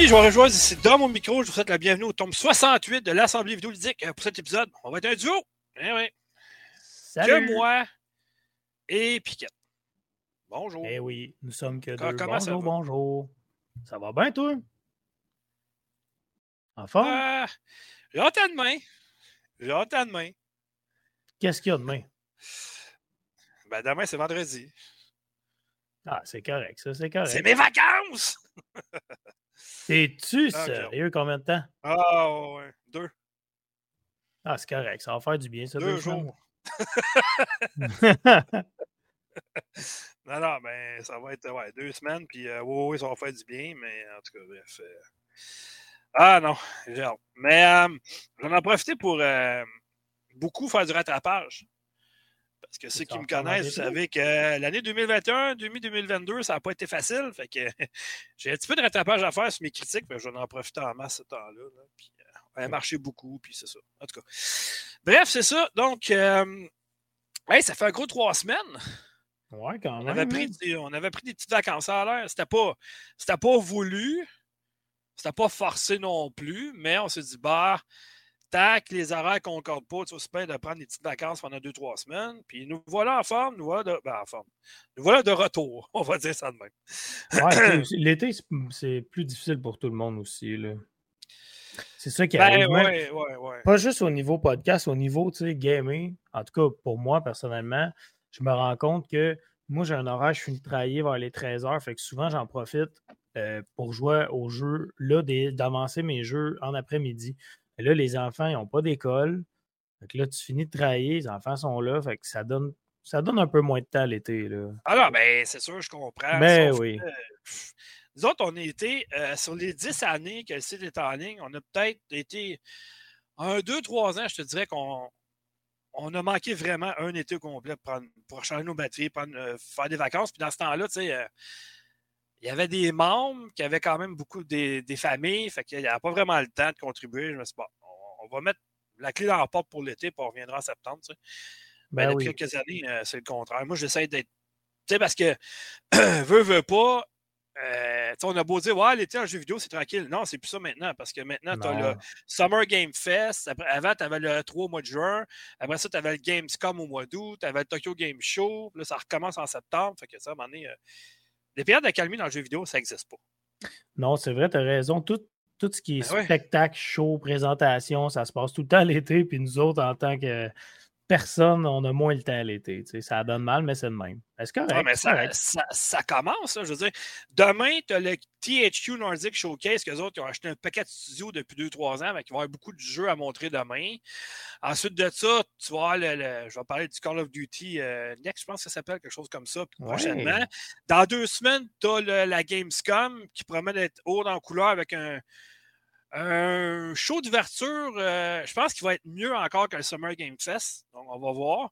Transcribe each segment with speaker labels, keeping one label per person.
Speaker 1: Amis, je vais rejoindre ici dans mon micro. Je vous souhaite la bienvenue au tome 68 de l'Assemblée vidéoludique pour cet épisode. On va être un duo. Eh oui.
Speaker 2: Salut.
Speaker 1: Que moi et Piquette. Bonjour.
Speaker 2: Eh oui, nous sommes que deux.
Speaker 1: comment ça
Speaker 2: bonjour,
Speaker 1: va?
Speaker 2: bonjour. Ça va bien, toi? En forme?
Speaker 1: Ah, j'ai hâte à demain. J'ai hâte à demain.
Speaker 2: Qu'est-ce qu'il y a demain?
Speaker 1: Ben, demain, c'est vendredi.
Speaker 2: Ah, c'est correct, ça, c'est
Speaker 1: C'est
Speaker 2: correct.
Speaker 1: mes vacances!
Speaker 2: T'es-tu
Speaker 1: Ah,
Speaker 2: sérieux combien de temps?
Speaker 1: Ah, ouais. Deux.
Speaker 2: Ah, c'est correct, ça va faire du bien, ça.
Speaker 1: Deux jours. Non, non, ben, ça va être ouais, deux semaines, puis euh, oui, oui, ça va faire du bien, mais en tout cas, bref. euh, Ah non, j'ai hâte. Mais euh, j'en ai profité pour euh, beaucoup faire du rattrapage. Parce que ceux qui me
Speaker 2: en
Speaker 1: connaissent, vous savez que euh, l'année 2021, 2022, ça n'a pas été facile. Fait que j'ai un petit peu de rattrapage à faire sur mes critiques, mais j'en ai profité en masse ce temps-là. là, puis, on a marché beaucoup, puis c'est ça. En tout cas. Bref, c'est ça. Donc, euh, hey, ça fait un gros trois semaines.
Speaker 2: ouais, quand
Speaker 1: On
Speaker 2: même.
Speaker 1: avait, pris,
Speaker 2: hein?
Speaker 1: des- on avait pris des petites vacances à l'air. C'était pas, c'était pas voulu. C'était pas forcé non plus, mais on s'est dit, bah, que les horaires ne concordent pas, tu c'est bien de prendre des petites vacances pendant deux, trois semaines. Puis nous voilà en forme, nous voilà de, ben, en forme. Nous voilà de retour. On va dire ça de même.
Speaker 2: Ouais, L'été, c'est- plus difficile pour tout le monde aussi. là. C'est ça qui
Speaker 1: Ben,
Speaker 2: arrive. même-
Speaker 1: ouais.
Speaker 2: Pas juste au niveau podcast, au niveau, gaming. En tout cas, pour moi, personnellement, je me rends compte que moi, j'ai un horaire, je finis de travailler vers les 13h, fait que souvent, j'en profite euh, pour jouer aux jeux, là, d'avancer mes jeux en après-midi. Et là, les enfants, ils n'ont pas d'école. Fait que là, tu finis de travailler, les enfants sont là, fait que ça donne, ça donne un peu moins de temps l'été, là.
Speaker 1: Alors, ben, c'est sûr, je comprends.
Speaker 2: Ben
Speaker 1: sauf
Speaker 2: oui.
Speaker 1: que, pff, nous autres, on a été, euh, sur les dix années que le site est en ligne, on a peut-être été un, deux, trois ans, je te dirais qu'on on a manqué vraiment un été complet pour, prendre- pour changer nos batteries, prendre, euh, faire des vacances. Puis dans ce temps-là, tu sais, euh, il y avait des membres qui avaient quand même beaucoup des, des familles, fait qu'il n'y avait pas vraiment le temps de contribuer. Je me suis dit, bon, on, on va mettre la clé dans la porte pour l'été, puis on reviendra en septembre. tu sais. Ben,
Speaker 2: Ben
Speaker 1: depuis
Speaker 2: oui.
Speaker 1: quelques années, euh, c'est le contraire. Moi, j'essaie d'être. Tu sais, parce que veux, veux pas. euh, on a beau dire, ouais, l'été en jeu vidéo, c'est tranquille. Non, c'est plus ça maintenant, parce que maintenant, tu as le. Summer Game Fest. Après- avant, tu avais le 3 au mois de juin. Après ça, tu avais le Gamescom au mois d'août. Tu avais le Tokyo Game Show. Là, ça recommence en septembre. Fait que ça, à un moment donné, euh, des périodes d'accalmie dans le jeu vidéo, ça n'existe pas.
Speaker 2: Non, c'est vrai, tu as raison. Tout, tout ce qui est
Speaker 1: Ben ouais.
Speaker 2: spectacle, show, présentation, ça se passe tout le temps l'été. Puis nous autres, en tant que personne, on a moins le temps l'été. tu sais. Ça donne mal, mais c'est le même. Est-ce que
Speaker 1: Ouais, mais ça, ça, ça commence, je veux dire. Demain, tu as le THQ Nordic Showcase, qu'eux autres ils ont acheté un paquet de studios depuis 2-3 ans, mais il va y avoir beaucoup de jeux à montrer demain. Ensuite de ça, tu vas avoir le, le- je vais parler du Call of Duty euh, Next, je pense que ça s'appelle quelque chose comme ça,
Speaker 2: Ouais.
Speaker 1: prochainement. Dans deux semaines, tu as la Gamescom qui promet d'être haut en couleur avec un, un show d'ouverture, euh, je pense qu'il va être mieux encore le Summer Game Fest. Donc, on va voir.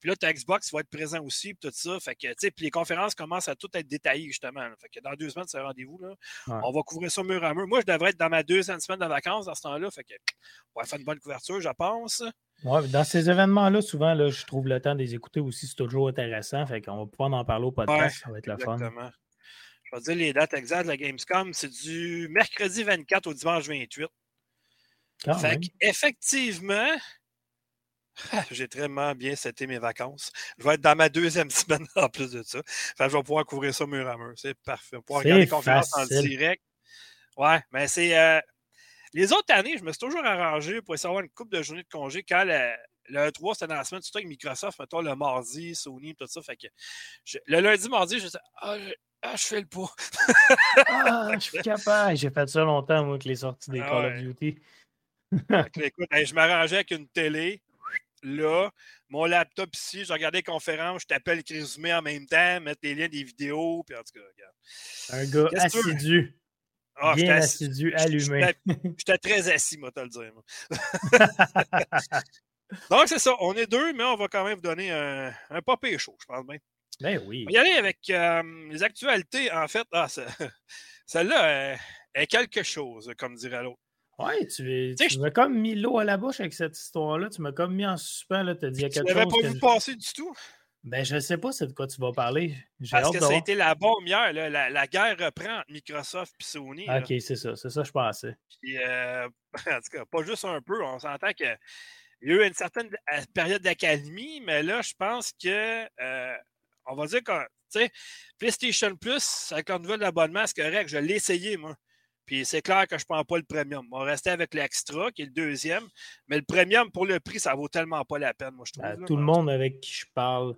Speaker 1: Puis là, ta Xbox va être présent aussi, puis tout ça. Fait que, tu sais, puis les conférences commencent à tout être détaillées, justement. là. Fait que dans deux semaines, c'est un rendez-vous, là.
Speaker 2: Ouais.
Speaker 1: On va couvrir ça mur à mur. Moi, je devrais être dans ma deuxième semaine de vacances dans ce temps-là. Fait que, on va faire une bonne couverture, je pense.
Speaker 2: Ouais, dans ces événements-là, souvent, là, je trouve le temps de les écouter aussi, c'est toujours intéressant. Fait qu'on va pouvoir en parler au podcast,
Speaker 1: Ouais,
Speaker 2: ça va être le fun.
Speaker 1: Je vais dire les dates exactes de la Gamescom. C'est du mercredi 24 au dimanche 28.
Speaker 2: Quand
Speaker 1: Fait effectivement, j'ai très bien seté mes vacances. Je vais être dans ma deuxième semaine en plus de ça. Fait que je vais pouvoir couvrir ça mur à mur. C'est parfait. Pouvoir regarder les conférences en direct. Ouais, mais c'est. euh, les autres années, je me suis toujours arrangé pour essayer d'avoir une coupe de journées de congé quand le, le 3 c'était dans la semaine, surtout avec Microsoft, mettons le mardi, Sony, tout ça. Fait que je- le lundi, mardi, je disais Ah, je, ah, je fais le pas.
Speaker 2: Ah, je suis capable. J'ai fait ça longtemps, moi, avec les sorties des
Speaker 1: Ah
Speaker 2: Call
Speaker 1: ouais.
Speaker 2: of Duty.
Speaker 1: Que, écoute, je m'arrangeais avec une télé, là, mon laptop ici, je regardais les conférences, je t'appelle le résumé en même temps, mettre les liens des vidéos, puis en tout cas, regarde.
Speaker 2: Un gars
Speaker 1: que
Speaker 2: assidu.
Speaker 1: Ah, j'étais
Speaker 2: bien assidu, allumé.
Speaker 1: J'étais très assis, moi, te le dire. moi. Donc, c'est ça. On est deux, mais on va quand même vous donner un, un pas pire chaud, je pense bien.
Speaker 2: Ben oui.
Speaker 1: On va y aller avec euh, les actualités, en fait. Ah, ça- celle-là euh, est quelque chose, comme dirait l'autre.
Speaker 2: Ouais, tu,
Speaker 1: Tu sais,
Speaker 2: tu m'as comme mis l'eau à la bouche avec cette histoire-là. Tu m'as comme mis en suspens. Là, tu as dit y a
Speaker 1: Tu
Speaker 2: quelque
Speaker 1: l'avais
Speaker 2: chose.
Speaker 1: pas
Speaker 2: que
Speaker 1: vu
Speaker 2: je-
Speaker 1: passer du tout?
Speaker 2: Ben, je ne sais pas c'est de quoi tu vas parler.
Speaker 1: Parce que ça a été la bombe hier. La, guerre reprend entre Microsoft et Sony.
Speaker 2: OK, c'est ça. C'est ça je pensais.
Speaker 1: Puis, euh, en tout cas, pas juste un peu. On s'entend qu'il y a eu une certaine période d'académie, mais là, je pense que, euh, on va dire que, tu sais, PlayStation Plus, avec leur nouvel abonnement, c'est correct. Je l'ai essayé, moi. Puis c'est clair que je ne prends pas le premium. On va rester avec l'extra, qui est le deuxième. Mais le premium, pour le prix, ça vaut tellement pas la peine, moi, je trouve.
Speaker 2: Ben, tout le monde avec qui je parle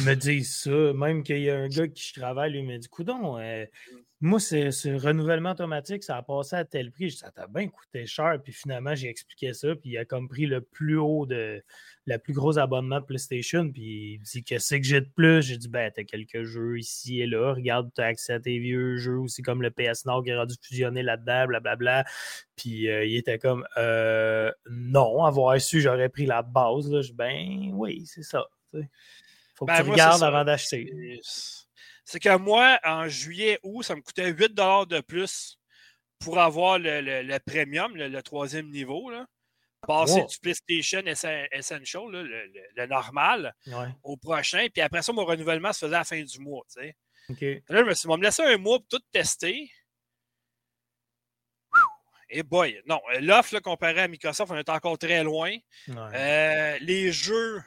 Speaker 2: me dit ça. Même qu'il y a un gars qui travaille, lui me dit Coudon, euh, moi, ce renouvellement automatique, ça a passé à tel prix. Ça t'a bien coûté cher. Puis finalement, j'ai expliqué ça. Puis il a comme pris le plus haut de le plus gros abonnement de PlayStation. Puis il dit Qu'est-ce que j'ai de plus? J'ai dit Ben, t'as quelques jeux ici et là. Regarde, t'as accès à tes vieux jeux aussi, comme le PS Nord qui a dû fusionner là-dedans, blablabla. Puis euh, il était comme euh, Non, avoir su, j'aurais pris la base. Là. Je Ben, oui, c'est ça. Faut que ben, tu regardes avant d'acheter
Speaker 1: c'est que moi, en juillet, août, ça me coûtait 8 de plus pour avoir le, premium, le, troisième niveau. Là. Passer du PlayStation Essential, le, normal, au prochain. Puis après ça, mon renouvellement se faisait à la fin du mois. Là, je me suis dit, me laisser un mois pour tout tester. Et boy, non, l'offre comparé à Microsoft, on est encore très loin. Euh, les jeux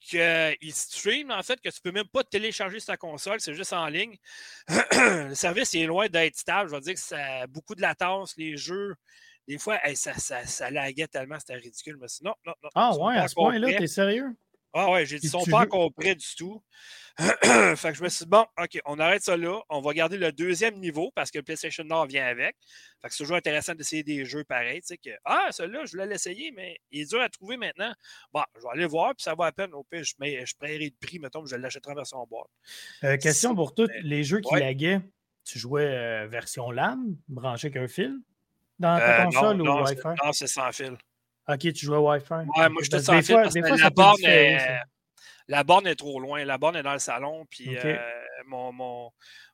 Speaker 1: qu'il stream, en fait, que tu ne peux même pas télécharger sa console, c'est juste en ligne. le service est loin d'être stable. Je vais dire que ça a beaucoup de latence, les jeux. Des fois, ça, ça, ça laguait tellement, c'était ridicule. Mais non, non, non.
Speaker 2: Ah ouais, à ce point-là, t'es sérieux?
Speaker 1: Ah ouais, j'ai dit, ils sont pas encore prêts du tout. fait que je me suis dit, bon, OK, on arrête ça là. On va garder le deuxième niveau parce que le PlayStation Nord vient avec. Fait que c'est toujours intéressant d'essayer des jeux pareils. Tu sais, que, ah, celui-là, je voulais l'essayer, mais il est dur à trouver maintenant. Bon, je vais aller voir, puis ça va à peine. Au pire, je, mets, je paierai le prix, mettons, je l'achèterai en version boîte.
Speaker 2: Euh, question pour tous les jeux qui laguaient. Tu jouais euh, version LAN, branché avec un fil dans ta euh, console ou Wi-Fi?
Speaker 1: Non, c'est sans fil.
Speaker 2: OK, tu jouais Wi-Fi?
Speaker 1: Ouais, moi, je te sens fois, parce que la borne, est, la borne est trop loin. La borne est dans le salon, puis euh, mon, mon,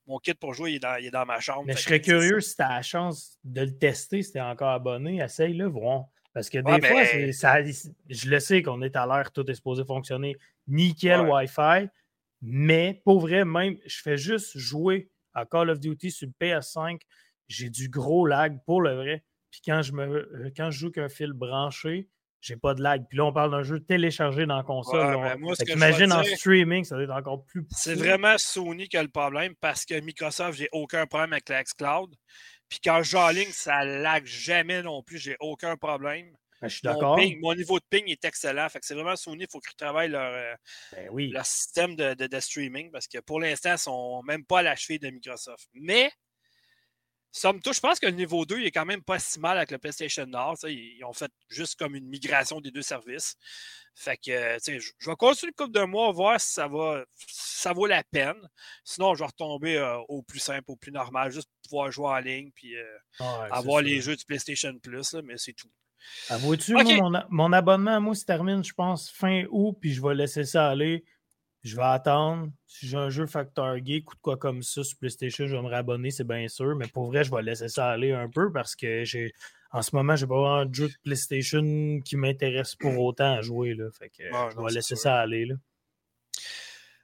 Speaker 1: mon, kit pour jouer, il est dans, il est dans ma chambre.
Speaker 2: Mais je serais curieux si tu as la chance de le tester, si tu es encore abonné. Essaye-le, voir. Parce que des fois, ça, je le sais qu'on est à l'heure, tout est supposé fonctionner nickel Wi-Fi, mais pour vrai, même, je fais juste jouer à Call of Duty sur le PS5, j'ai du gros lag pour le vrai. Puis quand je, me, euh, quand je joue qu'un fil branché, j'ai pas de lag. Puis là, on parle d'un jeu téléchargé dans la console. Imagine en streaming, ça va être encore plus.
Speaker 1: C'est vraiment Sony qui a le problème parce que Microsoft, j'ai aucun problème avec la Cloud. Puis quand je joue en ligne, ça lag jamais non plus. J'ai aucun problème.
Speaker 2: Ben, je suis d'accord.
Speaker 1: Mon, niveau de ping est excellent. Fait que c'est vraiment Sony, il faut qu'ils travaillent leur, euh,
Speaker 2: ben
Speaker 1: leur système de, de, streaming parce que pour l'instant, ils ne sont même pas à la cheville de Microsoft. Mais Somme je pense que le niveau 2 il est quand même pas si mal avec le PlayStation Nord. Ils, ont fait juste comme une migration des deux services. Fait que, je vais continuer une couple de mois, voir si ça va ça vaut la peine. Sinon, je vais retomber euh, au plus simple, au plus normal, juste pour pouvoir jouer en ligne puis euh, avoir les jeux du PlayStation Plus, mais c'est tout.
Speaker 2: Avoues-tu, mon, mon, abonnement, moi, se termine, je pense, fin août, puis je vais laisser ça aller je vais attendre. Si j'ai un jeu Factor Geek ou de quoi comme ça sur PlayStation, je vais me réabonner, c'est bien sûr. Mais pour vrai, je vais laisser ça aller un peu parce que j'ai en ce moment, j'ai pas vraiment de jeu de PlayStation qui m'intéresse pour autant à jouer. Là. Fait que je vais laisser ça aller. Là.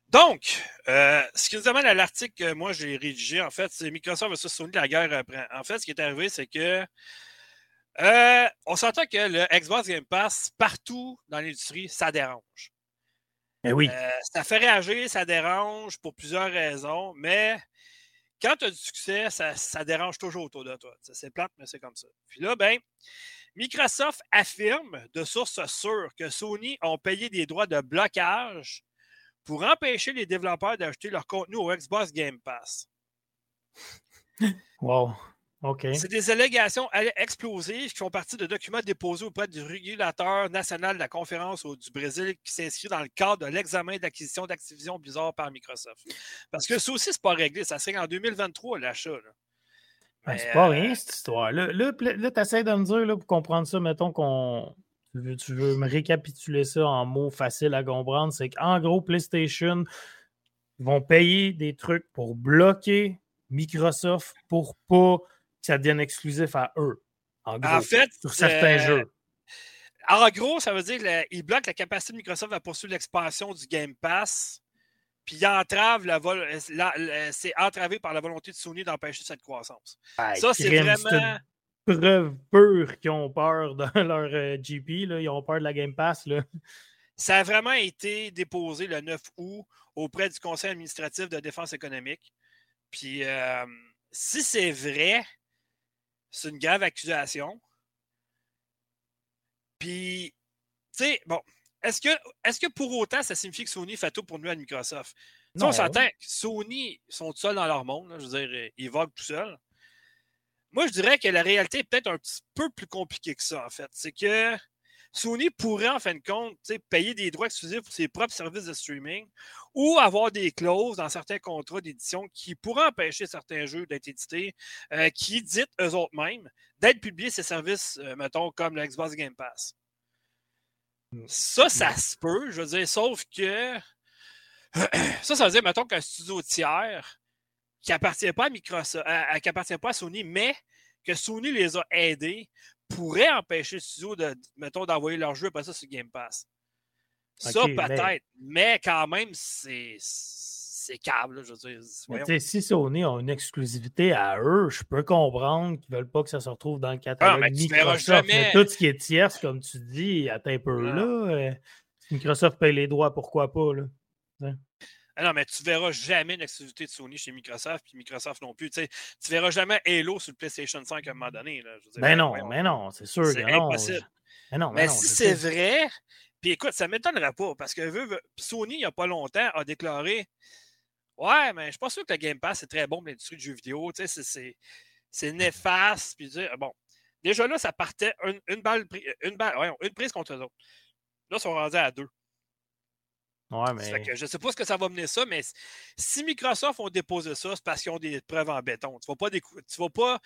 Speaker 1: Donc, euh, ce qui nous amène à l'article que moi j'ai rédigé, en fait, c'est Microsoft versus Sony la guerre après. En fait, ce qui est arrivé, c'est que euh, on s'entend que le Xbox Game Pass, partout dans l'industrie, ça dérange.
Speaker 2: Eh oui.
Speaker 1: Euh, ça fait réagir, ça dérange pour plusieurs raisons, mais quand tu as du succès, ça, dérange toujours autour de toi. C'est plate, mais c'est comme ça. Puis là, ben, Microsoft affirme de sources sûres que Sony ont payé des droits de blocage pour empêcher les développeurs d'acheter leur contenu au Xbox Game Pass.
Speaker 2: Wow.
Speaker 1: C'est des allégations explosives qui font partie de documents déposés auprès du régulateur national de la conférence du Brésil qui s'inscrit dans le cadre de l'examen d'acquisition d'Activision Bizarre par Microsoft. Parce que ça aussi, c'est pas réglé. Ça serait en 2023, l'achat.
Speaker 2: Ben, c'est pas rien, euh, cette histoire. Là, là, tu essaies de me dire, là, pour comprendre ça, mettons qu'on. Tu veux, me récapituler ça en mots faciles à comprendre. C'est qu'en gros, PlayStation vont payer des trucs pour bloquer Microsoft pour pas ça devienne exclusif à eux. En, fait, sur certains euh, jeux.
Speaker 1: en gros, ça veut dire qu'il bloque la capacité de Microsoft à poursuivre l'expansion du Game Pass. Puis il entrave la, vol c'est entravé par la volonté de Sony d'empêcher cette croissance. ça, c'est vraiment.
Speaker 2: Preuve pure qu'ils ont peur dans leur euh, GP. Là. Ils ont peur de la Game Pass. Là.
Speaker 1: Ça a vraiment été déposé le 9 août auprès du Conseil administratif de défense économique. Puis, euh, si c'est vrai, c'est une grave accusation. Puis, tu sais, bon, est-ce que, est que pour autant, ça signifie que Sony fait tout pour nous à Microsoft? Non. On s'entend que Sony sont seuls dans leur monde. je veux dire, ils voguent tout seuls. Moi, je dirais que la réalité est peut-être un petit peu plus compliquée que ça, en fait. C'est que Sony pourrait, en fin de compte, payer des droits exclusifs pour ses propres services de streaming ou avoir des clauses dans certains contrats d'édition qui pourraient empêcher certains jeux d'être édités, euh, qui ditent eux autres mêmes d'être publiés ces services, euh, mettons, comme le Xbox Game Pass. Ça, ça se peut, je veux dire, sauf que ça, ça veut dire, mettons, qu'un studio tiers qui appartient pas à Microsoft, qui appartient pas à Sony, mais que Sony les a aidés pourrait empêcher le studio de, mettons, d'envoyer leur jeu après ça sur Game Pass. Ça, peut-être. Mais... quand même, c'est. C'est câble, je veux dire.
Speaker 2: Si Sony a une exclusivité à eux, je peux comprendre qu'ils ne veulent pas que ça se retrouve dans le ah, catalogue mais Microsoft. Mais tout ce qui est tierce, comme tu dis, attends un peu là. Euh, Microsoft paye les droits, pourquoi pas? Là?
Speaker 1: Ah non, mais tu verras jamais une exclusivité de Sony chez Microsoft, puis Microsoft non plus. Tu ne verras jamais Halo sur le PlayStation 5 à un moment donné. Là.
Speaker 2: ben non, mais non, c'est sûr.
Speaker 1: C'est impossible. Mais, non, mais, si c'est vrai, puis écoute, ça ne m'étonnerait pas, parce que Sony, il n'y a pas longtemps, a déclaré Ouais, mais je ne suis pas sûr que le Game Pass est très bon pour l'industrie du jeu vidéo. Tu sais, c'est néfaste. Puis bon, déjà là, ça partait une, balle, une, balle, une prise contre eux autres. Là, ils sont rendus à deux.
Speaker 2: Ouais,
Speaker 1: je ne sais pas ce que ça va mener ça, mais si Microsoft ont déposé ça, c'est parce qu'ils ont des preuves en béton. Tu ne vas pas, vas pas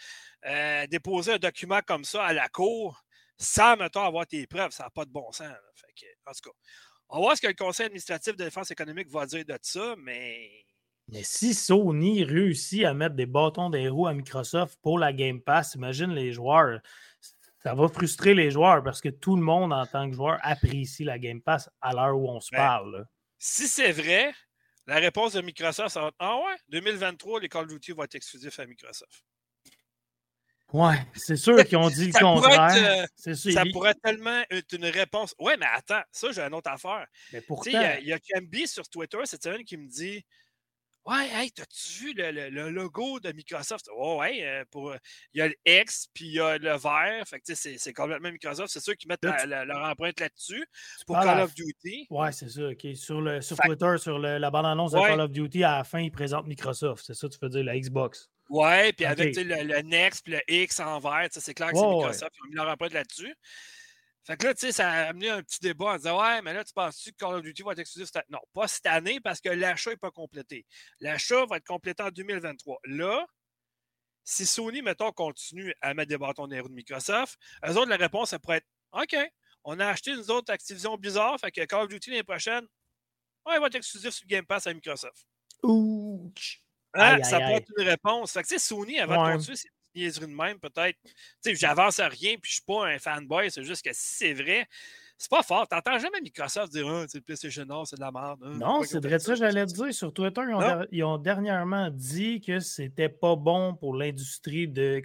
Speaker 1: euh, déposer un document comme ça à la cour sans, mettons, avoir tes preuves. Ça n'a pas de bon sens. en tout cas, on va voir ce que le Conseil administratif de défense économique va dire de ça, mais.
Speaker 2: Mais si Sony réussit à mettre des bâtons des roues à Microsoft pour la Game Pass, imagine les joueurs. Ça va frustrer les joueurs parce que tout le monde, en tant que joueur, apprécie la Game Pass à l'heure où on se ben, parle.
Speaker 1: Si c'est vrai, la réponse de Microsoft, ça va être Ah ouais, 2023, les Call of Duty vont être exclusifs à Microsoft.
Speaker 2: Ouais, c'est sûr qu'ils ont dit le contraire.
Speaker 1: Euh, ça pourrait tellement être une réponse. Ouais, mais attends, ça, j'ai une autre affaire.
Speaker 2: Mais pourtant.
Speaker 1: Il y a, y sur Twitter cette semaine qui me dit Ouais, hey, t'as-tu vu le, logo de Microsoft? Oh, ouais, euh, pour, il y a le X, puis il y a le vert. Fait que, c'est, c'est complètement Microsoft. C'est sûr qu'ils mettent leur empreinte là-dessus pour Call of Duty.
Speaker 2: Ouais, c'est ça. OK. Sur, le, sur Twitter, sur la bande-annonce de Call of Duty, à la fin, ils présentent Microsoft. C'est ça, tu veux dire, la Xbox.
Speaker 1: Ouais, puis avec le, le, Next, puis le X en vert, c'est clair que c'est Microsoft. Ils ont mis leur empreinte là-dessus. Fait que là, tu sais, ça a amené un petit débat en disant Ouais, mais là, tu penses-tu que Call of Duty va être exclusif cette année? Non, pas cette année parce que l'achat n'est pas complété. L'achat va être complété en 2023. Là, si Sony, mettons, continue à mettre des bâtons dans les roues de Microsoft, eux autres, la réponse, ça pourrait être OK, on a acheté une autre Activision bizarre, fait que Call of Duty l'année prochaine, ouais, il va être exclusif sur Game Pass à Microsoft.
Speaker 2: Ouh!
Speaker 1: Hein, ça pourrait être une réponse. Fait que, tu sais, Sony, elle va continuer niaiserie de même, peut-être. Tu sais, j'avance à rien, puis je suis pas un fanboy, c'est juste que si c'est vrai, c'est pas fort. T'entends jamais Microsoft dire ah, le PlayStation Nord, c'est de la merde. Hein,
Speaker 2: non, c'est vrai ça, j'allais te dire. Sur Twitter, ils ont, dernièrement dit que c'était pas bon pour l'industrie de,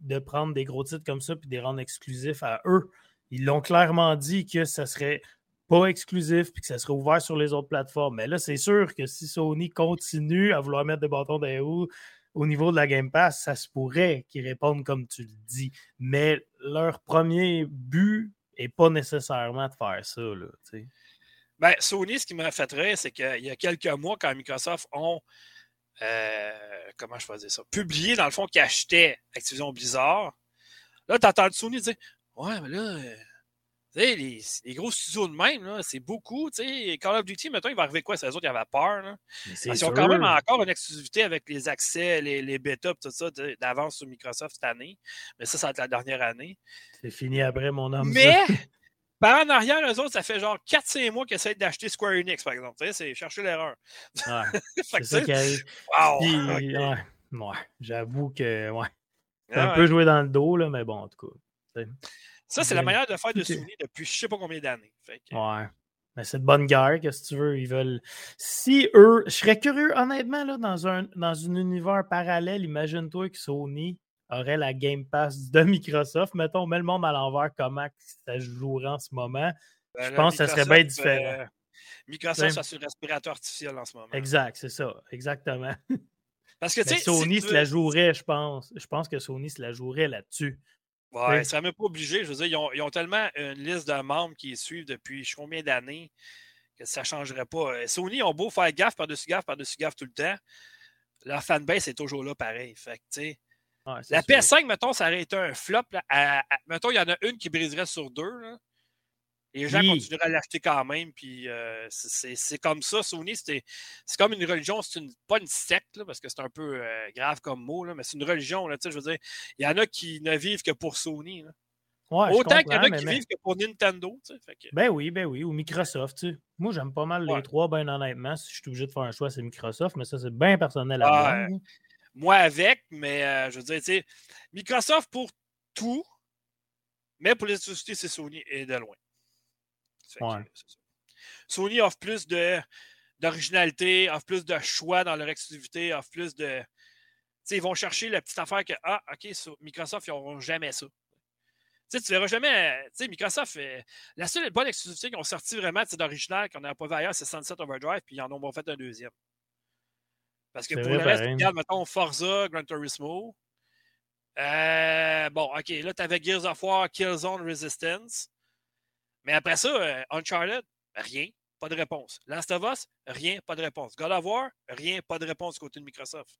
Speaker 2: de prendre des gros titres comme ça puis de les rendre exclusifs à eux. Ils l'ont clairement dit que ça serait pas exclusif puis que ça serait ouvert sur les autres plateformes. Mais là, c'est sûr que si Sony continue à vouloir mettre des bâtons dans les roues au niveau de la Game Pass, ça se pourrait qu'ils répondent comme tu le dis. Mais leur premier but n'est pas nécessairement de faire ça. Là,
Speaker 1: ben, Sony, ce qui me fait c'est qu'il y a quelques mois, quand Microsoft ont euh, comment je faisais ça? Publié, dans le fond, qu'ils achetaient Activision Blizzard. Là, tu entends Sony dire Ouais, mais là, euh, les, les, gros studios de même, c'est beaucoup. Call of Duty, maintenant, il va arriver quoi? C'est les autres, qui avaient peur. ils ont quand même encore une exclusivité avec les accès, les, les bêtas, tout ça, d'avance sur Microsoft cette année. Mais ça, ça va être la dernière année.
Speaker 2: C'est fini après, mon homme.
Speaker 1: Mais, par en arrière, eux autres, ça fait genre 4-5 mois qu'ils essaient d'acheter Square Enix, par exemple. C'est chercher l'erreur.
Speaker 2: c'est ça qui arrive. Wow, J'avoue que, ouais. C'est un peu joué dans le dos, là, mais bon, en tout cas.
Speaker 1: Ça, c'est la manière de faire de Sony depuis je sais pas combien d'années.
Speaker 2: Ouais. Mais c'est de bonne guerre, que si tu veux. Ils veulent. Si eux. Je serais curieux, honnêtement, là, dans un, dans un univers parallèle, imagine-toi que Sony aurait la Game Pass de Microsoft. Mettons, mets le monde à l'envers, comment ça jouerait en ce moment. Ben je pense que ça serait bien différent. Euh,
Speaker 1: Microsoft, c'est sur le respirateur artificiel en ce moment.
Speaker 2: Exact, c'est ça. Exactement. Parce que, Sony se la jouerait, je pense. Je pense que Sony se la jouerait là-dessus.
Speaker 1: Ouais, ne serait même pas obligé. Je veux dire, ils ont, ils ont, tellement une liste de membres qui suivent depuis je sais combien d'années que ça ne changerait pas. Euh, Sony ont beau faire gaffe par-dessus gaffe par-dessus gaffe tout le temps. Leur fanbase est toujours là pareil. Fait que, la PS5, mettons, ça aurait été un flop. mettons, il y en a une qui briserait sur deux. Là. Les gens continueraient à l'acheter quand même. Puis euh, c'est comme ça. Sony, c'est comme une religion. C'est une, pas une secte, parce que c'est un peu euh, grave comme mot, là, mais c'est une religion. Là, je veux dire, il y en a qui ne vivent que pour Sony. Autant qu'il y en a qui vivent que pour Nintendo.
Speaker 2: Ben oui, ben oui. Ou Microsoft. Moi, j'aime pas mal les trois, ben honnêtement. Si je suis obligé de faire un choix, c'est Microsoft, mais ça, c'est bien personnel à moi.
Speaker 1: Moi avec, mais euh, je veux dire, tu sais, Microsoft pour tout, mais pour les sociétés, c'est Sony et de loin. Sony offre plus d'originalité, offre plus de choix dans leur exclusivité, offre plus de. sais, ils vont chercher la petite affaire que, ah, OK, Microsoft, ils n'auront jamais ça. Tu sais, tu verras jamais. Tu sais, Microsoft, la seule bonne exclusivité qu'ils ont sorti vraiment d'original qu'on n'a pas vu ailleurs, c'est Sunset Overdrive, puis ils en ont fait un deuxième. Parce que pour le reste, regarde, mettons Forza, Gran Turismo. Euh, bon, OK, là, tu avais Gears of War, Killzone Resistance. Mais après ça, euh, Uncharted, rien, pas de réponse. Last of Us, rien, pas de réponse. God of War, rien, pas de réponse du côté de Microsoft.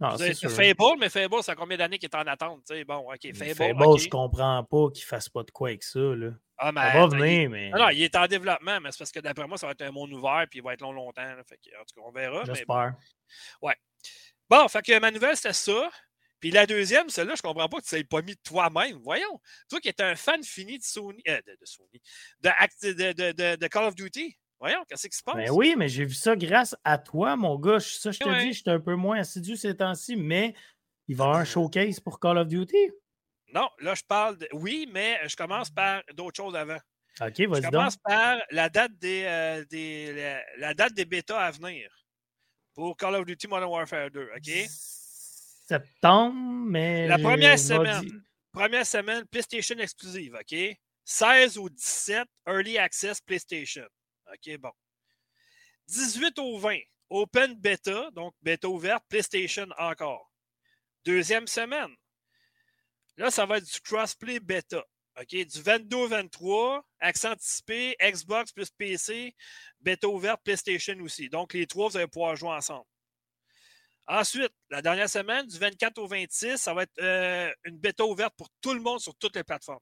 Speaker 1: Non, c'est Fable, mais Fable, ça a combien d'années qu'il est en attente? Bon, OK, Fable.
Speaker 2: Fable, je comprends pas qu'il fasse pas de quoi avec ça. Là. Ah, mais, ça va venir, mais.
Speaker 1: Non, non, il est en développement, mais c'est parce que d'après moi, ça va être un monde ouvert puis il va être long longtemps. Fait en tout cas, on verra.
Speaker 2: J'espère.
Speaker 1: Ouais. Bon, fait que ma nouvelle, c'était ça. Puis la deuxième, celle-là, je comprends pas que tu ne l'aies pas mis toi-même. Voyons. Toi qui es un fan fini de Sony, euh, de, Sony, de, de, Call of Duty. Voyons, qu'est-ce qui se passe?
Speaker 2: Ben oui, mais j'ai vu ça grâce à toi, mon gars. Ça, je te dis, je suis un peu moins assidu ces temps-ci, mais il va y avoir un showcase pour Call of Duty.
Speaker 1: Non, là, je parle de. Oui, mais je commence par d'autres choses avant.
Speaker 2: OK, vas-y.
Speaker 1: Je commence par la date des, euh, des la, date des bêtas à venir pour Call of Duty Modern Warfare 2. OK?
Speaker 2: Septembre, mais.
Speaker 1: La première semaine. Première semaine, PlayStation exclusive, OK? 16 au 17, Early Access PlayStation. OK, bon. 18 au 20, Open Beta, donc bêta ouverte, PlayStation encore. Deuxième semaine. Là, ça va être du crossplay bêta. OK, du 22 au 23, accent anticipé, Xbox plus PC, bêta ouverte, PlayStation aussi. Donc, les trois, vous allez pouvoir jouer ensemble. Ensuite, la dernière semaine, du 24 au 26, ça va être euh, une bêta ouverte pour tout le monde sur toutes les plateformes.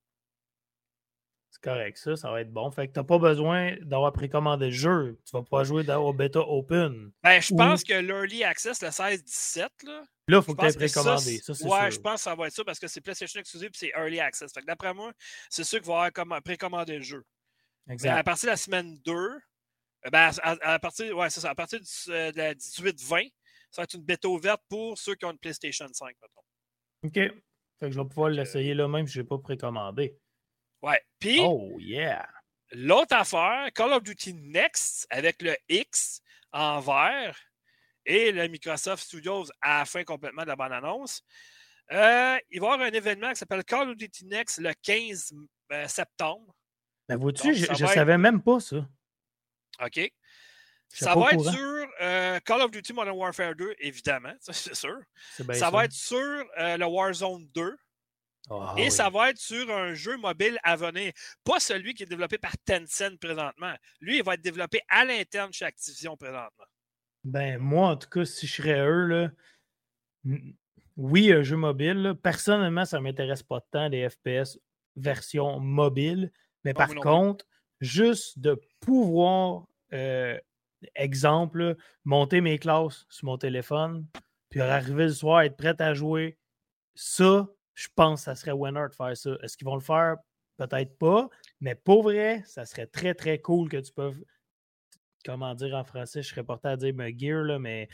Speaker 2: C'est correct, ça, ça va être bon. Fait que tu n'as pas besoin d'avoir précommandé le jeu. Tu vas pas jouer au bêta open.
Speaker 1: Ben, je pense que l'Early Access, le 16-17, là.
Speaker 2: Là, il faut que tu aies précommandé. Ça,
Speaker 1: ouais, je pense que ça va être ça parce que c'est PlayStation Exclusive et c'est Early Access. Fait que d'après moi, c'est ceux qui vont avoir précommandé le jeu. Exact. à partir de la semaine 2, euh, ben, à, partir, ouais, ça, à partir euh, de la 18-20, ça va être une bêta ouverte pour ceux qui ont une PlayStation 5, mettons.
Speaker 2: OK. Fait que je vais pouvoir l'essayer là même si je n'ai pas précommandé.
Speaker 1: Ouais. Puis.
Speaker 2: Oh, yeah.
Speaker 1: L'autre affaire, Call of Duty Next avec le X en vert et le Microsoft Studios à la fin complètement de la bande-annonce. Euh, il va y avoir un événement qui s'appelle Call of Duty Next le 15 euh, septembre.
Speaker 2: Ben, vois-tu, je ne savais même pas ça.
Speaker 1: OK. Ça va être sur euh, Call of Duty Modern Warfare 2, évidemment, c'est sûr. Ça, va être sur euh, le Warzone 2. Ah et ça va être sur un jeu mobile à venir. Pas celui qui est développé par Tencent présentement. Lui, il va être développé à l'interne chez Activision présentement.
Speaker 2: Ben, moi, en tout cas, si je serais eux, là, oui, un jeu mobile. Personnellement, ça ne m'intéresse pas tant des FPS version mobile. Mais par contre, juste de pouvoir euh, exemple, monter mes classes sur mon téléphone, puis arriver le soir, être prêt à jouer. Ça, je pense que ça serait winner de faire ça. Est-ce qu'ils vont le faire? Peut-être pas, mais pour vrai, ça serait très, très cool que tu peux, comment dire en français, je serais porté à dire me gear, là, mais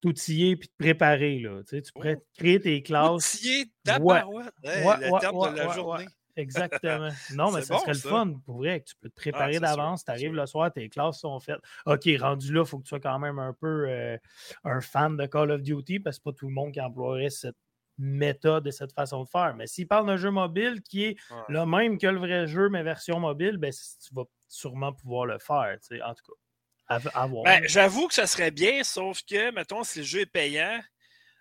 Speaker 2: t'outiller puis te préparer. Là. Tu, sais, tu pourrais créer tes classes.
Speaker 1: Outiller ta ouais. de la journée.
Speaker 2: Exactement. Non, mais ça serait le fun, pour vrai, que tu peux te préparer d'avance, tu arrives le soir, tes classes sont faites. OK, rendu là, il faut que tu sois quand même un peu euh, un fan de Call of Duty, parce que pas tout le monde qui emploierait cette méthode et cette façon de faire. Mais s'il parle d'un jeu mobile qui est le même que le vrai jeu, mais version mobile, ben, tu vas sûrement pouvoir le faire, en tout cas.
Speaker 1: Ben, j'avoue que ça serait bien, sauf que, mettons, si le jeu est payant,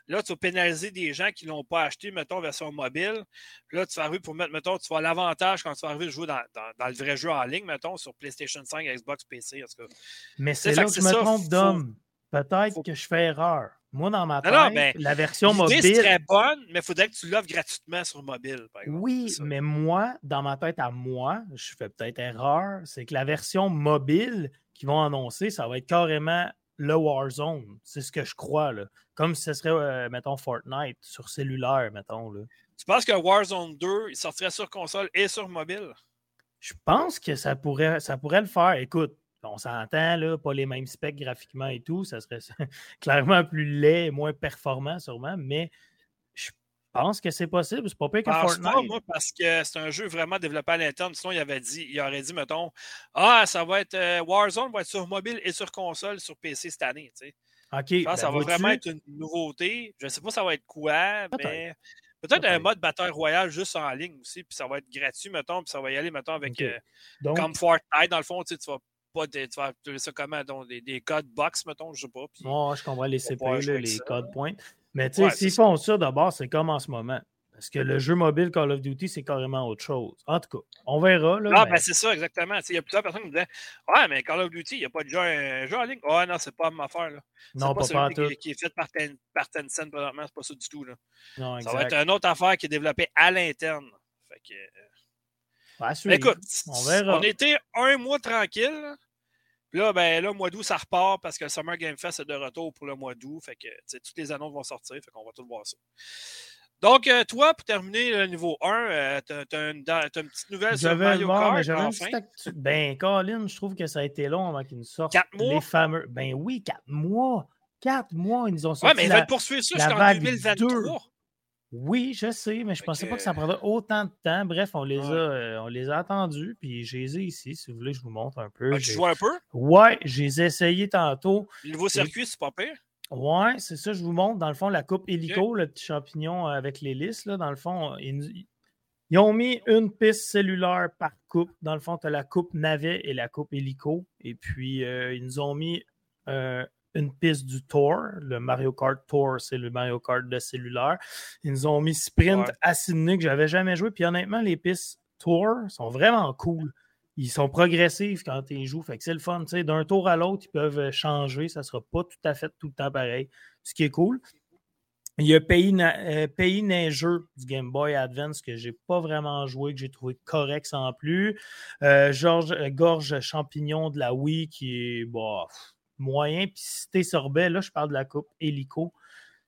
Speaker 1: là, tu vas pénaliser des gens qui ne l'ont pas acheté, mettons, version mobile. Là, tu vas arriver pour mettre, mettons, tu vas l'avantage quand tu vas arriver à jouer dans, le vrai jeu en ligne, mettons, sur PlayStation 5, Xbox, PC, en tout cas.
Speaker 2: Mais c'est là que je me trompe d'homme. Peut-être que je fais erreur. Moi, dans ma tête, ben, la version mobile.
Speaker 1: serait bonne, mais il faudrait que tu l'offres gratuitement sur mobile.
Speaker 2: oui, mais moi, dans ma tête à moi, je fais peut-être erreur, c'est que la version mobile qu'ils vont annoncer, ça va être carrément le Warzone. C'est ce que je crois. Là. Comme si ce serait, euh, mettons, Fortnite sur cellulaire, mettons. Là.
Speaker 1: Tu penses que Warzone 2, il sortirait sur console et sur mobile?
Speaker 2: Je pense que ça pourrait, ça pourrait le faire. Écoute, on s'entend, là, pas les mêmes specs graphiquement et tout. Ça serait clairement plus laid et moins performant, sûrement, mais pense que c'est possible. C'est pas pire que Fortnite. Pas,
Speaker 1: moi, parce que c'est un jeu vraiment développé à l'interne. Sinon, il avait dit, il aurait dit, mettons, Ah, ça va être euh, Warzone va être sur mobile et sur console, sur PC cette année. Tu sais.
Speaker 2: OK.
Speaker 1: Je pense que ça ben, va vraiment être une nouveauté. Je ne sais pas ça va être quoi, mais peut-être un mode bataille royale juste en ligne aussi, puis ça va être gratuit, mettons, puis ça va y aller, mettons, avec euh, comme Fortnite, dans le fond, tu, sais, tu vas pas tu vas appeler ça comment, donc, des, des, codes box, mettons, je sais pas.
Speaker 2: Puis, je comprends les CPU, les codes points. Mais tu sais, s'ils font ça d'abord, c'est comme en ce moment. Parce que le jeu mobile Call of Duty, c'est carrément autre chose. En tout cas, on verra. Là,
Speaker 1: ah, ben c'est ça, exactement. Il y a plusieurs personnes qui me disaient Ouais, mais Call of Duty, il n'y a pas de jeu, un jeu en ligne. Ouais, non, c'est pas ma affaire. Là.
Speaker 2: Non, pas,
Speaker 1: pas. Qui, qui, est fait par, ten, par Tencent présentement, c'est pas ça du tout. Là. Non, ça va être une autre affaire qui est développée à l'interne. Fait que.
Speaker 2: Ouais, écoute, on verra.
Speaker 1: On était un mois tranquille. Puis là, ben, là, mois d'août, ça repart parce que le Summer Game Fest est de retour pour le mois d'août. Fait que toutes les annonces vont sortir. Fait qu'on va tout voir ça. Donc, euh, toi, pour terminer le niveau 1, euh, tu as, une, petite nouvelle sur Mario Kart.
Speaker 2: Mais Ben, Colin, je trouve que ça a été long avant qu'ils nous sortent.
Speaker 1: Quatre mois?
Speaker 2: Les fameux. Ben oui, quatre mois. Quatre mois, ils nous ont sorti.
Speaker 1: Ouais, mais ils veulent poursuivre ça jusqu'en 2023.
Speaker 2: Oui, je sais, mais je ne pensais pas que ça prendrait autant de temps. Bref, on les, a, euh, on les a attendus, puis j'ai les ai ici. Si vous voulez, je vous montre un peu.
Speaker 1: tu joues un peu?
Speaker 2: Ouais, j'ai essayé tantôt.
Speaker 1: Le nouveau circuit, c'est pas pire?
Speaker 2: Ouais, c'est ça, je vous montre. Dans le fond, la coupe hélico, le petit champignon avec l'hélice, là, dans le fond, ils, ont mis une piste cellulaire par coupe. Dans le fond, tu as la coupe navet et la coupe hélico. Et puis, euh, ils nous ont mis euh, une piste du Tour. Le Mario Kart Tour, c'est le Mario Kart de cellulaire. Ils nous ont mis Sprint à Sydney que j'avais jamais joué. Puis honnêtement, les pistes Tour sont vraiment cool. Ils sont progressifs quand ils jouent. Fait que c'est le fun. D'un tour à l'autre, ils peuvent changer. Ça ne sera pas tout à fait tout le temps pareil. Ce qui est cool. Il y a Pays, euh, Pays Neigeux du Game Boy Advance que je n'ai pas vraiment joué, que j'ai trouvé correct sans plus. Euh, George, euh, Gorge Champignon de la Wii qui est bof, moyen. Puis Cité Sorbet, là, je parle de la coupe Hélico.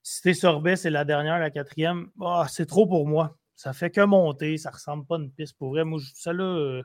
Speaker 2: Cité Sorbet, c'est la dernière, la quatrième. Oh, c'est trop pour moi. Ça fait que monter. Ça ressemble pas à une piste pour vrai. Moi, celle-là, euh,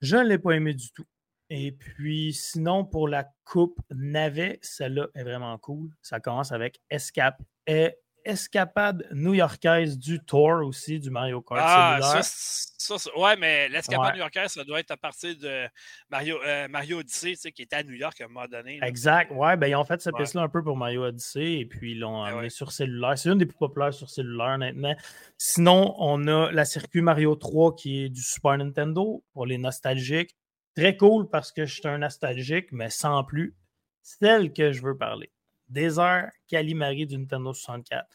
Speaker 2: je ne l'ai pas aimé du tout. Et puis, sinon, pour la coupe navet, celle-là est vraiment cool. Ça commence avec Escape. Et escapade new-yorkaise du Tour aussi, du Mario Kart ah,
Speaker 1: ça, ouais, mais l'escapade new-yorkaise, ça doit être à partir de Mario, euh, Mario Odyssey, qui était à New York à un moment donné.
Speaker 2: Exact, ouais, ben ils ont fait cette piste-là un peu pour Mario Odyssey et puis ils l'ont ben amené sur cellulaire. C'est une des plus populaires sur cellulaire, honnêtement. Sinon, on a la circuit Mario 3 qui est du Super Nintendo pour les nostalgiques. Très cool parce que je suis un nostalgique, mais sans plus. Celle que je veux parler. Désert Calimari du Nintendo 64.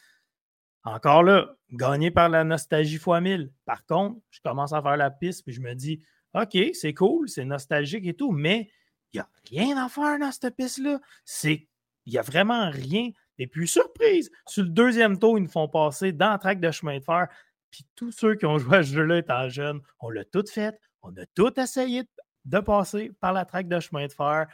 Speaker 2: Encore là, gagné par la nostalgie x 1000. Par contre, je commence à faire la piste puis je me dis, OK, c'est cool, c'est nostalgique et tout, mais il n'y a rien à faire dans cette piste-là. Il n'y a vraiment rien. Et puis, surprise, sur le deuxième tour, ils nous font passer dans le track de chemin de fer. Puis tous ceux qui ont joué à ce jeu-là étant jeunes, on l'a tout fait. On a tout essayé de passer par la track de chemin de fer.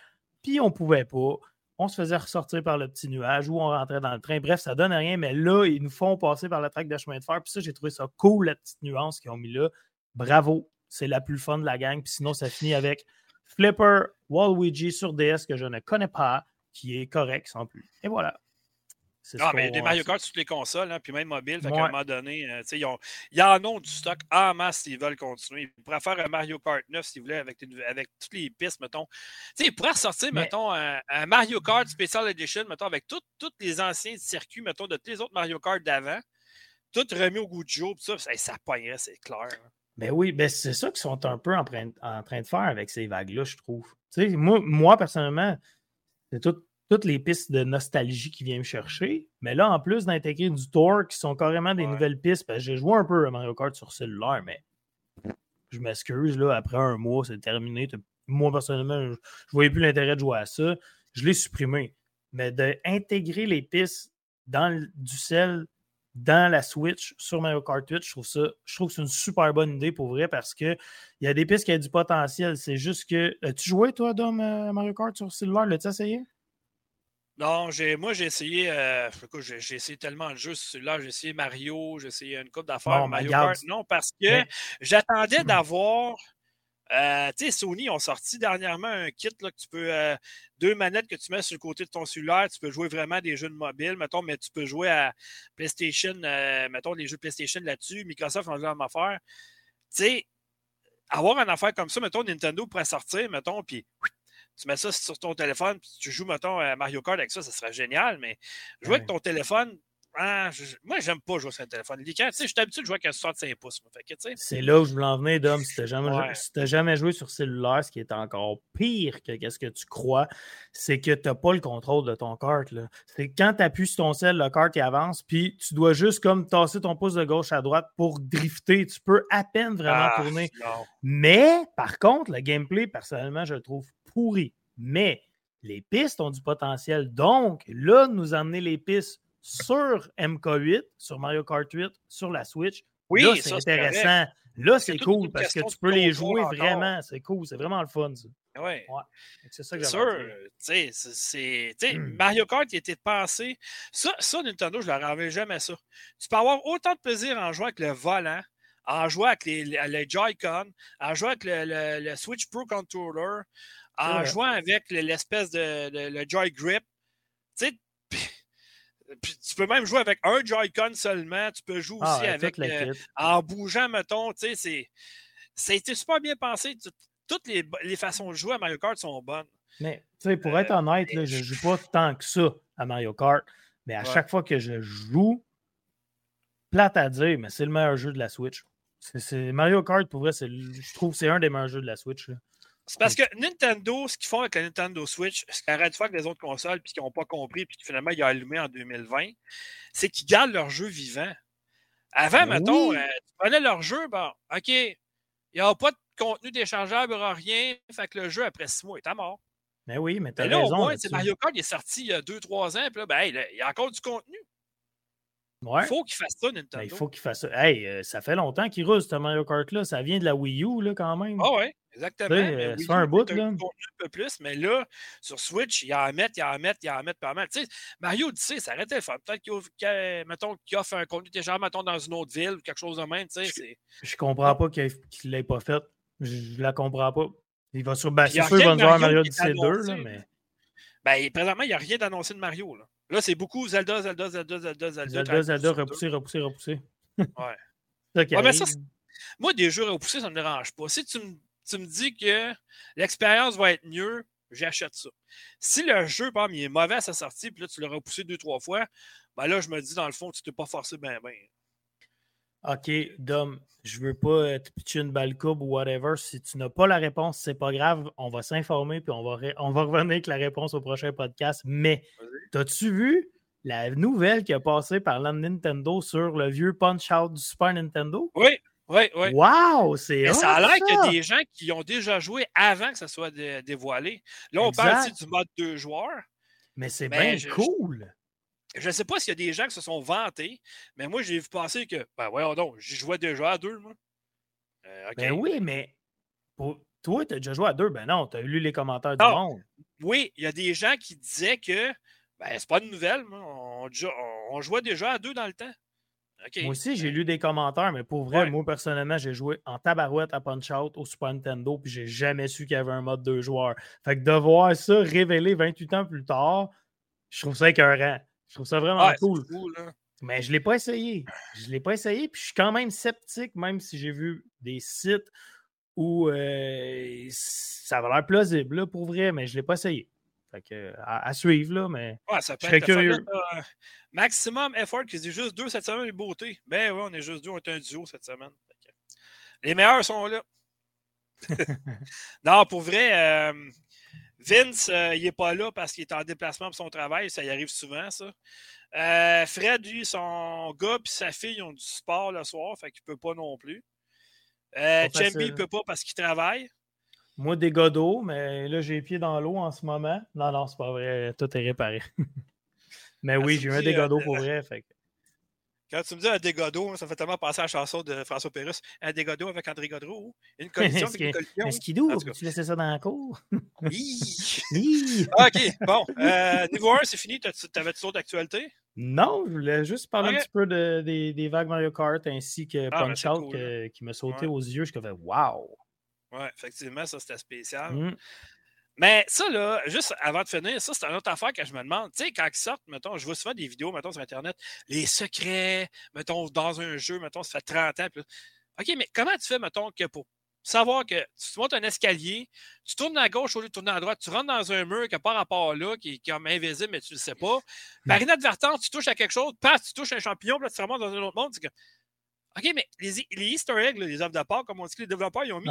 Speaker 2: Puis on ne pouvait pas on se faisait ressortir par le petit nuage ou on rentrait dans le train. Bref, ça donne rien, mais là, ils nous font passer par la traque de chemin de fer. Puis ça, j'ai trouvé ça cool, la petite nuance qu'ils ont mis là. Bravo, c'est la plus fun de la gang. Puis sinon, ça finit avec Flipper Waluigi sur DS que je ne connais pas, qui est correct sans plus. Et voilà.
Speaker 1: Non, mais des Mario Kart sur toutes les consoles, hein, puis même mobile. Fait qu'à un moment donné, euh, ils, ont, ils en ont du stock en masse s'ils veulent continuer. Ils pourraient faire un Mario Kart 9 s'ils voulaient avec, avec toutes les pistes, mettons. ils pourraient ressortir, mettons, un, Mario Kart Special Edition, mettons, avec tous les anciens circuits, mettons, de tous les autres Mario Kart d'avant. Tout remis au goût du jour, ça, ça, ça pognerait, c'est clair.
Speaker 2: Ben oui, ben c'est ça qu'ils sont un peu en train, en train de faire avec ces vagues-là, je trouve. moi, moi, personnellement, c'est tout toutes les pistes de nostalgie qui viennent me chercher. Mais là, en plus d'intégrer du tour qui sont carrément des nouvelles pistes, parce que j'ai joué un peu à Mario Kart sur cellulaire, mais je m'excuse, là, après un mois, c'est terminé. Moi, personnellement, je ne voyais plus l'intérêt de jouer à ça. Je l'ai supprimé. Mais d'intégrer les pistes dans du sel dans la Switch sur Mario Kart 8, je trouve ça, je trouve que c'est une super bonne idée pour vrai parce que il y a des pistes qui ont du potentiel. C'est juste que. As-tu joué, toi, Dom, à Mario Kart sur cellulaire? L'as-tu essayé?
Speaker 1: Non, j'ai, moi, j'ai essayé, euh, j'ai, essayé tellement de jeux celui-là. J'ai essayé Mario, j'ai essayé une coupe d'affaires. Mario Kart, non, parce que j'attendais d'avoir. Euh, tu sais, Sony ont sorti dernièrement un kit là, que tu peux. Euh, deux manettes que tu mets sur le côté de ton cellulaire. Tu peux jouer vraiment des jeux de mobile, mettons, mais tu peux jouer à PlayStation, mettons, des jeux PlayStation là-dessus. Microsoft ont la même affaire. Tu sais, avoir une affaire comme ça, mettons, Nintendo pourrait sortir, mettons, puis tu mets ça sur ton téléphone, puis tu joues, mettons, à Mario Kart avec ça, ça serait génial, mais jouer avec ton téléphone, ah, je, moi, j'aime pas jouer sur un téléphone. Tu sais, je suis habitué de jouer avec un 65 pouces.
Speaker 2: C'est là où je voulais en venir, Dom. Si tu n'as jamais, joué sur cellulaire, ce qui est encore pire que ce que tu crois, c'est que tu n'as pas le contrôle de ton kart. C'est quand tu appuies sur ton cell, le kart il avance, puis tu dois juste comme tasser ton pouce de gauche à droite pour drifter. Tu peux à peine vraiment ah, tourner. Mais par contre, le gameplay, personnellement, je le trouve Mais les pistes ont du potentiel. Donc, là, nous amener les pistes sur MK8, sur Mario Kart 8, sur la Switch, oui, là, c'est intéressant. Là, c'est cool parce que tu peux les jouer vraiment. C'est cool. C'est vraiment le fun, ça.
Speaker 1: Oui. Ouais. C'est ça que sûr. C'est, c'est, hmm. Mario Kart, il était pensé. Ça, ça, Nintendo, je ne leur avais jamais ça. Tu peux avoir autant de plaisir en jouant avec le volant, en jouant avec les, les Joy-Con, en jouant avec le, le, Switch Pro Controller, en jouant avec l'espèce de, le Joy Grip. Tu sais, tu peux même jouer avec un Joy-Con seulement. Tu peux jouer ah, aussi avec. Euh, en bougeant, mettons. Tu sais, ça a été super bien pensé. Toutes les, les, façons de jouer à Mario Kart sont bonnes.
Speaker 2: Mais, tu sais, pour être euh, honnête, je ne joue pas tant que ça à Mario Kart. Mais à chaque fois que je joue, plate à dire, mais c'est le meilleur jeu de la Switch. C'est Mario Kart, pour vrai, je trouve que c'est un des meilleurs jeux de la Switch. Là.
Speaker 1: C'est parce que Nintendo, ce qu'ils font avec la Nintendo Switch, ce qu'ils arrêtent de faire avec les autres consoles, puis qu'ils n'ont pas compris, puis finalement ils ont allumé en 2020, c'est qu'ils gardent leur jeu vivant. Avant, ben mettons, euh, tu prenais leur jeu, bon, OK, il n'y a pas de contenu déchargeable, il n'y aura rien, fait que le jeu, après six mois, est à mort.
Speaker 2: Mais ben oui, mais tu as là, Au moins,
Speaker 1: Mario Kart, il est sorti il y a deux, trois ans, puis là, ben, il y a encore du contenu. Il faut qu'il fasse ça, Nintendo. Ben,
Speaker 2: il faut qu'il fasse ça. Hey, euh, ça fait longtemps qu'il roule, ce Mario Kart-là. Ça vient de la Wii U, là, quand même.
Speaker 1: Ah ouais, exactement. Euh,
Speaker 2: c'est un bout, là. Un
Speaker 1: peu plus, mais là, sur Switch, il y en met, il y en met, il y en met pas mal. Tu sais, Mario Odyssey, ça arrête de faire. Peut-être qu'il qu offre un contenu déjà, mettons, dans une autre ville ou quelque chose de même. Tu sais,
Speaker 2: je, je comprends pas qu'il ne l'ait pas fait. Je, ne la comprends pas. Il va sur. Ben, c'est sûr qu'il va nous voir Mario Odyssey 2, là, mais.
Speaker 1: Ben, présentement, il n'y a rien d'annoncé de Mario. Là. Là, c'est beaucoup Zelda, Zelda, Zelda, Zelda, Zelda.
Speaker 2: Zelda, Zelda, repoussé, repoussé, repoussé.
Speaker 1: Ouais. ça, moi, des jeux repoussés, ça ne me dérange pas. Si tu me, tu me dis que l'expérience va être mieux, j'achète ça. Si le jeu, par exemple, il est mauvais à sa sortie, puis là, tu l'as repoussé deux, trois fois, ben là, je me dis, dans le fond, tu t'es pas forcé bien, bien.
Speaker 2: OK, Dom, je veux pas te pitcher une balle coupe ou whatever. Si tu n'as pas la réponse, c'est pas grave. On va s'informer puis on va, on va revenir avec la réponse au prochain podcast. Mais T'as-tu vu la nouvelle qui a passé par la Nintendo sur le vieux Punch-Out du Super Nintendo?
Speaker 1: Oui, oui, oui.
Speaker 2: Wow, c'est
Speaker 1: Ça a l'air qu'il y a des gens qui ont déjà joué avant que ça soit dévoilé. Là, on parle aussi du mode deux joueurs?
Speaker 2: Mais c'est bien cool.
Speaker 1: Je ne sais pas s'il y a des gens qui se sont vantés, mais moi, j'ai vu passer que, ben voyons donc, j'y jouais déjà à deux, moi.
Speaker 2: Euh, ben oui, mais toi, tu as déjà joué à deux. Ben non, tu as lu les commentaires du monde.
Speaker 1: Oui, il y a des gens qui disaient que ben, c'est pas une nouvelle. On, on, jouait déjà à deux dans le temps.
Speaker 2: Moi aussi, j'ai lu des commentaires, mais pour vrai, moi, personnellement, j'ai joué en tabarouette à Punch-Out au Super Nintendo, puis j'ai jamais su qu'il y avait un mode deux joueurs. Fait que de voir ça révélé 28 ans plus tard, je trouve ça écœurant. Je trouve ça vraiment cool. Mais je ne l'ai pas essayé. Je ne l'ai pas essayé, puis je suis quand même sceptique, même si j'ai vu des sites où euh, ça va l'air plausible, pour vrai, mais je ne l'ai pas essayé. Fait que, à, suivre, là, mais
Speaker 1: ouais, ça peut je être curieux. maximum effort, qui dit juste deux cette semaine, les beautés. Ben oui, on est juste deux, on est un duo cette semaine. les meilleurs sont là. non, pour vrai, euh, Vince, euh, il n'est pas là parce qu'il est en déplacement pour son travail. Ça y arrive souvent, ça. Euh, Fred, lui, son gars et sa fille ont du sport le soir, fait qu'il ne peut pas non plus. Euh, Chamby ne peut pas parce qu'il travaille.
Speaker 2: Moi, des godots, mais là, j'ai les pieds dans l'eau en ce moment. Non, non, c'est pas vrai. Tout est réparé. mais oui, j'ai eu un dégado pour vrai. Fait
Speaker 1: quand tu me dis un dégado, ça fait tellement penser à la chanson de François Pérusse. Un dégado avec André Godreau. Une collision avec une collision.
Speaker 2: Un skidoo, tu laissais ça dans la cour?
Speaker 1: oui. OK, bon. Euh, niveau 1, c'est fini. T'avais-tu d'autres actualités?
Speaker 2: Non, je voulais juste parler un petit peu de, des, des, vagues Mario Kart ainsi que ah, ben, Punch Out qui me sautait aux yeux. Je me Wow!
Speaker 1: Oui, effectivement, ça c'était spécial. Mmh. Mais ça, là, juste avant de finir, ça, c'est une autre affaire que je me demande. Tu sais, quand ils sortent, mettons, je vois souvent des vidéos, mettons, sur Internet, les secrets, mettons, dans un jeu, mettons, ça fait 30 ans. OK, mais comment tu fais, mettons, que pour savoir que tu montes un escalier, tu tournes à gauche au lieu de tourner à droite, tu rentres dans un mur qui n'a pas rapport là, qui est comme invisible, mais tu ne le sais pas. Par inadvertance, tu touches à quelque chose, passe, tu touches un champignon, puis là, tu remontes dans un autre monde. Que... OK, mais les, les Easter eggs, les œuvres de part, comme on dit que les développeurs ils ont mis,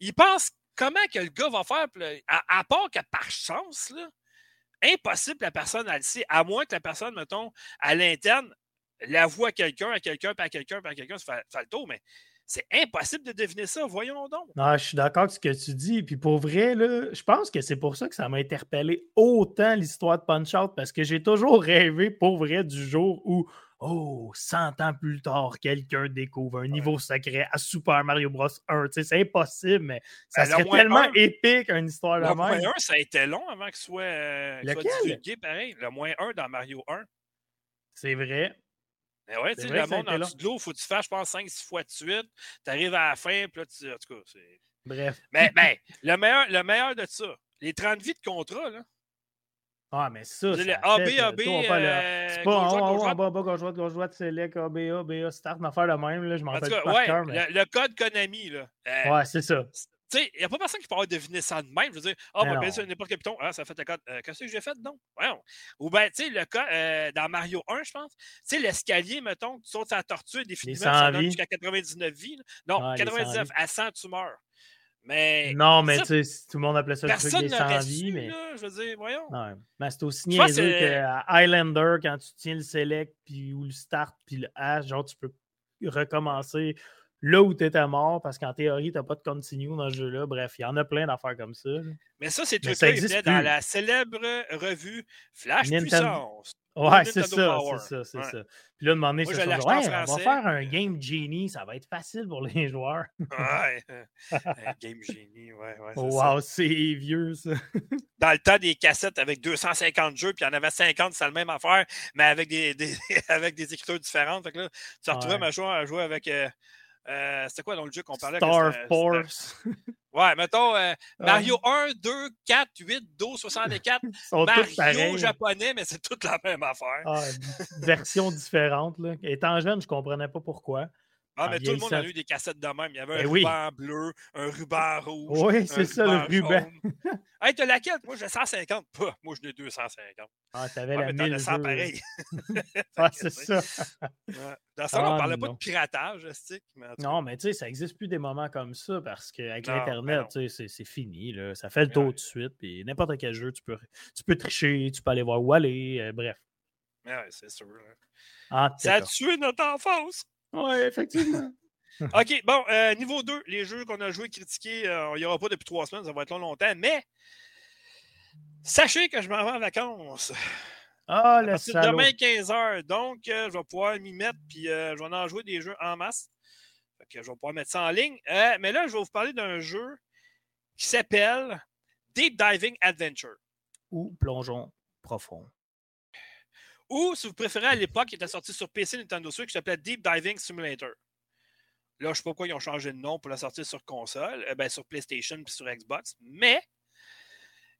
Speaker 1: ils pensent comment que le gars va faire, à, part que par chance, là, impossible la personne elle le à moins que la personne, mettons, à l'interne, la voit à quelqu'un, à quelqu'un, puis à quelqu'un, puis à quelqu'un, ça fait, le tour, mais c'est impossible de deviner ça, voyons donc.
Speaker 2: Non, je suis d'accord avec ce que tu dis. Puis pour vrai, je pense que c'est pour ça que ça m'a interpellé autant l'histoire de Punch Out, parce que j'ai toujours rêvé, pour vrai, du jour où Oh, 100 ans plus tard, quelqu'un découvre un niveau secret à Super Mario Bros. 1. c'est impossible, mais ça ben, serait tellement épique, une histoire de
Speaker 1: Le moins 1, ça a été long avant qu'il soit, euh, divulgué, pareil. Le moins 1 dans Mario 1.
Speaker 2: C'est vrai.
Speaker 1: Mais ouais, tu sais, le monde en dessous de l'eau, il faut que tu fasses, je pense, 5-6 fois de suite. Tu arrives à la fin, puis là, tu... en tout cas, c'est.
Speaker 2: Bref.
Speaker 1: Mais ben, le, meilleur, le meilleur de ça, les 30 vies de contrat, là.
Speaker 2: Ah, mais ça.
Speaker 1: C'est le AB, AB.
Speaker 2: C'est pas en haut, en bas, bas, gauche, droite, gauche, droite, select, AB, AB, start, une affaire de même. Là, je m'en rappelle pas
Speaker 1: ouais, cœur, mais... le, code Konami. Là.
Speaker 2: Euh, ouais, c'est ça.
Speaker 1: Tu sais, il n'y a pas personne qui peut deviner ça de même. Je veux dire, ah, oh, ben, sur n'importe quel piton, ah, ça fait le code. Euh, Qu'est-ce que j'ai fait? Non. Ouais, Ou bien, tu sais, le cas euh, dans Mario 1, je pense, tu sais, l'escalier, mettons, tu sautes à la tortue définitivement, ça donne jusqu'à 99 vies. Non, 99, à 100, tu meurs. Mais.
Speaker 2: Non, mais tu sais, tout le monde appelait ça
Speaker 1: le truc
Speaker 2: des 100 vies.
Speaker 1: mais... je veux dire, voyons.
Speaker 2: Non, mais c'est aussi niaiseux qu'à Highlander, quand tu tiens le select, puis, ou le start, puis le H, genre, tu peux recommencer là où tu étais mort, parce qu'en théorie, tu n'as pas de continue dans ce jeu-là. Bref, il y en a plein d'affaires comme ça.
Speaker 1: Mais ça, c'est tout ça dans la célèbre revue Flash Puissance.
Speaker 2: Ouais, c'est ça, c'est ça, c'est ça. Puis là, de moment donné, c'est ça. Ouais, on va faire un Game Genie, ça va être facile pour les joueurs.
Speaker 1: ouais, un Game Genie, ouais, ouais.
Speaker 2: Wow, c'est vieux, ça.
Speaker 1: Dans le temps des cassettes avec 250 jeux, puis il y en avait 50, c'est la même affaire, mais avec des, des avec des écritures différentes. Fait que là, tu retrouvais ma joueur à jouer avec. Euh, euh, c'était quoi dans le jeu qu'on parlait?
Speaker 2: Star Force.
Speaker 1: Ouais, mettons euh, Mario 1, 2, 4, 8, 12, 64. Mario japonais, mais c'est toute la même affaire.
Speaker 2: Ah, version différente. Là. Étant jeune, je ne comprenais pas pourquoi.
Speaker 1: Ah, mais tout le monde a eu des cassettes de même. Il y avait un ben ruban bleu, un ruban rouge.
Speaker 2: Oui, c'est ça, le ruban.
Speaker 1: hey, t'as laquelle? Moi, j'ai 150. Pas. Moi, j'en ai 250.
Speaker 2: Ah, t'avais ah, la 1000
Speaker 1: 100 pareil.
Speaker 2: ah, c'est ça.
Speaker 1: Dans ça, on ne parlait pas de piratage, stick.
Speaker 2: non, mais tu sais, ça n'existe plus des moments comme ça parce qu'avec l'Internet, tu sais, c'est fini. Là. Ça fait le tour tout de suite. Puis n'importe quel jeu, tu peux, tu peux tricher, tu peux aller voir où aller. Euh, bref.
Speaker 1: Ouais, c'est sûr. Ah, ça a tué notre enfance.
Speaker 2: Oui, effectivement.
Speaker 1: OK, bon, euh, niveau 2, les jeux qu'on a joués, critiqués, euh, il n'y aura pas depuis trois semaines, ça va être long, longtemps, mais sachez que je m'en vais en vacances.
Speaker 2: Ah, le salaud.
Speaker 1: Demain, 15h, donc euh, je vais pouvoir m'y mettre, puis je vais en jouer des jeux en masse. Fait que je vais pouvoir mettre ça en ligne. mais là, je vais vous parler d'un jeu qui s'appelle Deep Diving Adventure.
Speaker 2: Ou Plongeon Profond.
Speaker 1: Ou, si vous préférez, à l'époque, il était sorti sur PC Nintendo Switch qui s'appelait Deep Diving Simulator. Là, je ne sais pas pourquoi ils ont changé de nom pour la sortir sur console, euh, ben, sur PlayStation et sur Xbox, mais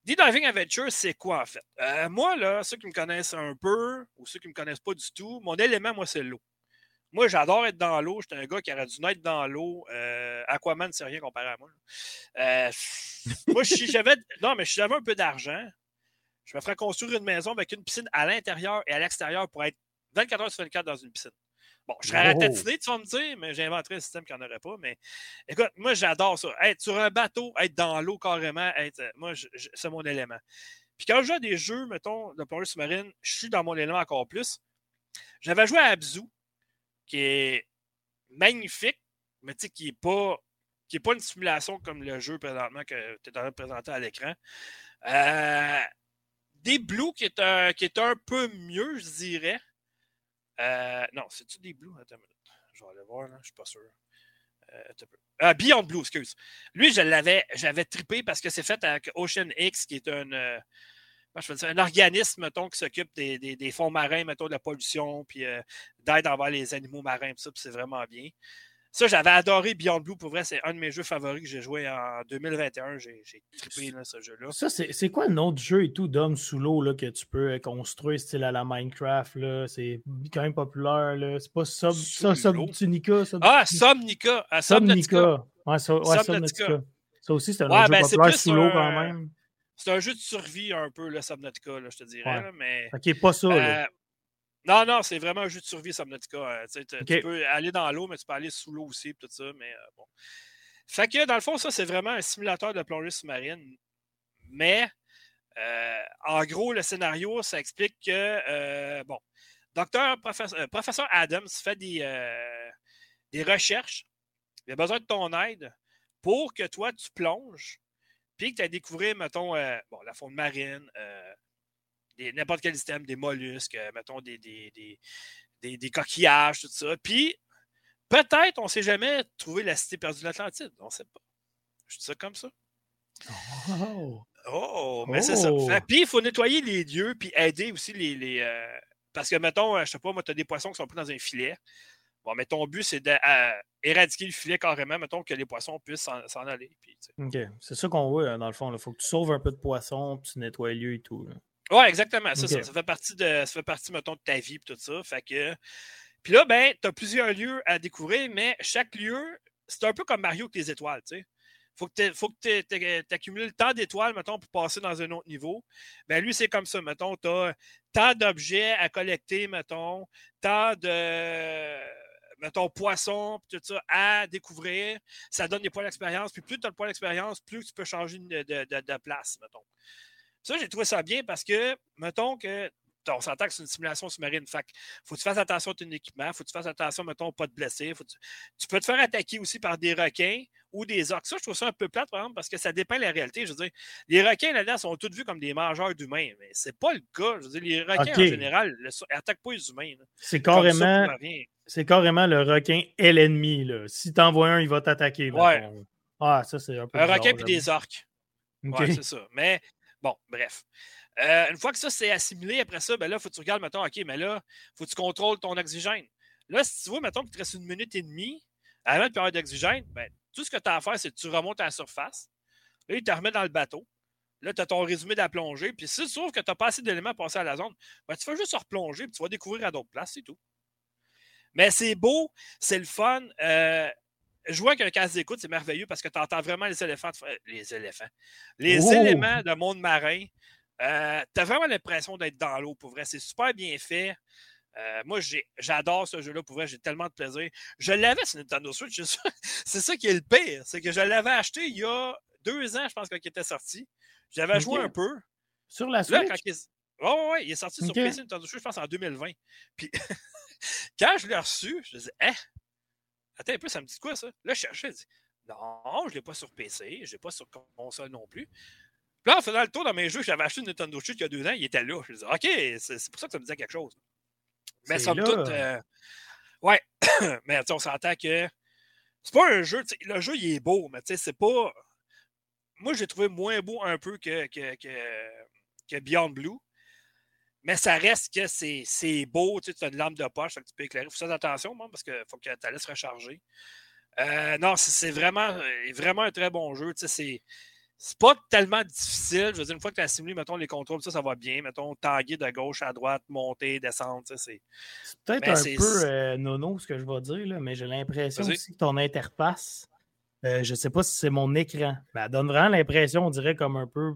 Speaker 1: The Diving Adventure, c'est quoi en fait? Euh, moi, là, ceux qui me connaissent un peu ou ceux qui ne me connaissent pas du tout, mon élément, moi, c'est l'eau. Moi, j'adore être dans l'eau. J'étais un gars qui aurait dû naître dans l'eau. Euh, Aquaman, c'est rien comparé à moi. Euh, moi, j'avais. Non, mais si j'avais un peu d'argent, je me ferais construire une maison avec une piscine à l'intérieur et à l'extérieur pour être 24 heures sur 24 dans une piscine. Bon, je serais ratatiné, tu vas me dire, mais j'inventerais un système qui n'en aurait pas. Mais écoute, moi, j'adore ça. Être sur un bateau, être dans l'eau carrément, être, moi, c'est mon élément. Puis quand je joue à des jeux, mettons, de plongée sous-marine, je suis dans mon élément encore plus. J'avais joué à Abzu, qui est magnifique, mais tu sais, qui n'est pas, qui est pas une simulation comme le jeu présentement que tu es en train de présenter à l'écran. Euh, des Blues qui est, un, qui est un peu mieux, je dirais. Euh, non, c'est-tu des Blues? Attends minute. Je vais aller voir, là. Je suis pas sûr. Euh, ah, Beyond Blue, excuse. Lui, je l'avais, j'avais trippé parce que c'est fait avec Ocean X, qui est un, euh, je un organisme, mettons, qui s'occupe des, des, fonds marins, mettons, de la pollution, puis d'aide envers les animaux marins, puis ça, puis c'est vraiment bien. Ça, j'avais adoré Beyond Blue. Pour vrai, c'est un de mes jeux favoris que j'ai joué en 2021. J'ai trippé là, ce jeu-là.
Speaker 2: Ça, c'est quoi le nom du jeu et tout d'hommes sous l'eau que tu peux euh, construire style à la Minecraft? C'est quand même populaire. C'est pas Sub, ça, Subtunica?
Speaker 1: ah, Subnica.
Speaker 2: Ah, Subnica. Ouais, ça, ouais, Subnautica. Ça aussi, c'est un ouais, jeu ben, populaire sous l'eau quand même.
Speaker 1: C'est un jeu de survie un peu, le Subnautica, là, je te dirais. Là, mais,
Speaker 2: ok, pas ça. Euh,
Speaker 1: non, non, c'est vraiment un jeu de survie, Subnautica. Euh, tu peux aller dans l'eau, mais tu peux aller sous l'eau aussi, tout ça. Mais euh, bon. Fait que, dans le fond, ça, c'est vraiment un simulateur de plongée sous-marine. Mais, euh, en gros, le scénario, ça explique que, bon, docteur, professeur, professeur, Adams fait des, des recherches. Il a besoin de ton aide pour que toi, tu plonges, puis que tu as découvert, mettons, bon, la faune marine, n'importe quel système, des mollusques, euh, mettons des, des, des, coquillages, tout ça. Puis, peut-être, on ne sait jamais, trouver la cité perdue de l'Atlantide. On ne sait pas. Je dis ça comme ça. Oh! Oh, mais c'est ça. Oh! Puis, il faut nettoyer les lieux, puis aider aussi les. les euh, parce que, mettons, euh, je sais pas, moi, tu as des poissons qui sont pris dans un filet. Bon, mais ton but, c'est d'éradiquer le filet carrément, mettons, que les poissons puissent s'en aller.
Speaker 2: OK. C'est ça qu'on veut, hein, dans le fond. Il faut que tu sauves un peu de poissons, puis tu nettoies les lieux et tout.
Speaker 1: Oui, exactement. Ça, ça, fait partie de. Ça fait partie, mettons, de ta vie et tout ça. Fait que. Puis là, ben, tu as plusieurs lieux à découvrir, mais chaque lieu, c'est un peu comme Mario avec les étoiles, tu sais. Faut que tu accumules le temps d'étoiles, mettons, pour passer dans un autre niveau. Ben lui, c'est comme ça, mettons, tu as tant d'objets à collecter, mettons, tant de mettons, poissons, tout ça, à découvrir. Ça donne des points d'expérience. Puis plus tu as le point d'expérience, plus tu peux changer de, de, de place, mettons. Ça, j'ai trouvé ça bien parce que, mettons que on s'entend que c'est une simulation sous-marine. Fait faut que tu fasses attention à ton équipement, faut que tu fasses attention, mettons, pas de blessés. tu... peux te faire attaquer aussi par des requins ou des orques. Ça, je trouve ça un peu plate, par exemple, parce que ça dépend de la réalité. Je veux dire, les requins là-dedans sont tous vus comme des mangeurs d'humains, mais c'est pas le cas. Je veux dire, les requins, en général, n'attaquent pas les humains.
Speaker 2: C'est carrément, c'est carrément le requin est l'ennemi. Si t'en vois un, il va t'attaquer.
Speaker 1: Ouais.
Speaker 2: Ah, ça, c'est un peu.
Speaker 1: Un requin puis des orques. Ouais, c'est ça. Mais Bon, bref. Euh, une fois que ça c'est assimilé, après ça, ben là, faut que tu regardes, mettons, OK, mais là, faut que tu contrôles ton oxygène. Là, si tu vois, mettons, qu'il te reste une minute et demie avant de période d'oxygène, ben, tout ce que tu as à faire, c'est que tu remontes à la surface. Là, il te remet dans le bateau. Là, tu as ton résumé de la plongée. Puis si tu trouves que tu n'as pas assez d'éléments pour passer à la zone, ben, tu fais juste replonger, puis tu vas découvrir à d'autres places, c'est tout. Mais c'est beau, c'est le fun. Euh, jouer avec un casque d'écoute, c'est merveilleux parce que tu entends vraiment les éléphants. Les éléphants. Les oh! éléments de monde marin. Euh, tu as vraiment l'impression d'être dans l'eau, pour vrai. C'est super bien fait. Euh, moi, j'adore ce jeu-là, pour vrai. J'ai tellement de plaisir. Je l'avais sur Nintendo Switch. C'est ça qui est le pire. C'est que je l'avais acheté il y a deux ans, je pense, quand il était sorti. J'avais joué un peu.
Speaker 2: Sur la Switch?
Speaker 1: Oui, il... est sorti sur PC Nintendo Switch, je pense, en 2020. Puis, quand je l'ai reçu, je me disais, hein, Attends un peu, ça me dit quoi ça? Là, je cherchais, je dis Non, je ne l'ai pas sur PC, je ne l'ai pas sur console non plus. Puis là, en faisant le tour dans mes jeux, j'avais acheté une Nintendo Switch il y a deux ans, il était là. Je dis OK, c'est pour ça que ça me disait quelque chose. Mais somme toute, euh, ouais, mais on s'entend que c'est pas un jeu, le jeu il est beau, mais tu sais, c'est pas. Moi, j'ai trouvé moins beau un peu que, que, que Beyond Blue. Mais ça reste que c'est beau. Tu, as une lampe de poche, tu peux éclairer. Il faut faire attention, parce qu'il faut que tu la laisses recharger. Euh, non, c'est vraiment, vraiment un très bon jeu. Tu sais, c'est pas tellement difficile. Je veux dire, une fois que tu as assimilé, mettons, les contrôles, ça, ça va bien. Mettons, tanguer de gauche à droite, monter, descendre, c'est.
Speaker 2: C'est peut-être un peu euh, nono ce que je vais dire, là, mais j'ai l'impression aussi que ton interface, euh, je sais pas si c'est mon écran, mais elle donne vraiment l'impression, on dirait, comme un peu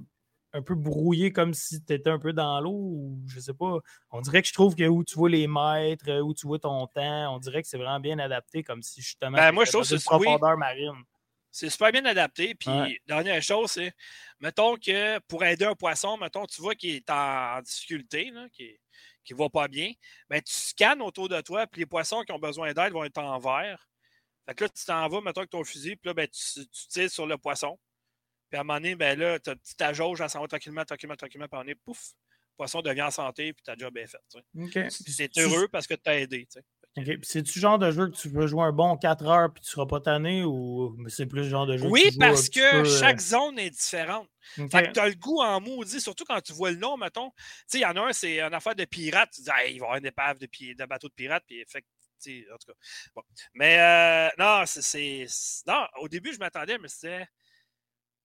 Speaker 2: un peu brouillé comme si tu étais un peu dans l'eau ou je sais pas. On dirait que je trouve que où tu vois les mètres, où tu vois ton temps, on dirait que c'est vraiment bien adapté comme si justement
Speaker 1: ben, moi, je trouve que
Speaker 2: profondeur marine.
Speaker 1: C'est super bien adapté. Puis, dernière chose, c'est, mettons que pour aider un poisson, mettons, tu vois qu'il est en, difficulté, qu'il ne va pas bien, ben, tu scannes autour de toi, puis les poissons qui ont besoin d'aide vont être en vert. Fait que là, tu t'en vas, mettons, avec ton fusil, puis là, ben, tu, tires sur le poisson. Puis à un moment donné, ben là, tu as ta jauge, elle s'en va tranquillement, tranquillement, tranquillement, puis on est pouf, poisson devient en santé, puis ta job est faite.
Speaker 2: Okay.
Speaker 1: C'est heureux parce que tu as aidé.
Speaker 2: OK. C'est-tu genre de jeu que tu veux jouer un bon 4 heures puis tu ne seras pas tanné ou c'est plus le genre de jeu
Speaker 1: Oui,
Speaker 2: que tu
Speaker 1: parce que chaque zone est différente. Fait que tu as le goût en maudit, surtout quand tu vois le nom, mettons. Tu sais, il y en a un, c'est une affaire de pirate. Tu dis, il va y avoir une épave de, de bateau de pirate. Puis, fait, en tout cas. Bon. Mais euh, non, c'est. Non, au début, je m'attendais, mais c'était.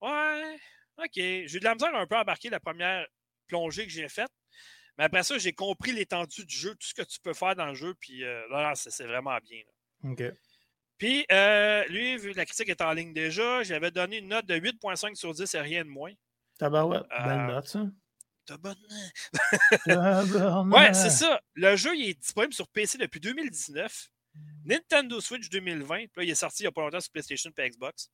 Speaker 1: Ouais, OK. J'ai eu de la misère un peu à embarquer la première plongée que j'ai faite. Mais après ça, j'ai compris l'étendue du jeu, tout ce que tu peux faire dans le jeu, puis euh, là, c'est vraiment bien.
Speaker 2: OK.
Speaker 1: Puis, euh, lui, vu que la critique est en ligne déjà, j'avais donné une note de 8,5 sur 10 et rien de moins.
Speaker 2: Tabarouette, euh, belle note, ça.
Speaker 1: Ouais, c'est ça. Le jeu, il est disponible sur PC depuis 2019. Nintendo Switch 2020. Puis là, il est sorti il n'y a pas longtemps sur PlayStation et Xbox.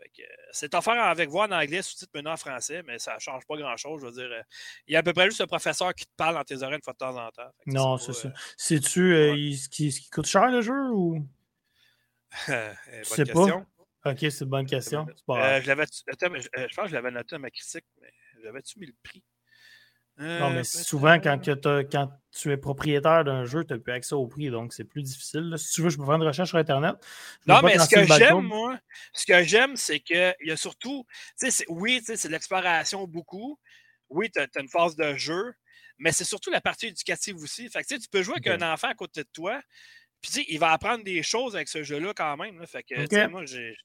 Speaker 1: Euh, c'est offert avec voix en anglais, sous-titre maintenant en français, mais ça ne change pas grand-chose. Je veux dire, euh, il y a à peu près juste le professeur qui te parle dans tes oreilles une fois de temps en temps.
Speaker 2: non, c'est ça. C'est-tu ce, qui, ce qui coûte cher le jeu ou?
Speaker 1: c'est pas?
Speaker 2: Ok, c'est une bonne question.
Speaker 1: Euh, je, je, pense que je l'avais noté à ma critique, mais j'avais-tu mis le prix?
Speaker 2: Non, mais souvent, quand, quand, tu es propriétaire d'un jeu, tu n'as plus accès au prix, donc c'est plus difficile. Si tu veux, je peux faire une recherche sur Internet.
Speaker 1: Non, mais ce que j'aime, moi, ce que j'aime, c'est qu'il y a surtout, oui, c'est l'exploration beaucoup. Oui, tu as, une phase de jeu, mais c'est surtout la partie éducative aussi. Fait que, tu peux jouer avec un enfant à côté de toi, puis il va apprendre des choses avec ce jeu-là quand même. Fait que, moi, j'ai.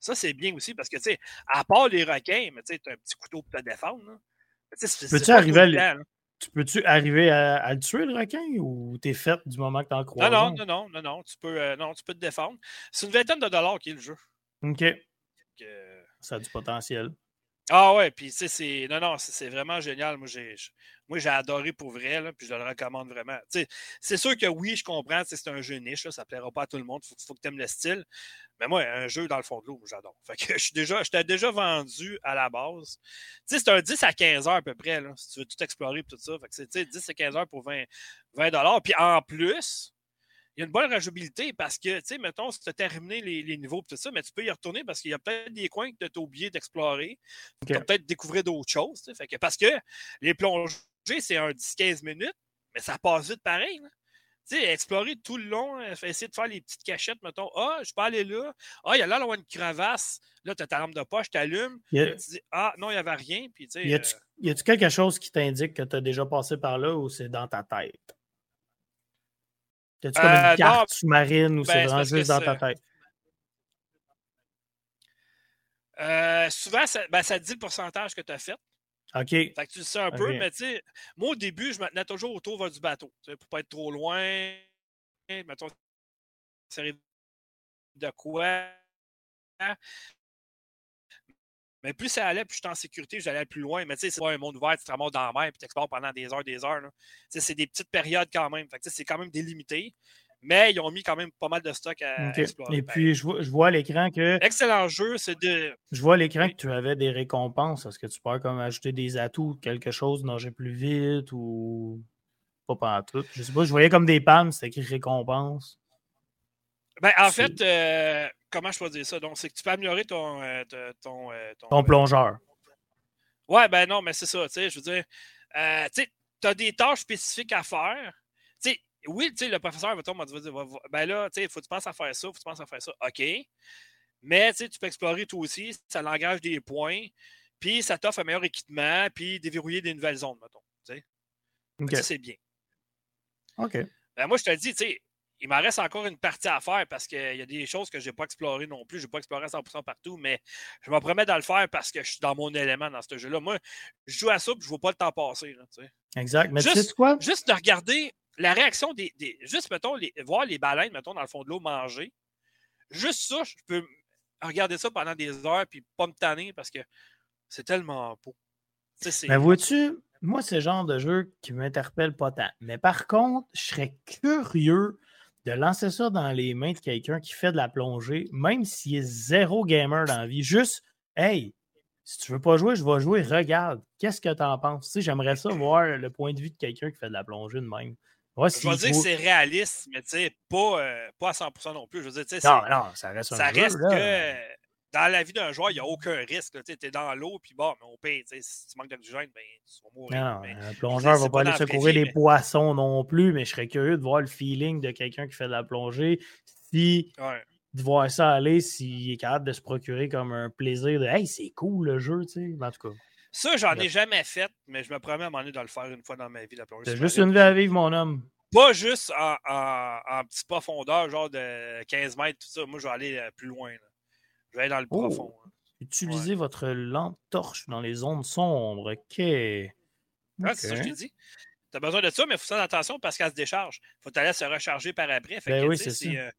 Speaker 1: Ça, c'est bien aussi parce que, tu sais, à part les requins, mais tu as un petit couteau pour te défendre.
Speaker 2: Peux-tu arriver, à, tu peux-tu arriver à, le tuer, le requin, ou t'es fait du moment que t'en crois?
Speaker 1: Non, non, non, non, non, tu peux, euh, non, tu peux te défendre. C'est une vingtaine de dollars qui est le jeu.
Speaker 2: OK. Ça a du potentiel.
Speaker 1: Ah ouais, puis tu sais, c'est. Non, non, c'est vraiment génial. Moi, j'ai moi, j'ai adoré pour vrai, là, puis je le recommande vraiment. C'est sûr que oui, je comprends, c'est un jeu niche, ça ne plaira pas à tout le monde, il faut, que tu aimes le style. Mais moi, un jeu dans le fond de l'eau, j'adore. Fait que je suis déjà, j'étais déjà vendu à la base. c'est un 10 à 15 heures à peu près, là, si tu veux tout explorer et tout ça. Fait que c'est 10 à 15 heures pour 20, 20 Puis en plus, il y a une bonne rejouabilité parce que, tu sais, mettons, si tu as terminé les, niveaux et tout ça, mais tu peux y retourner parce qu'il y a peut-être des coins que tu as oublié d'explorer. Tu peux peut-être découvrir d'autres choses. Fait que, parce que les plongées, c'est un 10-15 minutes, mais ça passe vite pareil. Tu sais, explorer tout le long, euh, essayer de faire les petites cachettes, mettons. Ah, je peux aller là. Ah, il y a là, là, une crevasse. Là, tu as ta lampe de poche, tu allumes. Tu dis, ah, non, il n'y avait rien. Puis, tu sais,
Speaker 2: y a-tu euh, quelque chose qui t'indique que tu as déjà passé par là ou c'est dans ta tête? T'as-tu comme une euh, carte sous-marine ou c'est ben, vraiment juste dans ta tête?
Speaker 1: Euh, souvent, ça, ben, ça dit le pourcentage que tu as fait.
Speaker 2: OK.
Speaker 1: Fait que tu le sais un peu, mais tu sais, moi au début, je me tenais toujours autour du bateau. Pour pas être trop loin. Mettons, de quoi. Mais plus ça allait, plus j'étais en sécurité, j'allais plus loin. Mais tu sais, c'est pas un monde ouvert, tu te ramasses dans la mer et tu explores pendant des heures, des heures. C'est des petites périodes quand même. Fait c'est quand même délimité. Mais ils ont mis quand même pas mal de stock à explorer.
Speaker 2: Et puis, je vois, à l'écran que.
Speaker 1: Excellent jeu, c'est de.
Speaker 2: Je vois à l'écran que tu avais des récompenses. Est-ce que tu peux comme ajouter des atouts, quelque chose, nager plus vite ou. Pas pas tout. Je sais pas, je voyais comme des palmes, c'était écrit récompense.
Speaker 1: Ben, en fait, euh, comment je peux dire ça? Donc, c'est que tu peux améliorer ton. Euh, ton,
Speaker 2: euh, ton, plongeur.
Speaker 1: Ouais, ben non, mais c'est ça, tu sais, je veux dire. tu sais, tu as des tâches spécifiques à faire. Tu sais, oui, tu sais, le professeur va dire, ben là, tu sais, faut que tu penses à faire ça, faut que tu penses à faire ça. OK. Mais, tu sais, tu peux explorer toi aussi, ça l'engage des points, puis ça t'offre un meilleur équipement, puis déverrouiller des nouvelles zones, mettons. Tu sais. Ça, c'est bien.
Speaker 2: OK.
Speaker 1: Ben, moi, je te dis, tu sais, il m'en reste encore une partie à faire parce qu'il y a des choses que je n'ai pas explorées non plus. Je n'ai pas exploré à 100% partout, mais je me promets de le faire parce que je suis dans mon élément dans ce jeu-là. Moi, je joue à ça et je ne vois pas le temps passer.
Speaker 2: exact. Mais juste, quoi?
Speaker 1: Juste de regarder la réaction des. juste, mettons, les, voir les baleines, mettons, dans le fond de l'eau manger. Juste ça, je peux regarder ça pendant des heures puis pas me tanner parce que c'est tellement beau.
Speaker 2: Mais vois-tu, moi, c'est le genre de jeu qui m'interpelle pas tant. Mais par contre, je serais curieux de lancer ça dans les mains de quelqu'un qui fait de la plongée, même s'il est zéro gamer dans la vie. Juste, hey, si tu veux pas jouer, je vais jouer, regarde. Qu'est-ce que tu en penses? Tu sais, j'aimerais ça voir le point de vue de quelqu'un qui fait de la plongée de même.
Speaker 1: je vais dire que c'est réaliste, mais tu sais, pas, euh, pas à 100% non plus. Je veux dire,
Speaker 2: non, non, ça reste un
Speaker 1: ça
Speaker 2: jeu,
Speaker 1: reste que dans la vie d'un joueur, il n'y a aucun risque. Tu es dans l'eau, puis bon, mais on paye. Si tu manques d'oxygène, ben, tu vas mourir.
Speaker 2: Non, un plongeur ne va pas aller secourir des poissons non plus, mais je serais curieux de voir le feeling de quelqu'un qui fait de la plongée. Si de voir ça aller, s'il est capable de se procurer comme un plaisir de Hey, c'est cool le jeu, tu sais. En tout cas.
Speaker 1: Ça, j'en ai jamais fait, mais je me promets à un moment donné de le faire une fois dans ma vie, la plongée.
Speaker 2: C'est juste une vie à vivre, mon homme.
Speaker 1: Pas juste en, en, petit profondeur, genre de 15 mètres, tout ça. Moi, je vais aller euh, plus loin. Je vais aller dans le oh! profond. Hein.
Speaker 2: Utilisez votre lampe torche dans les zones sombres. OK. c'est
Speaker 1: ça que je t'ai dit. Tu as besoin de ça, mais il faut faire attention parce qu'elle se décharge. Il faut t'aller se recharger par après.
Speaker 2: ben oui, c'est ça.
Speaker 1: Euh,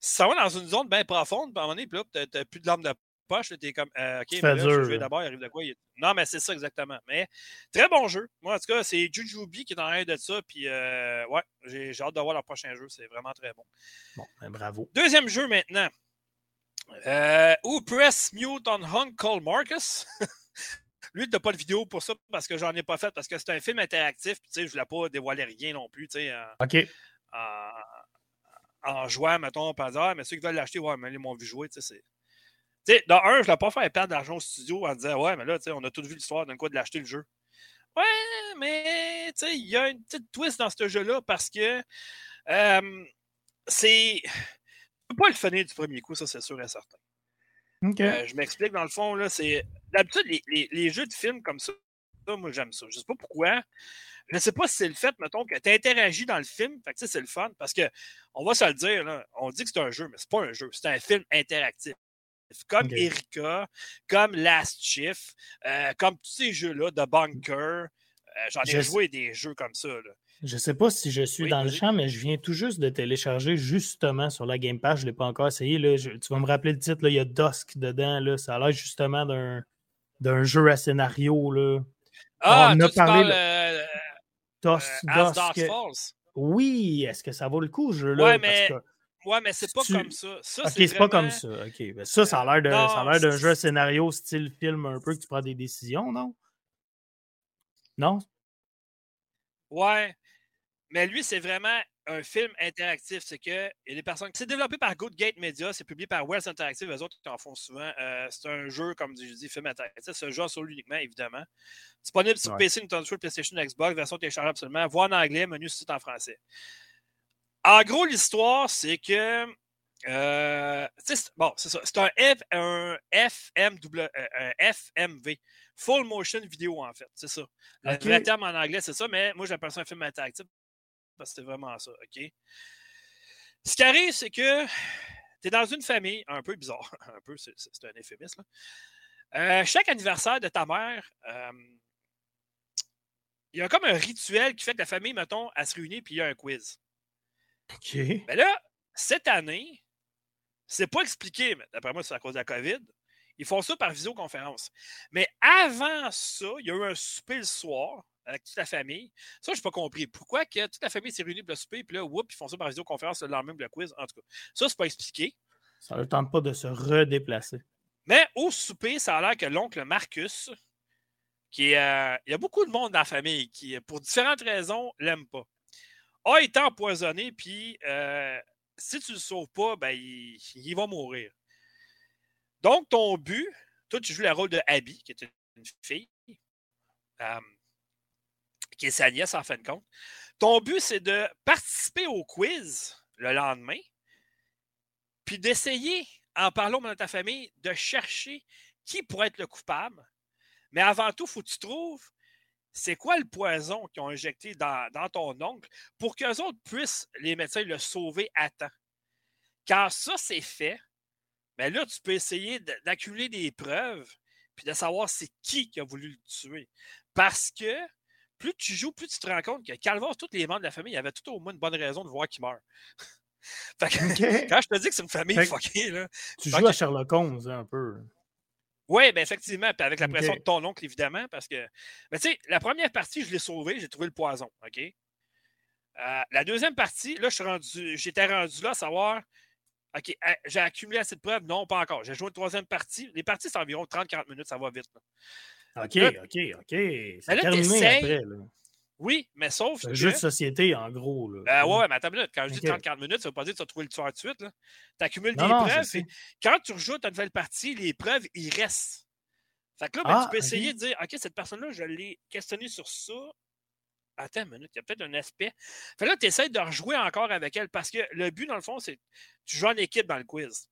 Speaker 1: si ça va dans une zone bien profonde, à un moment donné, tu n'as plus de lampe de poche, tu es comme euh, OK, mais là, je vais d'abord, il arrive de quoi Non, mais c'est ça exactement. Mais très bon jeu. Moi, en tout cas, c'est Jujubi qui est en train de ça. Puis, euh, ouais, j'ai hâte de voir leur prochain jeu. C'est vraiment très bon.
Speaker 2: Bon, ben, bravo.
Speaker 1: Deuxième jeu maintenant. Euh, ou Press Mute on Uncle Marcus. Lui, il n'a pas de vidéo pour ça parce que j'en ai pas fait, parce que c'est un film interactif. Puis, je ne voulais pas dévoiler rien non plus. En,
Speaker 2: OK.
Speaker 1: En, en, jouant, mettons, par ah, mais ceux qui veulent l'acheter, ouais, mais ils m'ont vu jouer. C'est. sais, dans un, je ne voulais pas faire perdre d'argent au studio en disant Ouais, mais là, on a tous vu l'histoire d'un quoi de l'acheter le jeu. Ouais, mais il y a une petite twist dans ce jeu-là parce que euh, c'est pas le finir du premier coup, ça c'est sûr et certain. Euh, je m'explique, dans le fond, là, c'est. D'habitude, les, jeux de films comme ça, moi j'aime ça. Je sais pas pourquoi. Je ne sais pas si c'est le fait, mettons, que tu interagis dans le film. Fait que c'est le fun. Parce que on va se le dire, là, on dit que c'est un jeu, mais c'est pas un jeu, c'est un film interactif. Comme Erika, comme Last Shift, euh, comme tous ces jeux-là de Bunker. Euh, j'en ai joué des jeux comme ça. Là.
Speaker 2: Je ne sais pas si je suis dans le champ, mais je viens tout juste de télécharger justement sur la Game Pass. Je ne l'ai pas encore essayé. Là. tu vas me rappeler le titre, là, il y a Dusk dedans. Là. Ça a l'air justement d'un jeu à scénario. Là.
Speaker 1: Ah, on a parlé. Euh, Dusk,
Speaker 2: euh, Dusk. Oui, est-ce que ça vaut le coup, ce jeu-là?
Speaker 1: Ouais, mais. Ouais, mais c'est pas comme ça. ça
Speaker 2: ok, c'est pas comme ça. Ok, ben, ça, ça a l'air d'un jeu à scénario style film un peu que tu prends des décisions, non? Non?
Speaker 1: Ouais. Mais lui, c'est vraiment un film interactif. C'est que il y a des personnes. C'est développé par Good Gate Media, c'est publié par Wells Interactive, eux autres qui en font souvent. Euh, c'est un jeu, comme je dis, film interactif. C'est un jeu sur uniquement, évidemment. Disponible sur PC, Nintendo Switch, PlayStation, Xbox, version téléchargeable absolument. Voir en anglais, menu site en français. En gros, l'histoire, c'est que. Euh, bon, c'est ça. C'est un, F, un, FMW, euh, un FMV. Full motion vidéo, en fait. C'est ça. Le terme en anglais, c'est ça, mais moi, j'appelle ça un film interactif parce que c'est vraiment ça, OK? Ce qui arrive, c'est que tu es dans une famille un peu bizarre. un peu, c'est un euphémisme. Euh, chaque anniversaire de ta mère, euh, il y a comme un rituel qui fait que la famille, mettons, elle se réunit puis il y a un quiz.
Speaker 2: OK.
Speaker 1: Mais là, cette année, c'est pas expliqué, mais d'après moi, c'est à cause de la COVID. Ils font ça par visioconférence. Mais avant ça, il y a eu un souper le soir avec toute la famille. Ça, je n'ai pas compris. Pourquoi que toute la famille s'est réunie pour le souper, puis là, whoop, ils font ça par visioconférence le lendemain de le quiz. En tout cas, ça, c'est pas expliqué.
Speaker 2: Ça ne tente pas de se redéplacer.
Speaker 1: Mais au souper, ça a l'air que l'oncle Marcus, qui est, euh, il y a beaucoup de monde dans la famille qui, pour différentes raisons, l'aime pas. A été empoisonné, puis euh, si tu ne le sauves pas, ben, il, va mourir. Donc, ton but, toi, tu joues le rôle de Abby, qui est une fille. Euh, qui est sa nièce en fin de compte. Ton but, c'est de participer au quiz le lendemain, puis d'essayer, en parlant de ta famille, de chercher qui pourrait être le coupable. Mais avant tout, il faut que tu trouves c'est quoi le poison qu'ils ont injecté dans, ton oncle pour qu'eux autres puissent, les médecins, le sauver à temps. Quand ça, c'est fait, mais là, tu peux essayer d'accumuler des preuves puis de savoir c'est qui qui a voulu le tuer. Parce que plus tu joues, plus tu te rends compte que Calvas, tous les membres de la famille, avaient tout au moins une bonne raison de voir qu'il meurt. quand je te dis que c'est une famille fuckée, là.
Speaker 2: Tu joues à Sherlock Holmes hein, un peu.
Speaker 1: Oui, bien effectivement, puis avec la pression de ton oncle, évidemment, parce que. Mais tu sais, la première partie, je l'ai sauvé, j'ai trouvé le poison, OK? Euh, la deuxième partie, là, j'étais rendu là à savoir, OK, j'ai accumulé assez de preuves? Non, pas encore. J'ai joué une troisième partie. Les parties, c'est environ 30-40 minutes, ça va vite.
Speaker 2: OK, OK, OK. C'est terminé après, là.
Speaker 1: Oui, mais sauf.
Speaker 2: C'est un jeu de société, en gros. Là.
Speaker 1: Ben ouais, mais attends une minute. Quand je dis 30-40 minutes, ça ne veut pas dire que tu as trouvé le tueur tout de suite. Tu accumules des preuves. quand tu rejoues ta nouvelle partie, les preuves, ils restent. Fait que là, ben, tu ah, peux essayer de dire OK, cette personne-là, je l'ai questionné sur ça. Attends une minute, il y a peut-être un aspect. Fait là, tu essaies de rejouer encore avec elle parce que le but, dans le fond, c'est tu joues en équipe dans le quiz.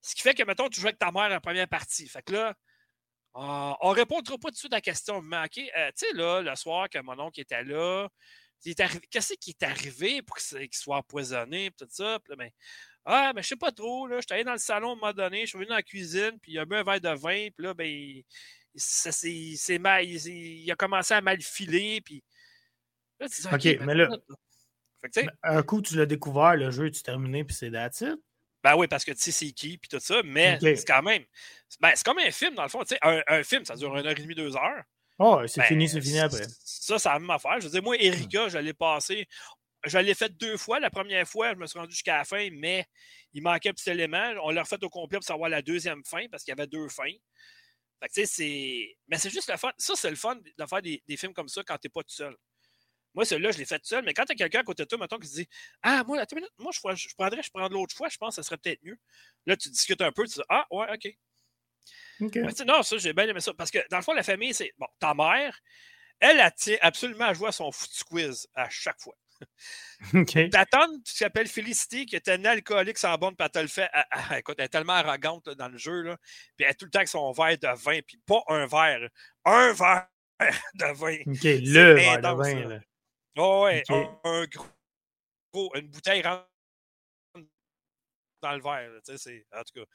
Speaker 1: Ce qui fait que, mettons, tu joues avec ta mère la première partie. Fait que là, on ne répondra pas tout de suite à la question. Mais OK, euh, tu sais, là, le soir que mon oncle était là, qu'est-ce qui est arrivé pour qu'il soit empoisonné, tout ça? Puis ben, ah, mais je sais pas trop, là. Je suis allé dans le salon à un moment donné, je suis venu dans la cuisine, puis il a bu un verre de vin, puis là, ben, il, c'est mal, il, a commencé à mal filer, puis.
Speaker 2: OK, mais là, un coup, tu l'as découvert, le jeu, tu terminé, puis c'est that's
Speaker 1: Ben oui, parce que tu sais c'est qui, puis tout ça, mais c'est quand même. Ben, c'est comme un film, dans le fond. Sais, un, film, ça dure une heure et demie, deux heures.
Speaker 2: Oh, c'est ben, fini, c'est fini après.
Speaker 1: Ça, c'est la même affaire. Je veux dire, moi, Erika, je l'ai passé. Je l'ai fait deux fois. La première fois, je me suis rendu jusqu'à la fin, mais il manquait un petit élément. On l'a refait au complet pour savoir la deuxième fin, parce qu'il y avait deux fins. Fait que, tu sais, c'est. Mais c'est juste le fun. Ça, c'est le fun de faire des, des films comme ça quand t'es pas tout seul. Moi, celui-là, je l'ai fait seul, mais quand tu as quelqu'un à côté de toi, mettons, qui se dit Ah, moi, attends minute, moi, je, je prendrais, je prends l'autre fois, je pense que ça serait peut-être mieux. Là, tu discutes un peu, tu dis Ah, ouais, OK. non, ça, j'ai bien aimé ça. Parce que, dans le fond, la famille, c'est. Bon, ta mère, elle, elle tient absolument à jouer à son foutu quiz à chaque fois. Okay. Ta tante, qui s'appelle Félicité, qui était une alcoolique sans bonne, puis elle te le fait. écoute, elle est tellement arrogante dans le jeu, là, puis elle a tout le temps avec son verre de vin, puis pas un verre, un verre de vin.
Speaker 2: OK, le verre de vin. Là.
Speaker 1: Oh, ouais, un, gros, une bouteille rentre dans le verre. en tout cas.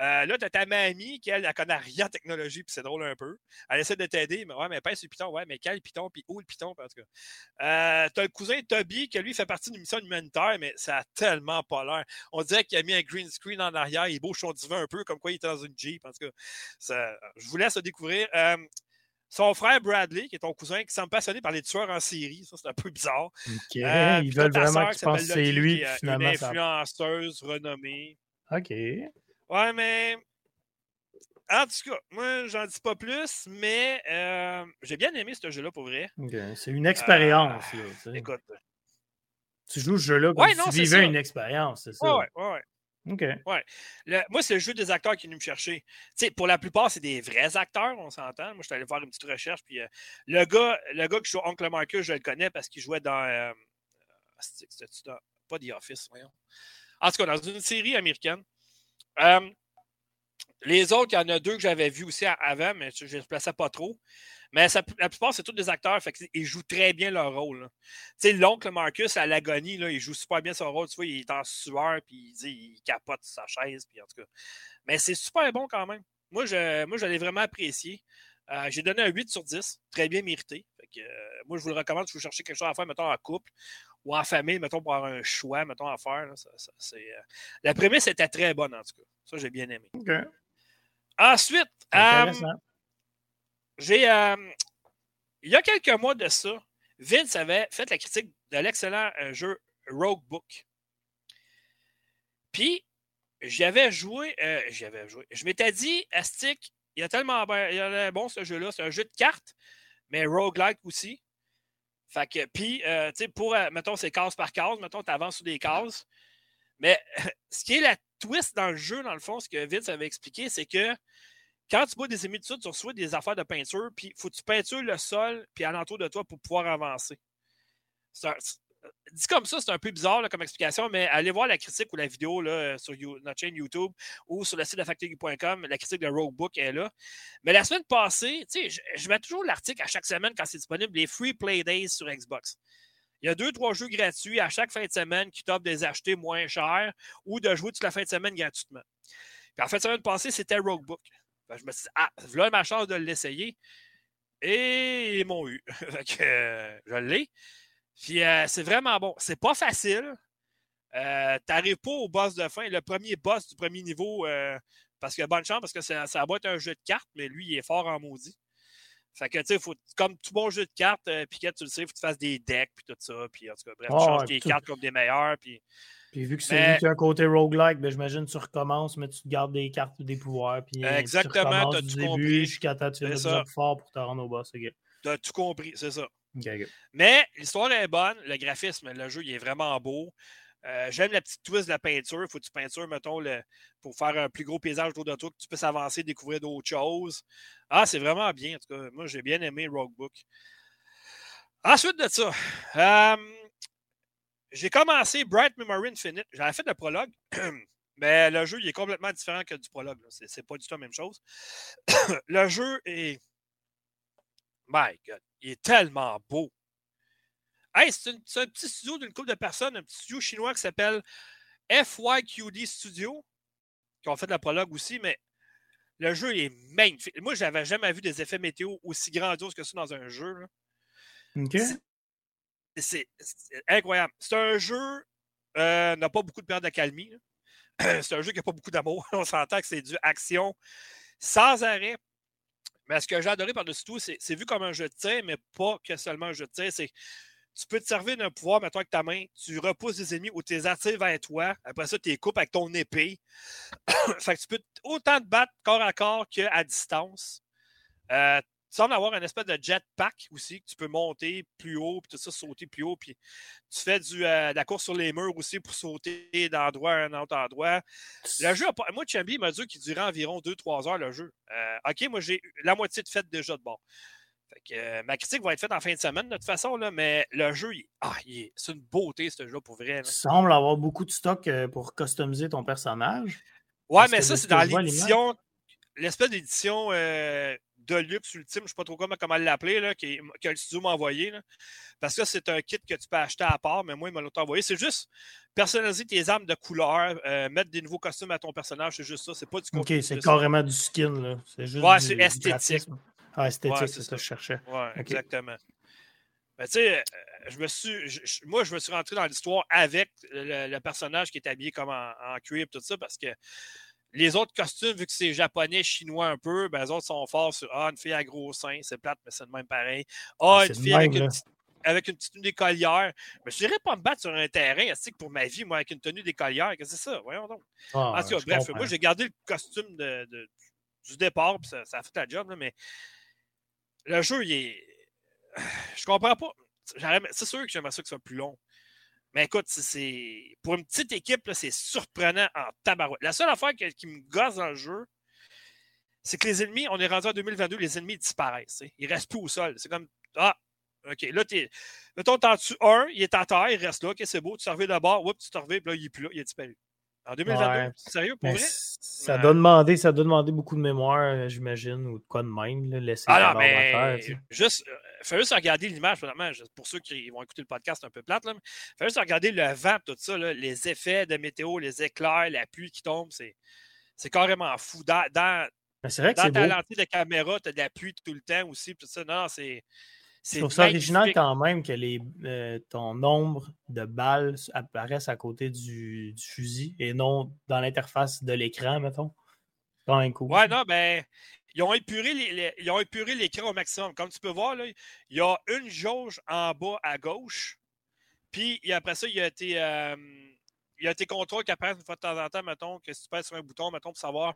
Speaker 1: Euh, là, tu as ta mamie qui, elle, elle connaît rien en technologie, puis c'est drôle un peu. Elle essaie de t'aider, mais ouais, mais pas sur le piton. Ouais, mais quel piton, puis où le piton, en tout cas. Euh, tu as le cousin Toby qui, lui, fait partie d'une mission humanitaire, mais ça a tellement pas l'air. On dirait qu'il a mis un green screen en arrière, il bouge son divan un peu, comme quoi il était dans une Jeep. En tout cas, ça, je vous laisse découvrir. Euh, son frère Bradley, qui est ton cousin, qui semble passionné par les tueurs en série. Ça, c'est un peu bizarre.
Speaker 2: OK. Euh, Ils veulent vraiment que tu penses que c'est lui. Qui, finalement,
Speaker 1: une influenceuse renommée.
Speaker 2: OK.
Speaker 1: Ouais, mais. En tout cas, moi, j'en dis pas plus, mais euh, j'ai bien aimé ce jeu-là pour vrai.
Speaker 2: C'est une expérience. là,
Speaker 1: écoute.
Speaker 2: Tu joues ce jeu-là comme si tu vivais une expérience, c'est ça?
Speaker 1: Ouais, ouais, ouais. Ouais. moi, c'est le jeu des acteurs qui est venu me chercher. sais, pour la plupart, c'est des vrais acteurs, on s'entend. Moi, je suis allé faire une petite recherche. Puis, euh, le, gars, le gars qui joue Oncle Marcus, je le connais parce qu'il jouait dans. Euh, pas The Office, voyons. En tout cas, dans une série américaine. Euh, les autres, il y en a deux que j'avais vus aussi avant, mais je ne les plaçais pas trop. Mais la plupart, c'est tous des acteurs. Fait ils jouent très bien leur rôle. Tu sais, l'oncle Marcus, à l'agonie, il joue super bien son rôle. Tu vois, il est en sueur, puis il, il capote sa chaise. Puis en tout cas. Mais c'est super bon quand même. Moi, je, moi, l'ai vraiment apprécié. Euh, j'ai donné un 8 sur 10, très bien mérité. Fait euh, moi, je vous le recommande si vous cherchez quelque chose à faire, mettons, en couple ou en famille, mettons, pour avoir un choix, mettons, à faire. Euh, la prémisse était très bonne, en tout cas. Ça, j'ai bien aimé. Ensuite, j'ai. Euh, il y a quelques mois de ça, Vince avait fait la critique de l'excellent euh, jeu Rogue Book. Puis, j'avais joué, euh, j'avais joué. Je m'étais dit, Astic, il y a tellement bon, il a bon ce jeu-là. C'est un jeu de cartes, mais roguelike aussi. Fait que, puis, tu sais, pour, mettons, c'est case par case, mettons, tu avances sur des cases. Mais ce qui est la twist dans le jeu, dans le fond, ce que Vince avait expliqué, c'est que quand tu bois des émis de tu reçois des affaires de peinture, puis faut que tu peintures le sol, puis alentour de toi pour pouvoir avancer. dit comme ça, c'est un peu bizarre comme explication, mais allez voir la critique ou la vidéo là, sur notre chaîne YouTube ou sur le site de factory.com. La critique de Roguebook est là. Mais la semaine passée, je, je mets toujours l'article à chaque semaine quand c'est disponible, les Free Play Days sur Xbox. Il y a deux, trois jeux gratuits à chaque fin de semaine qui t'offrent des acheter moins cher ou de jouer toute la fin de semaine gratuitement. Puis en fin de semaine passée, c'était Roguebook. Je me suis dit, ah, voilà ma chance de l'essayer. Et ils m'ont eu. Euh, je l'ai. Puis euh, c'est vraiment bon. C'est pas facile. Euh, T'arrives pas au boss de fin. Le premier boss du premier niveau, euh, parce que bonne chance, parce que ça, ça va être un jeu de cartes, mais lui, il est fort en maudit. Fait que, tu sais, faut, comme tout bon jeu de cartes, euh, Piquet, tu le sais, il faut que tu fasses des decks, puis tout ça. Puis, en tout cas, bref, tu
Speaker 2: Ah,
Speaker 1: changes tes
Speaker 2: tout.
Speaker 1: cartes comme des meilleures. Puis,
Speaker 2: Puis vu que c'est
Speaker 1: Mais-
Speaker 2: lui qui a un côté roguelike, ben j'imagine que tu recommences, mais tu te gardes des cartes ou des pouvoirs. Puis euh,
Speaker 1: Exactement,
Speaker 2: tu
Speaker 1: t'as
Speaker 2: du
Speaker 1: tout
Speaker 2: début
Speaker 1: compris.
Speaker 2: jusqu'à temps tu plus fort pour te rendre au boss.
Speaker 1: tu as tout compris, c'est ça. Mais l'histoire est bonne, le graphisme, le jeu, il est vraiment beau. Euh, J'aime la petite twist de la peinture. Il faut que tu mettons, le, pour faire un plus gros paysage autour de toi, que tu puisses avancer, découvrir d'autres choses. Ah, c'est vraiment bien. En tout cas, moi, j'ai bien aimé Roguebook. Ensuite de ça, euh, j'ai commencé Bright Memory Infinite. J'avais fait le prologue, mais le jeu il est complètement différent que du prologue. c'est pas du tout la même chose. le jeu est. My God, il est tellement beau. Hey, c'est une- c'est un petit studio d'une couple de personnes, un petit studio chinois qui s'appelle FYQD Studio, qui ont fait la prologue aussi, mais le jeu est magnifique. Moi, j'avais jamais vu des effets météo aussi grandioses que ça dans un jeu. C'est c'est incroyable. C'est un jeu, euh, n'a pas beaucoup de période d'accalmie. là. C'est un jeu qui n'a pas beaucoup d'amour. On s'entend que c'est du action sans arrêt. Mais ce que j'ai adoré par-dessus tout, c'est c'est vu comme un jeu de tir, mais pas que seulement un jeu de tir. C'est tu peux te servir d'un pouvoir, mettons avec ta main, tu repousses des ennemis ou tu les attires vers toi. Après ça, tu les coupes avec ton épée. fait que tu peux autant te battre corps à corps qu'à distance. Euh, tu sembles avoir un espèce de jetpack aussi, que tu peux monter plus haut, puis tout ça, sauter plus haut. Puis tu fais euh, de la course sur les murs aussi pour sauter d'endroit à un autre endroit. Le jeu, moi, Chambi m'a dit qu'il durait environ 2-3 heures le jeu. Euh, OK, moi, j'ai la moitié de fait déjà de bord. Fait que, euh, ma critique va être faite en fin de semaine, de toute façon, là, mais le jeu, il- ah, il est- c'est une beauté, ce jeu, pour vrai. là.
Speaker 2: Tu sembles avoir beaucoup de stock euh, pour customiser ton personnage.
Speaker 1: Ouais, mais ça, c'est dans l'édition, l'espèce d'édition euh, de luxe ultime, je ne sais pas trop comment, comment l'appeler, là, qui, que le studio m'a envoyé. là. Parce que c'est un kit que tu peux acheter à part, mais moi, il m'a l'autre envoyé. C'est juste personnaliser tes armes de couleur, euh, mettre des nouveaux costumes à ton personnage, c'est juste ça. C'est pas du
Speaker 2: Ok,
Speaker 1: contenu,
Speaker 2: c'est
Speaker 1: ça.
Speaker 2: carrément du skin. là. C'est juste
Speaker 1: Ouais, c'est esthétique.
Speaker 2: graphisme. Ah, esthétique,
Speaker 1: Ouais,
Speaker 2: c'est
Speaker 1: c'est
Speaker 2: ça que
Speaker 1: ça.
Speaker 2: je cherchais. Ok.
Speaker 1: exactement. Ben, tu sais, euh, je me suis. je- moi, je me suis rentré dans l'histoire avec le, le personnage qui est habillé comme en, en cuir et tout ça, parce que les autres costumes, vu que c'est japonais, chinois un peu, ben, les autres sont forts sur Ah, une fille à gros seins, c'est plate, mais c'est le même pareil. Ah,
Speaker 2: Ah,
Speaker 1: une
Speaker 2: c'est
Speaker 1: fille
Speaker 2: le
Speaker 1: avec une, avec une petite tenue d'écolière. Mais je dirais pas me battre sur un terrain, que pour ma vie, moi, avec une tenue d'écolière. Qu'est-ce que c'est ça? Voyons donc.
Speaker 2: Ah,
Speaker 1: En tout cas, bref,
Speaker 2: comprends.
Speaker 1: moi, j'ai gardé le costume de, de- du départ, puis ça, ça a fait la job, là, mais le jeu, il est. Je comprends pas. C'est sûr que j'aimerais ça que ce soit plus long. Mais écoute, c'est- pour une petite équipe, c'est surprenant en tabarouette. La seule affaire qui me gosse dans le jeu, c'est que les ennemis, on est rendu en 2022, les ennemis disparaissent. sais. Ils restent plus au sol. C'est comme Ah, OK, là, t'es. Mettons, t'en tues un, il est à terre, il reste là, OK, c'est beau, tu te reviens d'abord, oups, tu te reviens, puis là, il est plus là, il a disparu. En 2022,
Speaker 2: Ouais.
Speaker 1: sérieux, pour
Speaker 2: Mais
Speaker 1: vrai?
Speaker 2: ça
Speaker 1: Ouais.
Speaker 2: doit demander, ça doit demander beaucoup de mémoire, euh, j'imagine, ou de quoi de même, là, laisser
Speaker 1: Ah
Speaker 2: ça
Speaker 1: non,
Speaker 2: dans
Speaker 1: mais
Speaker 2: la terre, tu sais.
Speaker 1: juste, euh, fais juste regarder l'image, pour ceux qui vont écouter le podcast un peu plate, là, mais fais juste regarder le vent, tout ça, là, les effets de météo, les éclairs, la pluie qui tombe, c'est, c'est carrément fou. Dans, dans,
Speaker 2: Mais c'est vrai que
Speaker 1: dans ta
Speaker 2: beau.
Speaker 1: lentille de caméra, tu as de la pluie tout le temps aussi, tout ça. Non, c'est. C'est
Speaker 2: trouve ça original quand même que les, euh, ton nombre de balles apparaissent à côté du, du fusil et non dans l'interface de l'écran, mettons. Quand même cool.
Speaker 1: Ouais, non, ben, ils ont épuré les- les- ils ont épuré l'écran au maximum. Comme tu peux voir, là, il y a une jauge en bas à gauche. Puis après ça, il y a été. euh, il y a tes contrôles qui apparaissent une fois de temps en temps, mettons, que si tu pèses sur un bouton, mettons, pour savoir,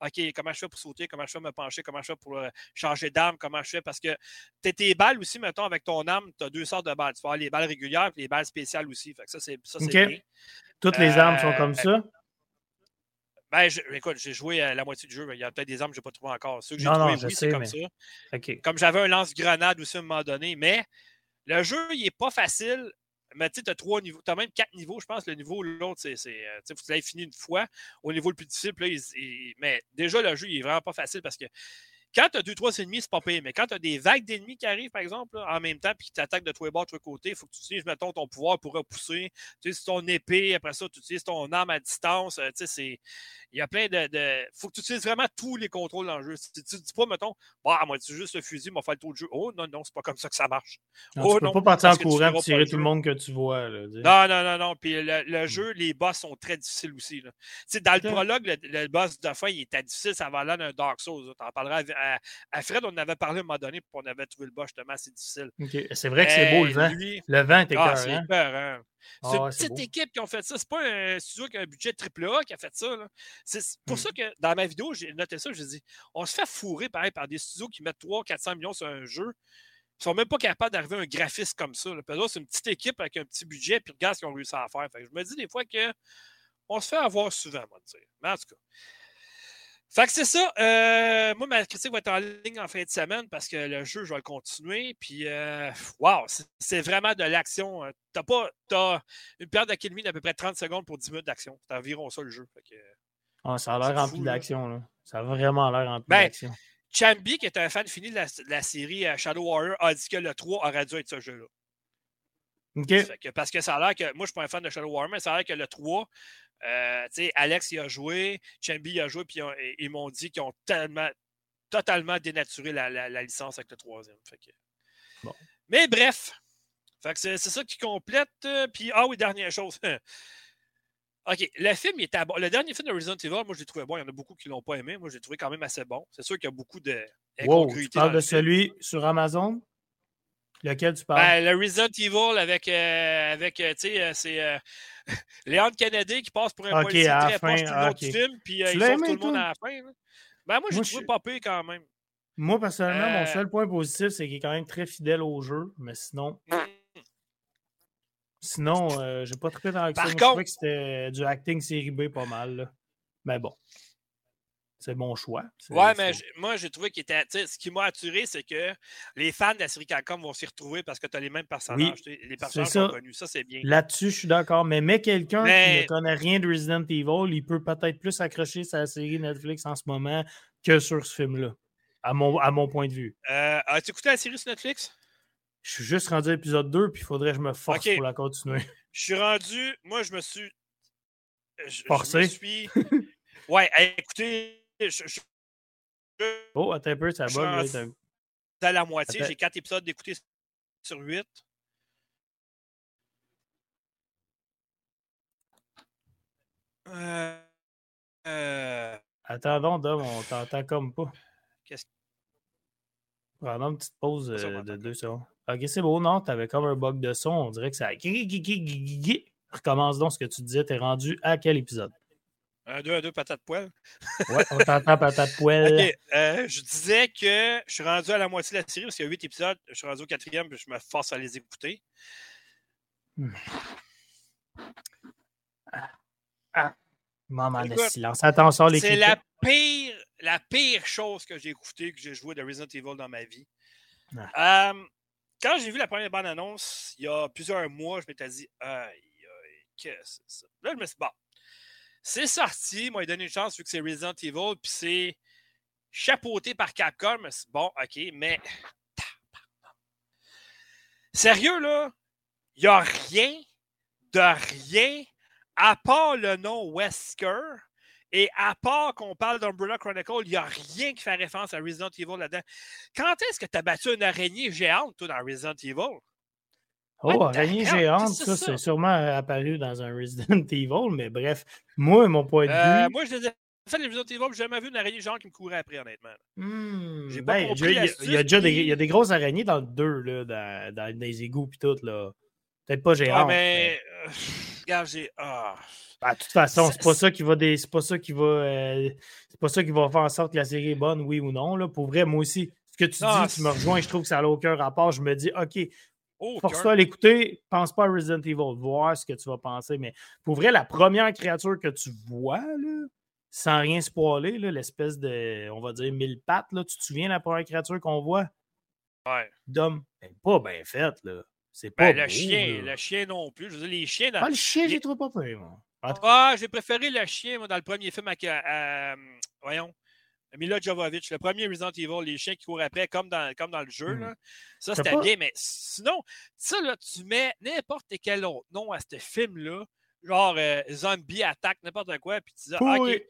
Speaker 1: OK, comment je fais pour sauter, comment je fais pour me pencher, comment je fais pour euh, changer d'arme, comment je fais, parce que t'as tes balles aussi, mettons, avec ton arme, tu as deux sortes de balles. Tu vas avoir les balles régulières et les balles spéciales aussi. Fait que ça, c'est ça, bien.
Speaker 2: Toutes les armes sont
Speaker 1: Euh,
Speaker 2: comme ça?
Speaker 1: Ben, je- écoute, j'ai joué à la moitié du jeu, mais il y a peut-être des armes que je n'ai pas trouvées encore. Ceux que j'ai
Speaker 2: je
Speaker 1: oui, c'est comme
Speaker 2: mais-
Speaker 1: ça. Comme j'avais un lance-grenade aussi à un moment donné, mais le jeu, il n'est pas facile. Mais tu as trois niveaux. Tu as même quatre niveaux, je pense. Le niveau, l'autre, c'est. Euh, que tu fini une fois. Au niveau le plus difficile, mais déjà, le jeu, il est vraiment pas facile parce que quand tu as deux, trois ennemis, c'est pas payé. Mais quand tu as des vagues d'ennemis qui arrivent, par exemple, en même temps, puis qui t'attaquent de tous les bords, de tous les côtés, il faut que tu utilises, mettons, ton pouvoir pour repousser. Tu utilises ton épée, après ça, tu utilises ton arme à distance. Euh, tu sais, il y a plein de. Il faut que tu utilises vraiment tous les contrôles dans le jeu. Tu ne dis pas, mettons, bah, moi, tu juste le fusil, m'a fait le tour de jeu. Oh, non, non, c'est pas comme ça que ça marche.
Speaker 2: Non, oh, tu peux pas partir en courant et tirer tout le monde que tu vois. Là,
Speaker 1: non, non, non, non. Puis le, hmm. jeu, les boss sont très difficiles aussi. Là. Dans le prologue, le, boss de fin, il était difficile, ça va l'air d'un Dark Souls. Tu en parleras à, à Fred on en avait parlé à un moment donné, puis on avait trouvé le bas justement assez difficile.
Speaker 2: C'est vrai que c'est beau le vent. le vent était ah,
Speaker 1: C'est
Speaker 2: peur,
Speaker 1: C'est une petite équipe qui a fait ça. C'est pas un studio qui a un budget AAA qui a fait ça. C'est pour hmm. ça que dans ma vidéo, j'ai noté ça. J'ai dit on se fait fourrer pareil par des studios qui mettent 300-400 millions sur un jeu. Ils sont même pas capables d'arriver à un graphiste comme ça. C'est une petite équipe avec un petit budget, puis regarde ce qu'ils ont réussi à faire. je me dis des fois que on se fait avoir souvent, moi, dire. Mais en tout cas. Fait que c'est ça. Euh, moi, ma critique va être en ligne en fin de semaine parce que le jeu, je vais le continuer. Puis, euh, wow, c'est vraiment de l'action. Hein. T'as pas as une période d'académie d'à peu près 30 secondes pour 10 minutes d'action. C'est environ ça le jeu.
Speaker 2: ah, ça a l'air rempli d'action. Ça a vraiment l'air rempli ben, d'action.
Speaker 1: Chambi, qui est un fan fini de la, série euh, Shadow Warrior, a dit que le 3 aurait dû être ce jeu-là.
Speaker 2: OK.
Speaker 1: parce que ça a l'air que. Moi, je ne suis pas un fan de Shadow Warrior, mais ça a l'air que le 3, euh, Alex y a joué, Chambi y a joué, puis ils, m'ont dit qu'ils ont tellement, totalement dénaturé la, licence avec le troisième. Mais bref, c'est, ça qui complète. Euh, puis, ah oui, dernière chose. OK, le film il était bon. Le dernier film de Resident Evil, moi, je l'ai trouvé bon. Il y en a beaucoup qui ne l'ont pas aimé. Moi, je l'ai trouvé quand même assez bon. C'est sûr qu'il y a beaucoup de.
Speaker 2: Wow, tu parles de celui sur Amazon? Lequel tu parles?
Speaker 1: Ben, le Resident Evil avec, euh, avec tu sais, c'est Léon Kennedy qui passe pour un
Speaker 2: okay, policier très
Speaker 1: proche du okay. du film, puis euh, il sauve tout le monde à la fin. Ben, moi, j'ai trouvé pas pire quand même.
Speaker 2: Moi, personnellement, mon euh seul point positif, c'est qu'il est quand même très fidèle au jeu, mais sinon. Sinon, euh, j'ai pas très dans l'action. Je trouvais que c'était du acting série B pas mal. Là. Mais bon c'est mon choix.
Speaker 1: Ouais, mais moi, j'ai trouvé qu'il était. Ce qui m'a attiré, c'est que les fans de la série Capcom vont s'y retrouver parce que tu as les mêmes personnages. les personnages sont connus. Ça, c'est bien.
Speaker 2: Là-dessus, je suis d'accord. Mais, mais quelqu'un qui ne connaît rien de Resident Evil, il peut peut-être plus accrocher sa série Netflix en ce moment que sur ce film-là. À mon, à mon point de vue.
Speaker 1: Euh, As-tu écouté la série sur Netflix?
Speaker 2: Je suis juste rendu à l'épisode 2, puis il faudrait que je me force pour la continuer.
Speaker 1: Je suis rendu. Moi, je me suis.
Speaker 2: Forcé?
Speaker 1: Je me suis... ouais, écoutez,
Speaker 2: oh, attends un peu, ça va.
Speaker 1: C'est à la moitié. J'ai quatre épisodes d'écouter sur huit. Euh, euh...
Speaker 2: Attends Dom, on t'entend comme pas. Qu'est-ce une petite pause euh, de deux secondes. Ok, c'est beau, non? T'avais comme un bug de son. On dirait que ça. Recommence donc ce que tu disais. T'es rendu à quel épisode?
Speaker 1: Un, deux, un, deux, patate poêle.
Speaker 2: ouais, on t'entend patate poêle.
Speaker 1: OK. Euh, je disais que je suis rendu à la moitié de la série parce qu'il y a huit épisodes. Je suis rendu au quatrième et je me force à les écouter.
Speaker 2: Hmm. Ah. Moment de silence. Attention, les
Speaker 1: C'est la pire, la pire chose que j'ai écoutée, que j'ai joué de Resident Evil dans ma vie. Ah. Euh, quand j'ai vu la première bande-annonce, il y a plusieurs mois, je m'étais dit, aïe, aïe, qu'est-ce que c'est ça? Là, je me suis dit, bon, c'est sorti, moi, il donné une chance vu que c'est Resident Evil, puis c'est chapeauté par Capcom. Bon, OK, mais. Sérieux, là, il n'y a rien de rien à part le nom Wesker. Et à part qu'on parle d'Umbrella Chronicle, il n'y a rien qui fait référence à Resident Evil là-dedans. Quand est-ce que tu as battu une araignée géante, toi, dans Resident Evil?
Speaker 2: Oh, araignée géante, ça, c'est sûrement apparu dans un Resident Evil, mais bref, moi, mon point de euh,
Speaker 1: vue. moi, je l'ai fait les Resident Evil, j'ai jamais vu une araignée géante qui me courait après, honnêtement.
Speaker 2: Hmm, j'ai pas ben, compris il, y a, il y a déjà des, il y a des grosses araignées dans le 2, là, dans, dans, les égouts et tout, là. Peut-être pas géante.
Speaker 1: Ah, mais. Euh, regarde, j'ai. Ah.
Speaker 2: Ben, de toute façon, c'est pas ça qui va des... c'est pas ça qui va euh, c'est pas ça qui va faire en sorte que la série est bonne, oui ou non. Là. Pour vrai, moi aussi, ce que tu dis, tu me rejoins, je trouve que ça n'a aucun rapport. Je me dis, OK, Force-toi à l'écouter, pense pas à Resident Evil, voir ce que tu vas penser. Mais pour vrai, la première créature que tu vois, là, sans rien spoiler, l'espèce de, on va dire, mille pattes, là, tu te souviens de la première créature qu'on voit?
Speaker 1: Ouais.
Speaker 2: D'homme. pas bien faite, là. C'est pas
Speaker 1: Ben, le chien,
Speaker 2: là.
Speaker 1: le chien non plus. Je veux dire, les chiens dans.
Speaker 2: Ah, le chien,
Speaker 1: les-
Speaker 2: j'ai trouvé pas peur, moi.
Speaker 1: Ah, j'ai préféré le chien, moi, dans le premier film avec. euh, euh, voyons. Mila Jovovich, le premier Resident Evil, les chiens qui courent après, comme dans, comme dans le jeu.
Speaker 2: Hmm.
Speaker 1: là. Ça,
Speaker 2: Je sais
Speaker 1: c'était bien, mais sinon, ça, là, tu mets n'importe quel autre nom à ce film-là, genre euh, Zombie Attack, n'importe quoi, puis tu dis, ah, OK.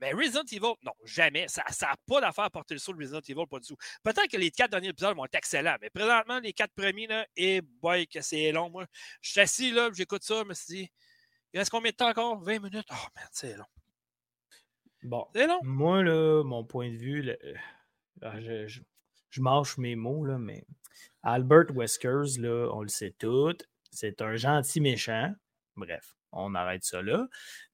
Speaker 1: Mais Resident Evil, non, jamais. Ça n'a pas d'affaire à porter le saut de Resident Evil, pas du tout. Peut-être que les quatre derniers épisodes vont être excellents, mais présentement, les quatre premiers, là, et boy, que c'est long, moi. Je suis assis, là, j'écoute ça, je me suis dit, il reste combien de temps encore? 20 minutes? Oh, man, c'est long.
Speaker 2: Bon. Moi, là, mon point de vue, là, euh, ah, je, je, je mâche mes mots, là, mais Albert Weskers, là, on le sait tout, c'est un gentil méchant. Bref, on arrête ça là.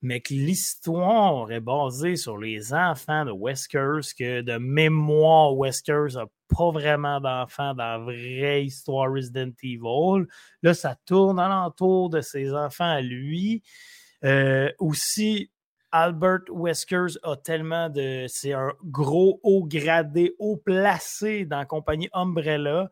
Speaker 2: Mais que l'histoire est basée sur les enfants de Weskers, que de mémoire, Weskers n'a pas vraiment d'enfants dans la vraie histoire Resident Evil. Là, ça tourne alentour de ses enfants à lui. Euh, aussi, Albert Weskers a tellement de. C'est un gros haut gradé, haut placé dans la compagnie Umbrella.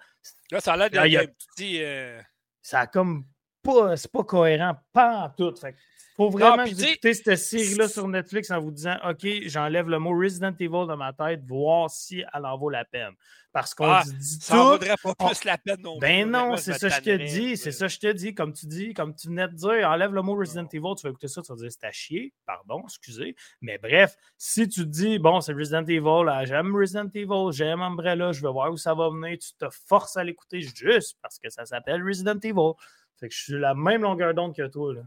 Speaker 1: Là, ça a l'air
Speaker 2: Là, il y a-
Speaker 1: d'un petit. euh,
Speaker 2: Ça a comme pas. C'est pas cohérent, pas en tout. Fait faut vraiment
Speaker 1: puis
Speaker 2: que vous écoutez cette série-là sur Netflix en vous disant OK, j'enlève le mot Resident Evil de ma tête, voir si elle en vaut la peine. Parce qu'on
Speaker 1: Ah,
Speaker 2: dit
Speaker 1: Ça en
Speaker 2: tout.
Speaker 1: vaudrait pas plus la peine non.
Speaker 2: Ben non, c'est ça que je te dis, c'est ça que je te dis, comme tu dis, comme tu venais de dire, enlève le mot Resident
Speaker 1: Non.
Speaker 2: Evil, tu vas écouter ça, tu vas dire c'est à chier, pardon, excusez. Mais bref, si tu te dis, bon, c'est Resident Evil, j'aime Resident Evil, j'aime Umbrella, je veux voir où ça va venir, tu te forces à l'écouter juste parce que ça s'appelle Resident Evil. Fait que je suis la même longueur d'onde que toi, là.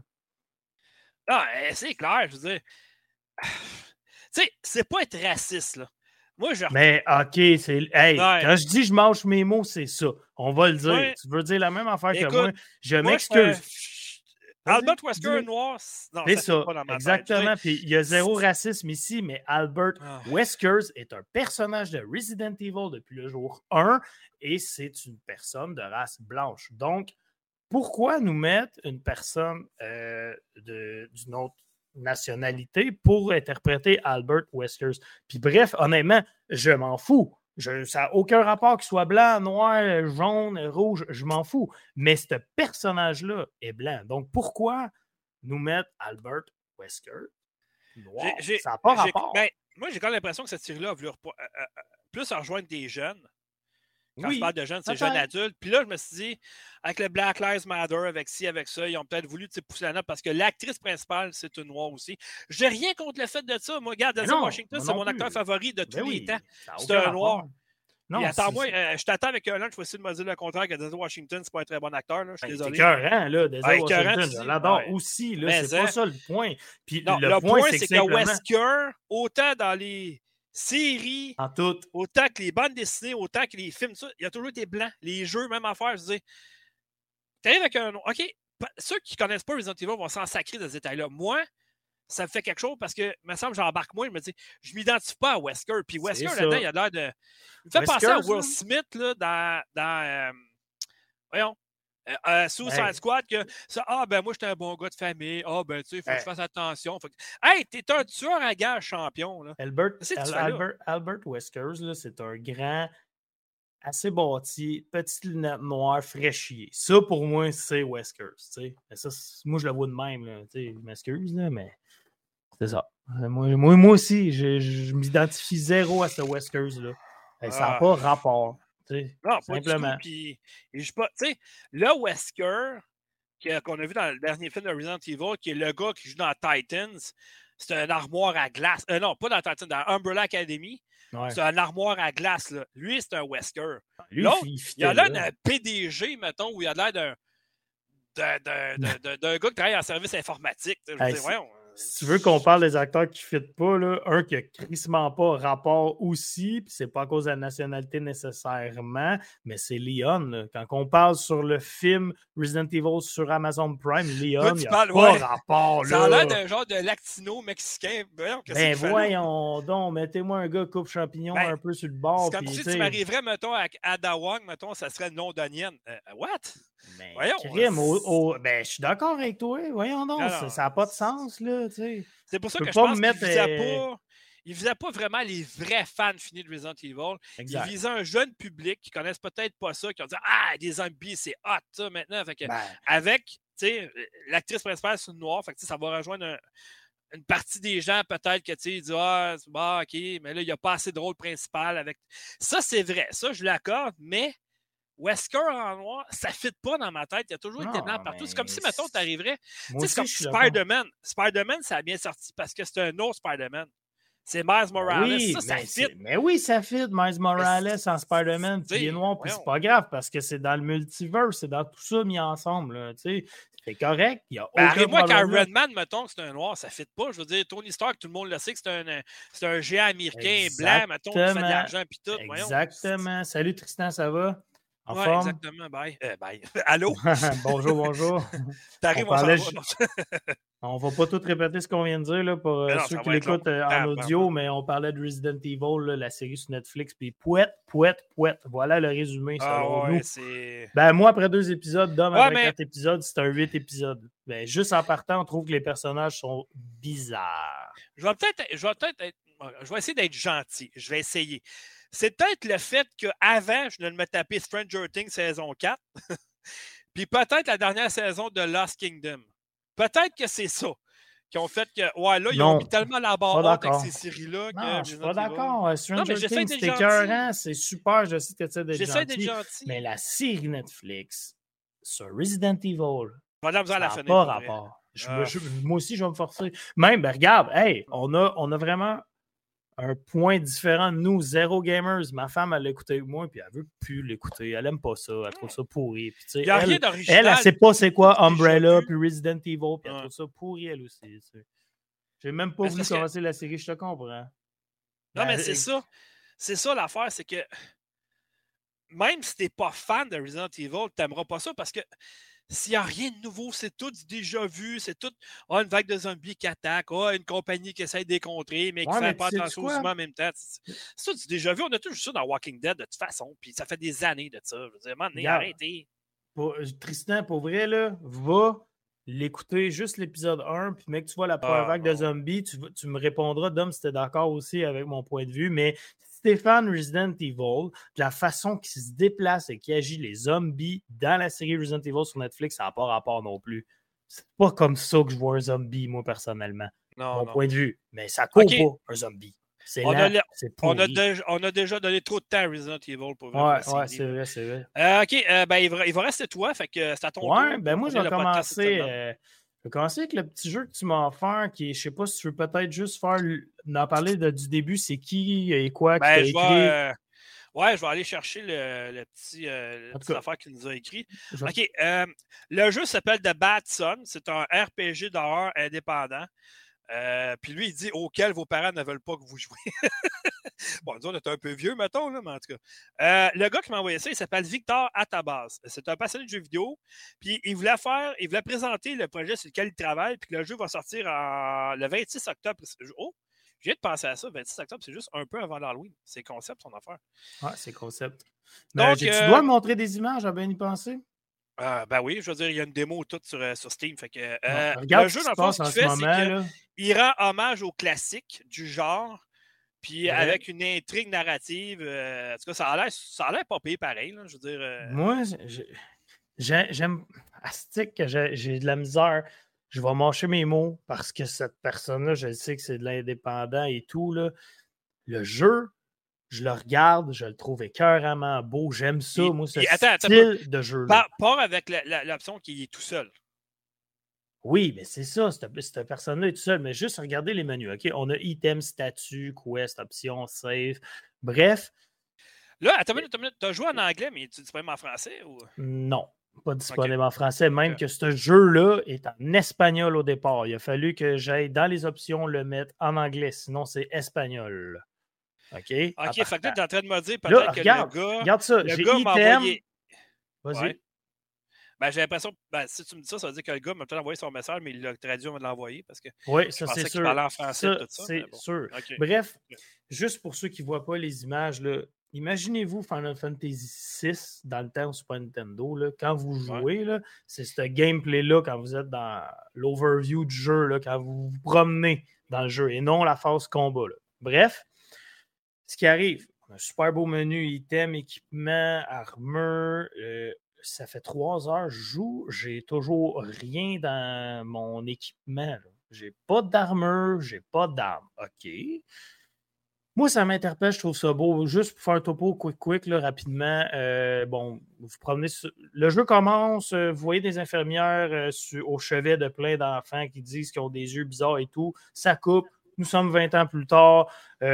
Speaker 1: Non, euh, c'est clair, je veux dire. Tu sais, c'est pas être raciste, là. Moi, je.
Speaker 2: Mais OK, c'est. Hey,
Speaker 1: Ouais.
Speaker 2: quand je dis je mange mes mots, c'est ça. On va le dire.
Speaker 1: Ouais.
Speaker 2: Tu veux dire la même affaire
Speaker 1: Écoute,
Speaker 2: que moi. Je m'excuse.
Speaker 1: Albert Wesker noir,
Speaker 2: C'est
Speaker 1: ça, pas dans ma
Speaker 2: exactement. Puis il y a zéro racisme ici, mais Albert
Speaker 1: Ah.
Speaker 2: Weskers est un personnage de Resident Evil depuis le jour 1 et c'est une personne de race blanche. Donc, pourquoi nous mettre une personne euh, d'une autre nationalité pour interpréter Albert Weskers? Puis bref, honnêtement, je m'en fous. Je- ça n'a aucun rapport qu'il soit blanc, noir, jaune, rouge, je m'en fous. Mais ce personnage-là est blanc. Donc pourquoi nous mettre Albert Wesker noir? Ça n'a pas rapport.
Speaker 1: ben, moi, j'ai quand même l'impression que cette série-là a voulu repo- euh, euh, plus rejoindre des jeunes. Quand je parle de jeunes, c'est jeunes adultes. Puis là, je me suis dit, avec le Black Lives Matter, avec ci, avec ça, ils ont peut-être voulu pousser la note parce que l'actrice principale, c'est une noire aussi. J'ai rien contre le fait de ça. Moi, regarde, Denzel Washington, c'est mon acteur favori de tous
Speaker 2: Ben
Speaker 1: les
Speaker 2: oui,
Speaker 1: temps. C'est un noir.
Speaker 2: Non,
Speaker 1: attends-moi,
Speaker 2: c'est-
Speaker 1: euh, je t'attends avec un lunch, je vais essayer de me dire le contraire que Denzel Washington, c'est pas un très bon acteur. Là, je suis
Speaker 2: Ben, c'est
Speaker 1: désolé.
Speaker 2: écœurant, là, Denzel
Speaker 1: Ah,
Speaker 2: Washington, je l'adore
Speaker 1: Ouais.
Speaker 2: aussi, là, c'est
Speaker 1: hein?
Speaker 2: pas ça le point. Puis
Speaker 1: Non,
Speaker 2: le,
Speaker 1: le, point,
Speaker 2: c'est
Speaker 1: c'est
Speaker 2: que
Speaker 1: que Wesker, autant dans les séries,
Speaker 2: en tout,
Speaker 1: autant que les bandes dessinées, autant que les films, ça, il a toujours été blanc. Les jeux, même affaire, je veux dire. T'arrives avec un. OK, ceux qui connaissent pas Resident Evil vont s'en sacrer de ce détail-là. Moi, ça me fait quelque chose parce que, il me semble, j'embarque moi, je me dis, je m'identifie pas à Wesker. Puis Wesker, là-dedans, il a l'air de. Il me fait penser à Will. Smith, là, dans. dans euh, voyons. Euh, euh, Suicide
Speaker 2: Hey.
Speaker 1: Squad, que ça, ah ben moi j'étais un bon gars de famille, ah ben tu sais, il faut que je fasse attention. Faut que- Hey, t'es un tueur à gage champion, là.
Speaker 2: Albert, Al-? Albert, Albert Weskers, c'est un grand, assez bâti, petite lunette noire, fraîchier. Ça, pour moi, c'est Weskers. Mais ça, moi, je le vois de même. Là, je m'excuse, mais c'est ça. Euh, Moi, moi, moi aussi, je, je m'identifie zéro à ce Weskers-là. Ça n'a
Speaker 1: Ah.
Speaker 2: pas rapport.
Speaker 1: Non,
Speaker 2: Simplement.
Speaker 1: Puis, pas, là, Wesker, qu'on a vu dans le dernier film de Resident Evil, qui est le gars qui joue dans Titans, c'est un armoire à glace. Euh, non, pas dans Titans, dans Umbrella Academy.
Speaker 2: Ouais.
Speaker 1: C'est un armoire à glace, là. Lui, c'est un Wesker.
Speaker 2: Lui,
Speaker 1: l'autre,
Speaker 2: il,
Speaker 1: Il
Speaker 2: fitait
Speaker 1: a l'air
Speaker 2: là.
Speaker 1: d'un PDG, mettons, ou il a l'air d'un. gars qui travaille en service informatique.
Speaker 2: Hey,
Speaker 1: voyons,
Speaker 2: Si tu veux qu'on parle des acteurs qui ne fitent pas, là, un qui a crissement pas rapport aussi, puis c'est pas à cause de la nationalité nécessairement, mais c'est Leon. là. Quand on parle sur le film Resident Evil sur Amazon Prime, Leon, il pas
Speaker 1: ouais.
Speaker 2: rapport.
Speaker 1: Ça a
Speaker 2: là.
Speaker 1: l'air d'un genre de latino mexicain.
Speaker 2: Ben
Speaker 1: là?
Speaker 2: voyons donc, mettez-moi un gars coupe champignon
Speaker 1: Ben,
Speaker 2: un peu sur le bord.
Speaker 1: C'est comme si
Speaker 2: tu
Speaker 1: m'arriverais, mettons, avec Ada Wong, mettons, ça serait nom d'onion. Euh, what? Voyons,
Speaker 2: crime, au- ben, je suis d'accord avec toi. Voyons donc, ça- n'a pas de sens, là, tu sais.
Speaker 1: C'est pour ça que je pense
Speaker 2: me
Speaker 1: qu'il
Speaker 2: mettre,
Speaker 1: visait
Speaker 2: euh,
Speaker 1: pas. il visait pas vraiment les vrais fans finis de Resident Evil. Il visait un jeune public qui connaissent peut-être pas ça, qui ont dit Ah, des zombies, c'est hot, ça, maintenant. Fait que,
Speaker 2: Ben,
Speaker 1: avec, l'actrice principale, c'est une noire, fait que, ça va rejoindre un- une partie des gens, peut-être, que, tu disent Ah, bon, OK, mais là, il n'y a pas assez de rôle principal. avec Ça, c'est vrai. Ça, je l'accorde, mais. Wesker en noir, ça ne fit pas dans ma tête? Il y a toujours été blanc partout. C'est comme si, mettons, tu arriverais
Speaker 2: moi
Speaker 1: c'est comme. Spider-Man. Spider-Man, ça a bien sorti parce que c'est un autre Spider-Man. C'est Miles Morales.
Speaker 2: Oui,
Speaker 1: ça, ça
Speaker 2: mais,
Speaker 1: fit.
Speaker 2: mais oui, ça fit. Miles Morales en Spider-Man, puis il est noir, puis c'est pas grave parce que c'est dans le multiverse, c'est dans tout ça mis ensemble. C'est correct, il y a
Speaker 1: Ben,
Speaker 2: aucun
Speaker 1: Arrive-moi qu'un. Redman, mettons que c'est un noir, ça fit pas. Je veux dire, Tony Stark, tout le monde le sait que c'est un, un géant américain blanc, mettons, qui fait de l'argent puis tout. Voyons.
Speaker 2: Exactement. Salut Tristan, ça va? En
Speaker 1: Ouais,
Speaker 2: forme?
Speaker 1: exactement. Bye. Euh, bye. Allô?
Speaker 2: bonjour, bonjour.
Speaker 1: T'arrives,
Speaker 2: On
Speaker 1: on
Speaker 2: parlait
Speaker 1: va.
Speaker 2: On pas tout répéter ce qu'on vient de dire là, pour euh,
Speaker 1: non,
Speaker 2: ceux qui l'écoutent euh, en
Speaker 1: Ah,
Speaker 2: audio, mais on parlait de Resident Evil, là, la série sur Netflix, puis pouette, pouette, pouette. Voilà le résumé
Speaker 1: Ah, ouais,
Speaker 2: nous. Ben, moi, après deux épisodes, Dom,
Speaker 1: Ouais,
Speaker 2: après
Speaker 1: mais-
Speaker 2: quatre épisodes, c'est un huit épisodes. Ben, juste en partant, on trouve que les personnages sont bizarres.
Speaker 1: Je vais peut-être je vais peut-être être- je vais essayer d'être gentil. Je vais essayer. C'est peut-être le fait qu'avant, je ne me tapé Stranger Things saison 4, puis peut-être la dernière saison de Lost Kingdom. Peut-être que c'est ça qui ont fait que, ouais, là, ils
Speaker 2: Non,
Speaker 1: ont mis tellement la barre haute avec ces séries-là que.
Speaker 2: Non, je suis pas d'accord. Euh, Stranger Things, c'est écœurant, c'est super, je sais que tu d'être
Speaker 1: J'essaie d'être
Speaker 2: gentil.
Speaker 1: gentil.
Speaker 2: Mais la série Netflix sur Resident Evil,
Speaker 1: Madame,
Speaker 2: ça
Speaker 1: à la
Speaker 2: n'a
Speaker 1: fenêtre.
Speaker 2: pas rapport. Je
Speaker 1: Ah.
Speaker 2: je- moi aussi, je vais me forcer. Même, ben, regarde, hey, on a, on a vraiment un point différent de nous, zéro gamers. Ma femme, elle l'écoutait avec moi, puis elle veut plus l'écouter. Elle aime pas ça, elle trouve ça pourri. Puis,
Speaker 1: Il a
Speaker 2: elle,
Speaker 1: rien
Speaker 2: elle, elle, sait pas c'est quoi Umbrella puis Resident Evil, puis elle trouve ça pourri, elle aussi. J'ai même pas
Speaker 1: Mais
Speaker 2: voulu
Speaker 1: que-
Speaker 2: commencer la série, je te comprends.
Speaker 1: Non, mais
Speaker 2: Ben,
Speaker 1: c'est ça. C'est ça l'affaire, c'est que même si t'es pas fan de Resident Evil, t'aimeras pas ça parce que s'il n'y a rien de nouveau, c'est tout déjà vu, c'est tout ah, une vague de zombies qui attaque, ah, une compagnie qui essaie de les contrer, mais qui
Speaker 2: Ouais,
Speaker 1: fait pas attention aux en même temps. C'est tout déjà vu. On a toujours ça dans Walking Dead de toute façon, puis ça fait des années de ça. Je veux dire, arrêtez.
Speaker 2: Pour- euh, Tristan, pour vrai, là, va l'écouter juste l'épisode 1, puis mec, tu vois la première
Speaker 1: Ah,
Speaker 2: vague de zombies, tu me répondras, Dom, si t'es d'accord aussi avec mon point de vue, mais Stéphane Resident Evil, de la façon qu'il se déplace et qu'il agit les zombies dans la série Resident Evil sur Netflix, ça n'a pas rapport non plus. C'est pas comme ça que je vois un zombie, moi, personnellement.
Speaker 1: Non,
Speaker 2: mon
Speaker 1: non.
Speaker 2: point de vue. Mais ça court
Speaker 1: Ok.
Speaker 2: pas, un zombie. C'est
Speaker 1: On a
Speaker 2: lent,
Speaker 1: On déjà, on a déjà donné trop de temps à Resident Evil pour voir
Speaker 2: Ouais, ouais, c'est vrai, c'est vrai.
Speaker 1: Euh, OK, euh, ben, il, va, il va rester toi, fait que c'est à ton
Speaker 2: Ouais,
Speaker 1: tour.
Speaker 2: ben moi, je vais commencer. Je vais commencer avec le petit jeu que tu m'as offert, qui est, je sais pas si tu veux peut-être juste faire, en parler de- du début, c'est qui et quoi qui
Speaker 1: Ben, je
Speaker 2: écrit?
Speaker 1: vais, euh, ouais, je vais aller chercher le, le petit, euh, petite affaire qu'il nous a écrit.
Speaker 2: Je
Speaker 1: OK, euh, le jeu s'appelle The Bad Son. C'est un RPG d'horreur indépendant. Euh, puis lui, il dit auquel vos parents ne veulent pas que vous jouiez. bon, nous, on est un peu vieux, mettons, là, mais en tout cas. Euh, le gars qui m'a envoyé ça, il s'appelle Victor Atabas. C'est un passionné de jeux vidéo. Puis il voulait faire, il voulait présenter le projet sur lequel il travaille. Puis le jeu va sortir en- le 26 octobre. Oh, je viens de penser à ça. 26 octobre, c'est juste un peu avant l'Halloween. C'est concept, son affaire.
Speaker 2: Ouais, c'est concept.
Speaker 1: Donc,
Speaker 2: Ben, j'ai-
Speaker 1: euh,
Speaker 2: Tu dois me montrer des images, à bien y penser?
Speaker 1: Euh, ben oui, je veux dire, il y a une démo toute sur, euh, sur Steam. Fait que, euh,
Speaker 2: Bon, regarde
Speaker 1: le jeu, dans le fond, ce qu'il fait, c'est qu'il rend hommage aux classiques du genre, puis
Speaker 2: Ouais.
Speaker 1: avec une intrigue narrative. euh, en tout cas, ça a l'air, ça a l'air pas payé pareil. là, je veux dire, euh,
Speaker 2: Moi, j'ai- j'ai- j'aime. Astique que j'ai de la misère. Je vais mâcher mes mots parce que cette personne-là, je sais que c'est de l'indépendant et tout. Là. Le jeu, je le regarde, je le trouve écœuramment beau. J'aime ça, moi, ce
Speaker 1: attends, attends,
Speaker 2: style de jeu.
Speaker 1: part, part avec l'option qui est tout seul.
Speaker 2: Oui, mais c'est ça, cette, personne-là est tout seul. Mais juste regarder les menus. OK, on a item, statut, quest, option, save. Bref,
Speaker 1: Là, attends une minute, minute, t'as joué en anglais, mais tu dis pas même en français ou?
Speaker 2: Non, pas disponible en français. Même que ce jeu-là est en espagnol au départ. Il a fallu que j'aille dans les options le mettre en anglais, sinon c'est espagnol. OK?
Speaker 1: Ok, fait que là,
Speaker 2: Partant.
Speaker 1: t'es en train de me dire peut-être que
Speaker 2: regarde,
Speaker 1: le gars.
Speaker 2: Regarde ça,
Speaker 1: le
Speaker 2: j'ai item. Vas-y.
Speaker 1: Ouais. Ben, j'ai l'impression, ben, si tu me dis ça, ça veut dire que le gars m'a peut-être envoyé son message, mais il l'a traduit avant de l'envoyer parce que
Speaker 2: Oui, ça c'est sûr.
Speaker 1: en français
Speaker 2: Ça,
Speaker 1: tout ça.
Speaker 2: c'est
Speaker 1: bon.
Speaker 2: sûr. Bref, juste pour ceux qui ne voient pas les images, là, imaginez-vous Final Fantasy VI dans le temps au Super Nintendo. Là, quand vous jouez, là, c'est ce gameplay-là quand vous êtes dans l'overview du jeu, là, quand vous vous promenez dans le jeu et non la phase combat. là. Bref, ce qui arrive, un super beau menu, item, équipement, armure. Euh, ça fait trois heures que je joue, j'ai toujours rien dans mon équipement. J'ai pas d'armure, j'ai pas d'arme. OK. Moi, ça m'interpelle, je trouve ça beau. Juste pour faire un topo quick, quick, rapidement. Euh, bon, vous promenez Le jeu commence, euh, vous voyez des infirmières euh, au chevet de plein d'enfants qui disent qu'ils ont des yeux bizarres et tout. Ça coupe. Nous sommes 20 ans plus tard. tu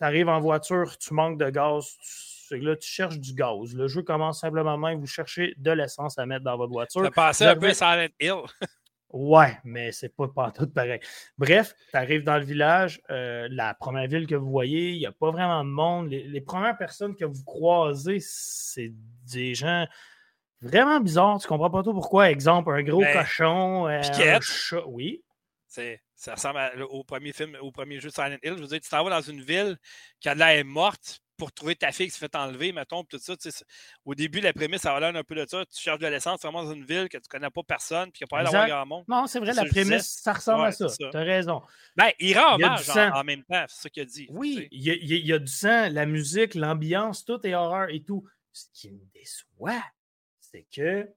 Speaker 2: arrives en voiture, tu manques de gaz. Tu, là, tu cherches du gaz. Le jeu commence simplement même, vous cherchez de l'essence à mettre dans votre voiture.
Speaker 1: Ça passait un peu Silent Hill.
Speaker 2: Ouais, mais c'est pas, pas tout pareil. Bref, tu arrives dans le village, euh, la première ville que vous voyez, il n'y a pas vraiment de monde. Les, premières personnes que vous croisez, c'est des gens vraiment bizarres. Tu comprends pas tout pourquoi. Exemple, un gros ben, cochon, euh, un chat. Oui.
Speaker 1: Ça ressemble au premier film, au premier jeu de Silent Hill. Je veux dire, tu t'en vas dans une ville qui a l'air morte, pour trouver ta fille qui se fait enlever, mettons, tout ça. Au début, la prémisse, ça va l'air un peu de ça. Tu cherches de l'essence vraiment dans une ville que tu ne connais pas personne, puis qu'il n'y a pas d'avoir grand monde.
Speaker 2: Non, c'est vrai, la prémisse, ça ressemble à ça. Tu as raison.
Speaker 1: Ben, il rend hommage en, même temps, c'est ça qu'il a dit.
Speaker 2: Oui, il y, a, du sang, la musique, l'ambiance, tout est horreur et tout. Ce qui me déçoit, c'est que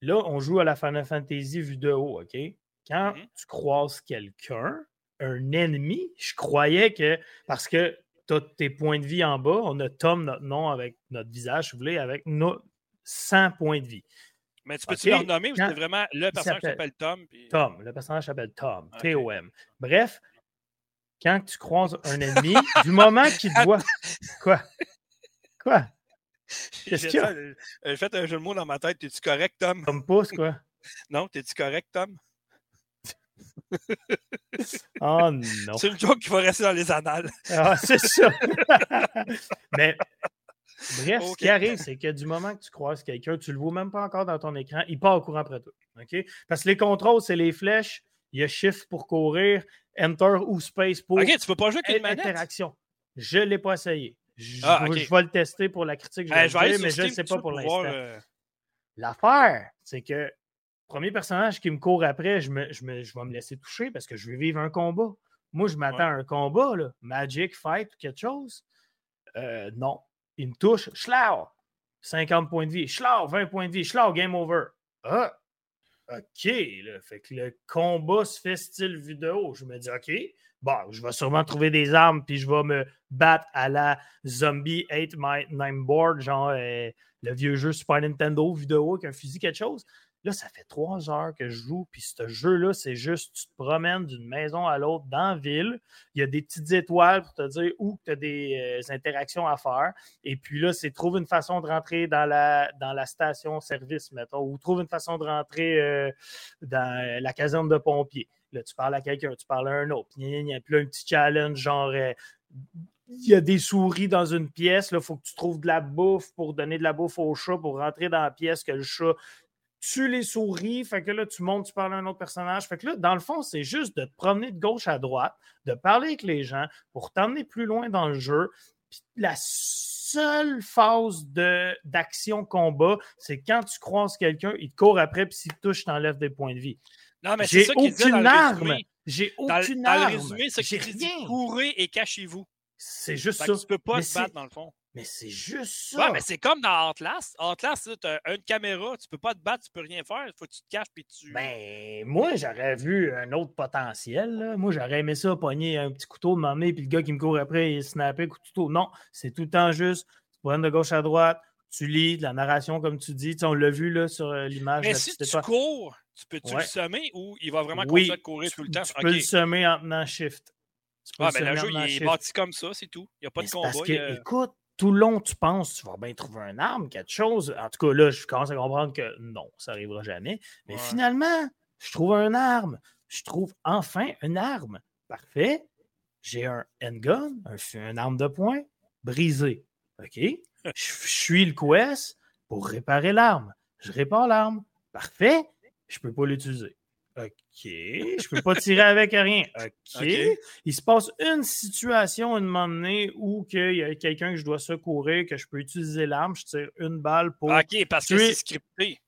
Speaker 2: là, on joue à la Final Fantasy vue de haut, OK? Quand mm-hmm. tu croises quelqu'un, un ennemi, je croyais que. Parce que tes points de vie en bas. On a Tom, notre nom, avec notre visage, si vous voulez, avec nos 100 points de vie.
Speaker 1: Mais tu peux-tu leur nommer ou c'est vraiment le personnage qui s'appelle Tom?
Speaker 2: Tom, le personnage s'appelle Tom, T-O-M. Bref, quand tu croises un ennemi, du moment qu'il doit. Quoi? Quoi?
Speaker 1: Qu'est-ce qu'il y a? J'ai fait un jeu de mots dans ma tête. T'es-tu correct, Tom?
Speaker 2: Tom pouce, quoi?
Speaker 1: Non, t'es-tu correct, Tom?
Speaker 2: oh non.
Speaker 1: C'est une joke qui va rester dans les annales.
Speaker 2: ah, c'est ça. Mais bref, ce qui arrive, c'est que du moment que tu croises quelqu'un, tu le vois même pas encore dans ton écran, il part au courant après toi. OK? Parce que les contrôles, c'est les flèches. Il y a Shift pour courir, Enter ou Space pour.
Speaker 1: OK, tu peux pas jouer avec une manette?
Speaker 2: Interaction. Je ne l'ai pas essayé. Je, ah, je, vais le tester pour la critique, je, ben, vais mais je ne sais pas pour l'instant. Euh, L'affaire, c'est que premier personnage qui me court après, je, me, je, me, je vais me laisser toucher parce que je vais vivre un combat. Moi, je m'attends à un combat, là. Magic, fight, quelque chose? Euh, non. Il me touche. Schlau! 50 points de vie. Schlau! 20 points de vie. Schlau! Game over. Ah! OK. Là. Fait que le combat se fait style vidéo. Je me dis, OK. Bon, je vais sûrement trouver des armes, puis je vais me battre à la Zombie 8 My Name Board, genre euh, le vieux jeu Super Nintendo vidéo avec un fusil, quelque chose. Là, ça fait trois heures que je joue, puis ce jeu-là, c'est juste, tu te promènes d'une maison à l'autre dans la ville. Il y a des petites étoiles pour te dire où tu as des euh, interactions à faire. Et puis là, c'est trouve une façon de rentrer dans la, dans la station-service, mettons, ou trouve une façon de rentrer euh, dans la caserne de pompiers. Là, tu parles à quelqu'un, tu parles à un autre. Puis là, un petit challenge, genre, euh, il y a des souris dans une pièce, il faut que tu trouves de la bouffe pour donner de la bouffe au chat pour rentrer dans la pièce que le chat tu les souris, fait que là, tu montes, tu parles à un autre personnage. Fait que là, dans le fond, c'est juste de te promener de gauche à droite, de parler avec les gens pour t'emmener plus loin dans le jeu. Puis la seule phase d'action-combat, c'est quand tu croises quelqu'un, il te court après, puis s'il te touche, t'enlèves des points de vie.
Speaker 1: Non, mais c'est ça aucune
Speaker 2: arme. J'ai aucune arme. Dans le
Speaker 1: résumé, c'est que dit courez et cachez-vous.
Speaker 2: C'est juste ça.
Speaker 1: tu peux pas te battre, dans le fond.
Speaker 2: Mais c'est juste ça.
Speaker 1: Ouais, mais c'est comme dans Atlas. Atlas, tu as une caméra, tu peux pas te battre, tu peux rien faire. Il faut que tu te caches puis tu.
Speaker 2: Ben, moi, j'aurais vu un autre potentiel. Moi, j'aurais aimé ça, pogner un petit couteau de m'emmener, puis le gars qui me court après, il snapper couteau. Non, c'est tout le temps juste. Tu prends de gauche à droite, tu lis de la narration, comme tu dis. on l'a vu là, sur euh, l'image.
Speaker 1: Mais si tu cours, tu peux-tu le semer ou il va vraiment continuer de courir tout le temps?
Speaker 2: Tu peux le semer en tenant shift.
Speaker 1: Ah, mais le jeu, il est bâti comme ça, c'est tout. Il n'y a pas de combat.
Speaker 2: Parce que, écoute, tout le long, tu penses, tu vas bien trouver un arme, quelque chose. En tout cas, là, je commence à comprendre que non, ça n'arrivera jamais. Mais finalement, je trouve un arme. Je trouve enfin une arme. Parfait. J'ai un handgun, un, un arme de poing, brisé. OK? je, suis le quest pour réparer l'arme. Je répare l'arme. Parfait. Je ne peux pas l'utiliser. OK. Je peux pas tirer avec rien. OK. Il se passe une situation, une moment donné, où il y a quelqu'un que je dois secourir, que je peux utiliser l'arme, je tire une balle pour.
Speaker 1: OK, parce que c'est scripté.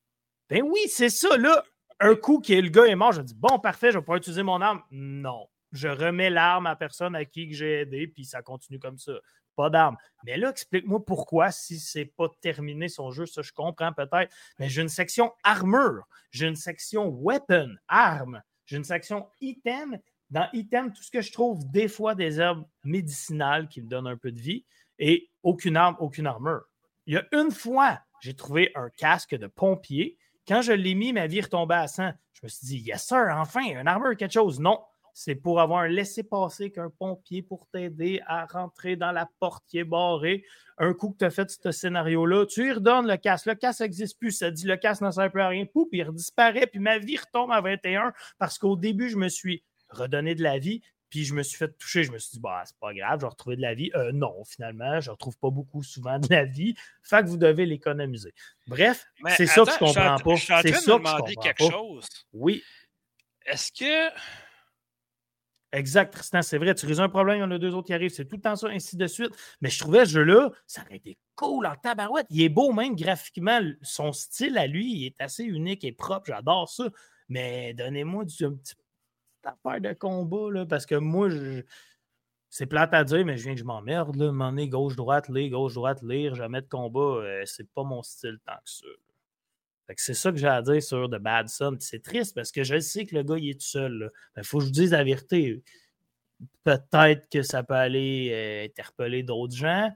Speaker 2: Ben oui, c'est ça. Là, un coup que le gars est mort, je dis bon, parfait, je vais pouvoir utiliser mon arme. Non. je remets l'arme à la personne à qui j'ai aidé, puis ça continue comme ça. Pas d'arme. Mais là, explique-moi pourquoi, si c'est pas terminé son jeu, ça je comprends peut-être. Mais j'ai une section armure, j'ai une section weapon, arme, j'ai une section item. Dans item, tout ce que je trouve, des fois des herbes médicinales qui me donnent un peu de vie et aucune arme, aucune armure. Il y a une fois, j'ai trouvé un casque de pompier. Quand je l'ai mis, ma vie retombait à 100. Je me suis dit, yes sir, enfin, un armure, quelque chose. Non, c'est pour avoir un laissé-passer qu'un pompier pour t'aider à rentrer dans la porte qui est barrée. Un coup que tu as fait ce scénario-là, tu lui redonnes le casque. Le casque n'existe plus. Ça dit le casque ne sert plus à rien. Poup, il disparaît. Puis ma vie retombe à 21 parce qu'au début, je me suis redonné de la vie. Puis je me suis fait toucher. Je me suis dit, bah, c'est pas grave, je vais retrouver de la vie. Euh, non, finalement, je ne retrouve pas beaucoup souvent de la vie. Fait que vous devez l'économiser. Bref, c'est ça que je comprends pas. C'est ça que je comprends quelque chose. Oui.
Speaker 1: Est-ce que
Speaker 2: Exact, Tristan, c'est vrai. Tu résous un problème, il y en a deux autres qui arrivent. C'est tout le temps ça, ainsi de suite. Mais je trouvais ce jeu-là, ça aurait été cool en tabarouette. Il est beau même graphiquement. Son style à lui, il est assez unique et propre. J'adore ça. Mais donnez-moi du, un petit affaire de combat, parce que moi, c'est plate à dire, mais je viens que je m'emmerde. M'en gauche-droite, lire, gauche-droite, lire, jamais de combat. Euh, c'est pas mon style tant que ça c'est ça que j'ai à dire sur The Bad Son. C'est triste parce que je sais que le gars, il est tout seul. Il ben, faut que je dise la vérité. Peut-être que ça peut aller euh, interpeller d'autres gens.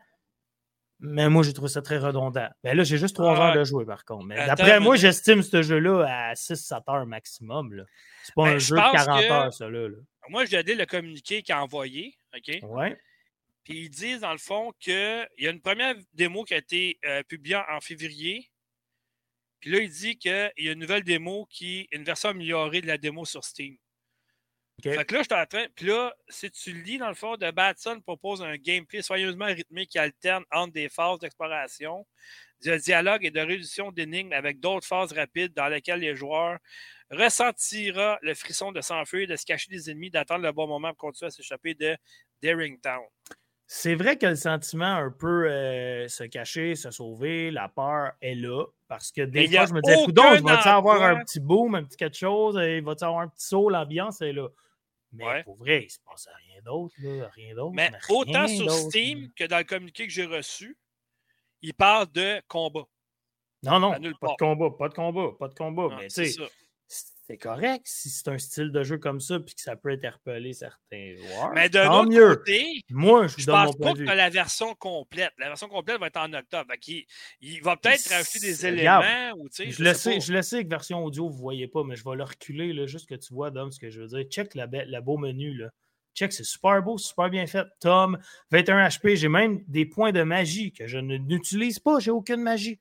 Speaker 2: Mais moi, j'ai trouvé ça très redondant. Mais ben, là, j'ai juste trois heures de jouer, par contre. Mais d'après moi, j'estime ce jeu-là à 6-7 heures maximum. C'est pas ben, un jeu de 40 heures, ça. Là,
Speaker 1: Moi, j'ai aidé le communiqué qu'il a envoyé. OK?
Speaker 2: Ouais.
Speaker 1: Puis ils disent, dans le fond, qu'il y a une première démo qui a été euh, publiée en février puis là, il dit qu'il y a une nouvelle démo qui est une version améliorée de la démo sur Steam. Fait que là, je suis en train. Puis là, si tu lis dans le fond, de Batson propose un gameplay soigneusement rythmé qui alterne entre des phases d'exploration, de dialogue et de résolution d'énigmes avec d'autres phases rapides dans lesquelles les joueurs ressentiront le frisson de s'enfuir, de se cacher des ennemis, d'attendre le bon moment pour continuer à s'échapper de Daring Town.
Speaker 2: C'est vrai que le sentiment un peu euh, se cacher, se sauver, la peur est là. Parce que des fois, je me disais, Coudon, va-tu avoir un petit boom, un petit quelque chose, il va-tu avoir un petit saut, l'ambiance est là? Mais pour vrai, il ne se passe rien d'autre, rien d'autre.
Speaker 1: Mais, autant sur Steam que dans le communiqué que j'ai reçu, il parle de combat.
Speaker 2: Non, non, pas de combat, pas de combat, pas de combat. mais c'est c'est correct si c'est un style de jeu comme ça puis que ça peut interpeller certains joueurs.
Speaker 1: Mais de l'autre côté,
Speaker 2: moi, je,
Speaker 1: je pense pas que la version complète. La version complète va être en octobre. Il, va peut-être rajouter des éléments. Ou, je,
Speaker 2: je, le sais, je le sais que version audio, vous ne voyez pas, mais je vais le reculer là, juste que tu vois, Dom, ce que je veux dire. Check la, la beau menu. Là. Check, c'est super beau, super bien fait. Tom, 21 HP, j'ai même des points de magie que je n'utilise pas. J'ai aucune magie.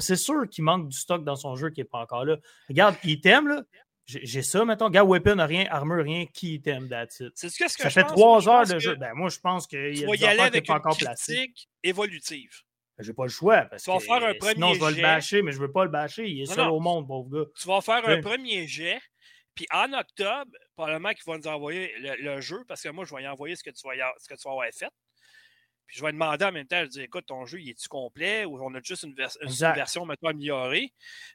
Speaker 2: C'est sûr qu'il manque du stock dans son jeu qui n'est pas encore là. Regarde, item, là. J'ai ça, mettons. Regarde, weapon, rien, armure, rien, qui item, that's it.
Speaker 1: C'est ce que,
Speaker 2: ça fait trois heures de jeu. Ben, moi, je pense qu'il
Speaker 1: y a des qui pas encore placées. évolutive.
Speaker 2: Ben, j'ai pas le choix. Parce
Speaker 1: tu vas faire un premier sinon,
Speaker 2: je vais le bâcher, mais je veux pas le bâcher. Il est seul au monde, pauvre gars.
Speaker 1: Tu vas faire un premier jet. Puis en octobre, probablement qu'ils vont nous envoyer le, jeu, parce que moi, je vais y envoyer ce que tu vas, ce que tu vas avoir fait. Puis je vais demander en même temps, je dis écoute, ton jeu, il est-tu complet ou on a juste une, version maintenant améliorée?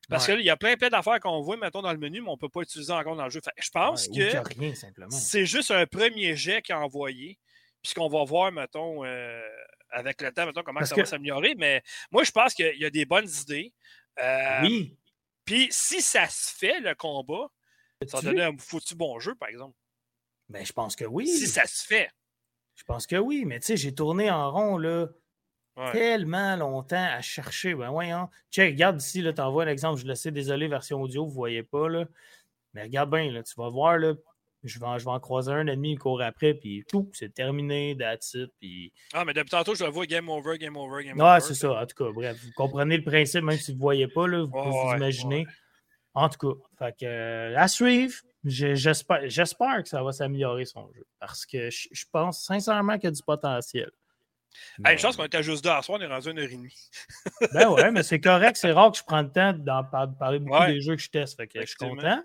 Speaker 1: Parce qu'il y a plein, plein d'affaires qu'on voit maintenant dans le menu, mais on ne peut pas utiliser encore dans le jeu. je pense que c'est juste un premier jet qui a envoyé, puisqu'on va voir, mettons, euh, avec le temps, mettons, comment ça va s'améliorer. Mais moi, je pense qu'il y a des bonnes idées.
Speaker 2: Euh, oui.
Speaker 1: Puis si ça se fait, le combat, ça va donner un foutu bon jeu, par exemple.
Speaker 2: Ben, je pense que oui.
Speaker 1: Si ça se fait.
Speaker 2: Je pense que oui, mais tu sais, j'ai tourné en rond là, tellement longtemps à chercher. Ben voyons. Check, regarde ici, là, t'envoies l'exemple. Je le sais, désolé, version audio, vous ne voyez pas. Là. Mais regarde bien, là, tu vas voir, là, je vais, en, je vais en croiser un ennemi, il court après, puis tout, c'est terminé, that's it. Puis...
Speaker 1: Ah, mais depuis tantôt, je le vois game over, game over, game
Speaker 2: over. Ah, c'est ça, en tout cas, bref, vous comprenez le principe, même si vous ne voyez pas, là, vous pouvez vous imaginer. En tout cas, fait que, euh, à suivre. J'espère que ça va s'améliorer son jeu parce que je, pense sincèrement qu'il y a du potentiel.
Speaker 1: une chance qu'on était juste deux à soir, on est rendu une heure et demie.
Speaker 2: ben ouais, mais c'est correct, c'est rare que je prenne le temps d'en parler beaucoup des jeux que je teste. Fait que je suis content.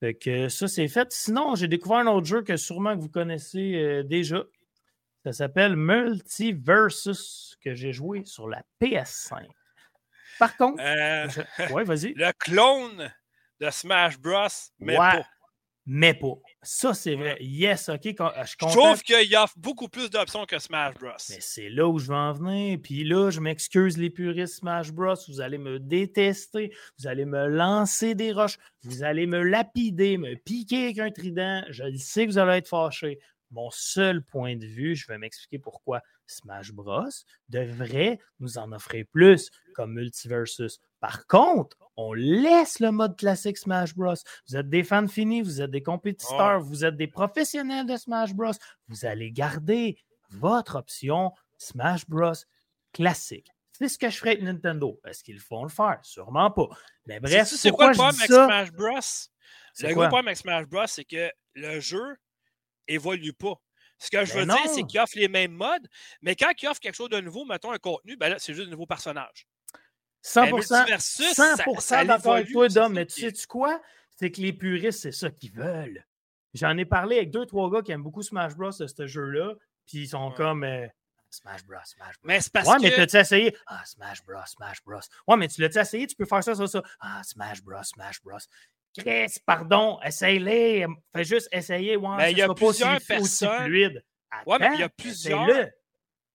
Speaker 2: Fait que ça, c'est fait. Sinon, j'ai découvert un autre jeu que sûrement que vous connaissez euh, déjà. Ça s'appelle Multiversus, que j'ai joué sur la PS5. Par contre,
Speaker 1: euh,
Speaker 2: ouais, vas-y.
Speaker 1: Le clone de Smash Bros, mais pas.
Speaker 2: mais pas. Ça, c'est vrai. Yes, OK. Je,
Speaker 1: je trouve qu'il offre beaucoup plus d'options que Smash Bros.
Speaker 2: Mais c'est là où je veux en venir. Puis là, je m'excuse, les puristes Smash Bros. Vous allez me détester. Vous allez me lancer des roches. Vous allez me lapider, me piquer avec un trident. Je le sais que vous allez être fâchés. Mon seul point de vue, je vais m'expliquer pourquoi Smash Bros. devrait nous en offrir plus comme Multiversus. Par contre, on laisse le mode classique Smash Bros. Vous êtes des fans finis, vous êtes des compétiteurs, vous êtes des professionnels de Smash Bros. Vous allez garder votre option Smash Bros. classique. C'est ce que je ferais avec Nintendo. Est-ce qu'ils font le faire? Sûrement pas. Mais bref,
Speaker 1: c'est quoi le problème avec Smash Bros? Le gros problème avec Smash Bros, c'est que le jeu évolue pas. Ce que je veux dire, c'est qu'il offre les mêmes modes, mais quand il offre quelque chose de nouveau, mettons un contenu, ben là, c'est juste de nouveaux personnages.
Speaker 2: 100%, 100 d'accord avec toi, Dom, mais tu sais-tu quoi? C'est que les puristes, c'est ça qu'ils veulent. J'en ai parlé avec deux, trois gars qui aiment beaucoup Smash Bros. de ce jeu-là, puis ils sont comme euh, Smash Bros, Smash Bros.
Speaker 1: Mais c'est parce
Speaker 2: ouais,
Speaker 1: que...
Speaker 2: mais t'as-tu essayé? Ah, Smash Bros, Smash Bros. Ouais, mais tu l'as-tu essayé? Tu peux faire ça, ça, ça. Ah, Smash Bros, Smash Bros. Chris, pardon, essaye-les. Fais juste essayer. Ouais,
Speaker 1: mais il y a plusieurs personnes.
Speaker 2: fluide.
Speaker 1: ouais, mais il y a plusieurs.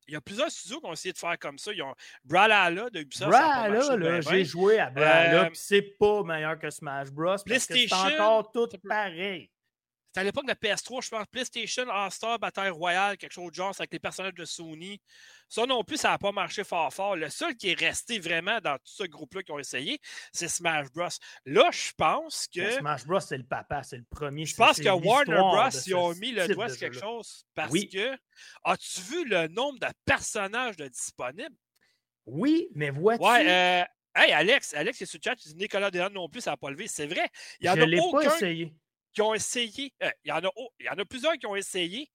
Speaker 1: Il y a plusieurs studios qui ont essayé de faire comme ça. Ils ont Brawlhalla de Ubisoft.
Speaker 2: Brawlhalla, j'ai joué à Brawlhalla, euh, c'est pas meilleur que Smash Bros. PlayStation. C'est encore tout pareil.
Speaker 1: C'était à l'époque de PS3, je pense, PlayStation All-Star Bataille Royale, quelque chose de genre, avec les personnages de Sony. Ça non plus, ça n'a pas marché fort fort. Le seul qui est resté vraiment dans tout ce groupe-là qui ont essayé, c'est Smash Bros. Là, je pense que.
Speaker 2: Smash Bros, c'est le papa, c'est le premier.
Speaker 1: Je pense que Warner Bros, ils ont mis le doigt sur quelque chose parce que. As-tu vu le nombre de personnages de disponibles?
Speaker 2: Oui, mais vois-tu?
Speaker 1: Ouais, euh, Hey, Alex, Alex est sur le chat, tu dis Nicolas Dehan non plus, ça n'a pas levé. C'est vrai. Il y en
Speaker 2: je
Speaker 1: a
Speaker 2: aucun. Pas essayé
Speaker 1: qui ont essayé. Euh, il, y en a, il y en a plusieurs qui ont essayé,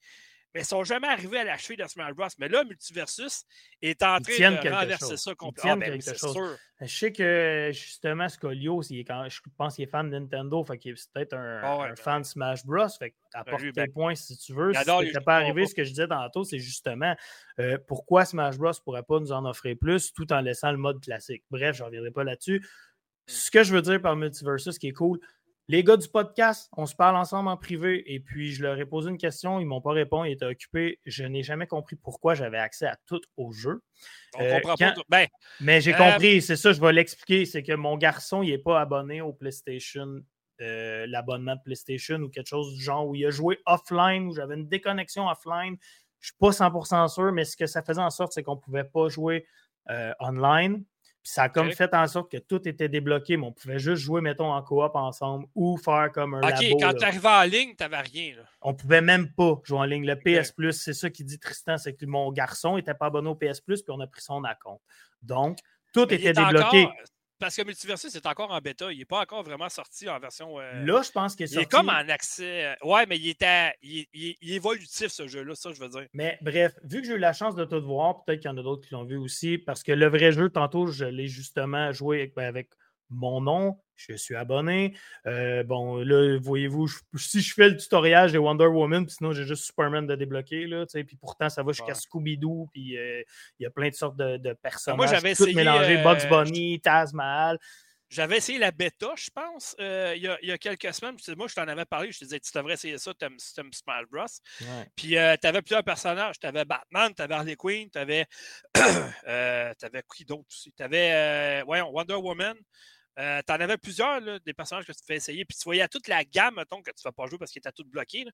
Speaker 1: mais ils ne sont jamais arrivés à la cheville de Smash Bros. Mais là, Multiversus est en train de renverser ça complètement. Ah, ben, sûr.
Speaker 2: Je sais que justement, Scolio, quand, je pense qu'il est fan de Nintendo, fait qu'il est peut-être un, ah ben fan de Smash Bros. Fait apporte ben, tes points si tu veux. Si ça pas arrivé, ce que je disais tantôt, c'est justement euh, pourquoi Smash Bros. ne pourrait pas nous en offrir plus tout en laissant le mode classique. Bref, je ne reviendrai pas là-dessus. Hmm. Ce que je veux dire par Multiversus qui est cool, les gars du podcast, on se parle ensemble en privé et puis je leur ai posé une question, ils ne m'ont pas répondu, ils étaient occupés. Je n'ai jamais compris pourquoi j'avais accès à tout au jeu.
Speaker 1: On euh, comprend pas. Ben,
Speaker 2: mais j'ai euh, compris, c'est ça, je vais l'expliquer. C'est que mon garçon, il n'est pas abonné au PlayStation, euh, l'abonnement de PlayStation ou quelque chose du genre où il a joué offline, où j'avais une déconnexion offline. Je ne suis pas 100% sûr, mais ce que ça faisait en sorte, c'est qu'on ne pouvait pas jouer online ça a comme fait en sorte que tout était débloqué, mais on pouvait juste jouer, mettons, en coop ensemble ou faire comme un. OK,
Speaker 1: quand tu arrivais en ligne, tu n'avais rien. Là.
Speaker 2: On pouvait même pas jouer en ligne. Le PS Plus, c'est ça qui dit Tristan, c'est que mon garçon n'était pas abonné au PS Plus, puis on a pris son compte. Donc, tout était débloqué.
Speaker 1: Parce que Multiversus est encore en bêta. Il n'est pas encore vraiment sorti en version. Euh,
Speaker 2: là, je pense qu'il est
Speaker 1: sorti. Il est comme en accès. Euh, ouais, mais il est, il, est évolutif, ce jeu-là, ça, je veux dire.
Speaker 2: Mais bref, vu que j'ai eu la chance de tout voir, peut-être qu'il y en a d'autres qui l'ont vu aussi, parce que le vrai jeu, tantôt, je l'ai justement joué avec, ben, avec mon nom, je suis abonné. Euh, bon, là, voyez-vous, si je fais le tutoriel, j'ai Wonder Woman, puis sinon j'ai juste Superman de débloquer, là, puis pourtant ça va jusqu'à Scooby-Doo, puis euh, il y a plein de sortes de, de personnages. Moi, j'avais essayé. Mélangés, Bugs euh, Bunny, Taz Mahal.
Speaker 1: J'avais essayé la bêta, je pense, il, y a, il, y a, quelques semaines. Moi, je t'en avais parlé. Je te disais, tu devrais essayer ça, tu aimes, Smash Bros. Puis, tu avais plusieurs personnages. Tu avais Batman, tu avais Harley Quinn, tu avais. tu avais qui d'autre aussi? Tu avais Wonder Woman. Euh, tu en avais plusieurs, des personnages que tu fais essayer, puis tu voyais toute la gamme, mettons, que tu ne vas pas jouer parce qu'il était tout bloqué.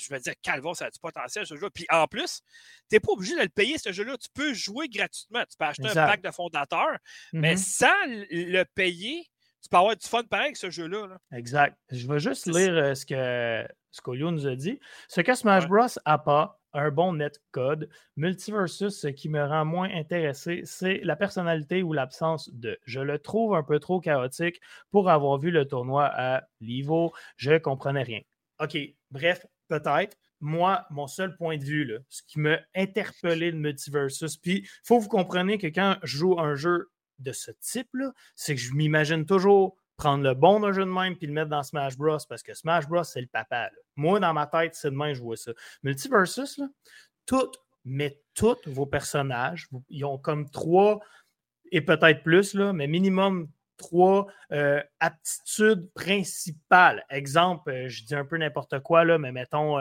Speaker 1: Je me disais, Calvo, ça a du potentiel, ce jeu-là. Puis en plus, tu n'es pas obligé de le payer, ce jeu-là. Tu peux jouer gratuitement. Tu peux acheter un pack de fondateur, mais mm-hmm. sans le payer, tu peux avoir du fun pareil avec ce jeu-là.
Speaker 2: Exact. Je vais juste lire euh, ce que Scolio nous a dit. Ce que Smash Bros. a pas, un bon net code. Multiversus, ce qui me rend moins intéressé, c'est la personnalité ou l'absence de. Je le trouve un peu trop chaotique pour avoir vu le tournoi à Livo. Je ne comprenais rien. OK, bref, peut-être. Moi, mon seul point de vue, là, ce qui m'a interpellé de Multiversus, puis il faut que vous compreniez que quand je joue un jeu de ce type-là, c'est que je m'imagine toujours prendre le bon d'un jeu de même puis le mettre dans Smash Bros. parce que Smash Bros, c'est le papa. Moi, dans ma tête, c'est de même, je vois ça. Multiversus, là, toutes, mais tous vos personnages, ils ont comme trois et peut-être plus, là, mais minimum trois euh, aptitudes principales. Exemple, euh, je dis un peu n'importe quoi, là, mais mettons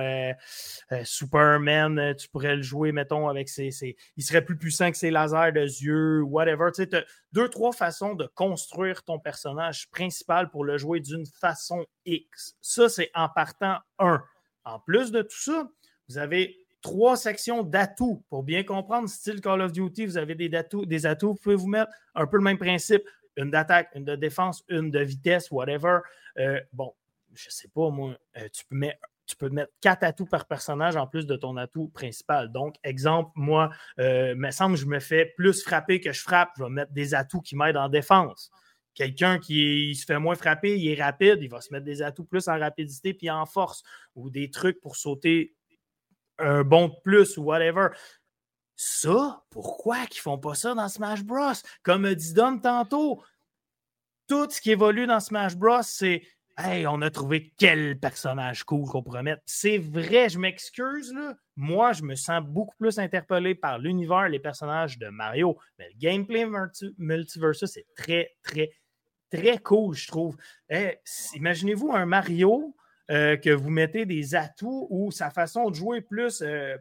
Speaker 2: Superman, tu pourrais le jouer, mettons, avec ses, Il serait plus puissant que ses lasers de yeux, whatever. Tu sais, deux, trois façons de construire ton personnage principal pour le jouer d'une façon X. Ça, c'est en partant un. En plus de tout ça, vous avez trois sections d'atouts. Pour bien comprendre, style Call of Duty, vous avez des des atouts, vous pouvez vous mettre un peu le même principe. Une d'attaque, une de défense, une de vitesse, whatever. Euh, bon, je sais pas, moi, euh, tu, peux mettre, quatre atouts par personnage en plus de ton atout principal. Donc, exemple, moi, euh, me semble que je me fais plus frapper que je frappe, je vais mettre des atouts qui m'aident en défense. Quelqu'un qui se fait moins frapper, il est rapide, il va se mettre des atouts plus en rapidité puis en force ou des trucs pour sauter un bon de plus ou whatever. Ça, pourquoi qu'ils font pas ça dans Smash Bros? Comme dit Dom tantôt, tout ce qui évolue dans Smash Bros, c'est Hey, on a trouvé quel personnage cool qu'on pourrait mettre. C'est vrai, je m'excuse, là. Moi, je me sens beaucoup plus interpellé par l'univers, les personnages de Mario. Mais le gameplay multiversus, c'est très, très, très cool, je trouve. Imaginez-vous un Mario euh, que vous mettez des atouts ou sa façon de jouer plus euh,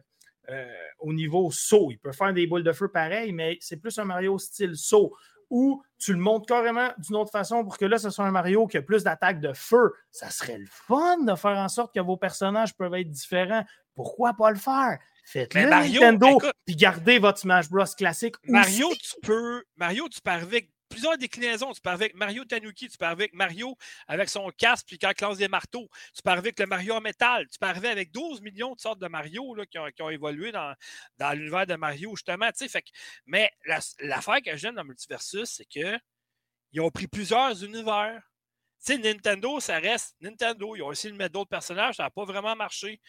Speaker 2: euh, au niveau saut. Il peut faire des boules de feu pareil, mais c'est plus un Mario style saut. Ou tu le montes carrément d'une autre façon pour que là, ce soit un Mario qui a plus d'attaques de feu. Ça serait le fun de faire en sorte que vos personnages peuvent être différents. Pourquoi pas le faire? Faites-le Nintendo, puis gardez votre Smash Bros classique.
Speaker 1: Mario, tu peux, Mario, tu peux avec plusieurs déclinaisons. Tu pars avec Mario Tanuki, tu pars avec Mario avec son casque, puis quand lance des marteaux. Tu pars avec le Mario en métal. Tu pars avec 12 millions de sortes de Mario là, qui, ont, évolué dans, dans l'univers de Mario, justement. Fait mais l'affaire que j'aime dans Multiversus, c'est qu'ils ont pris plusieurs univers. Tu sais, Nintendo, ça reste Nintendo. Ils ont essayé de mettre d'autres personnages, ça n'a pas vraiment marché.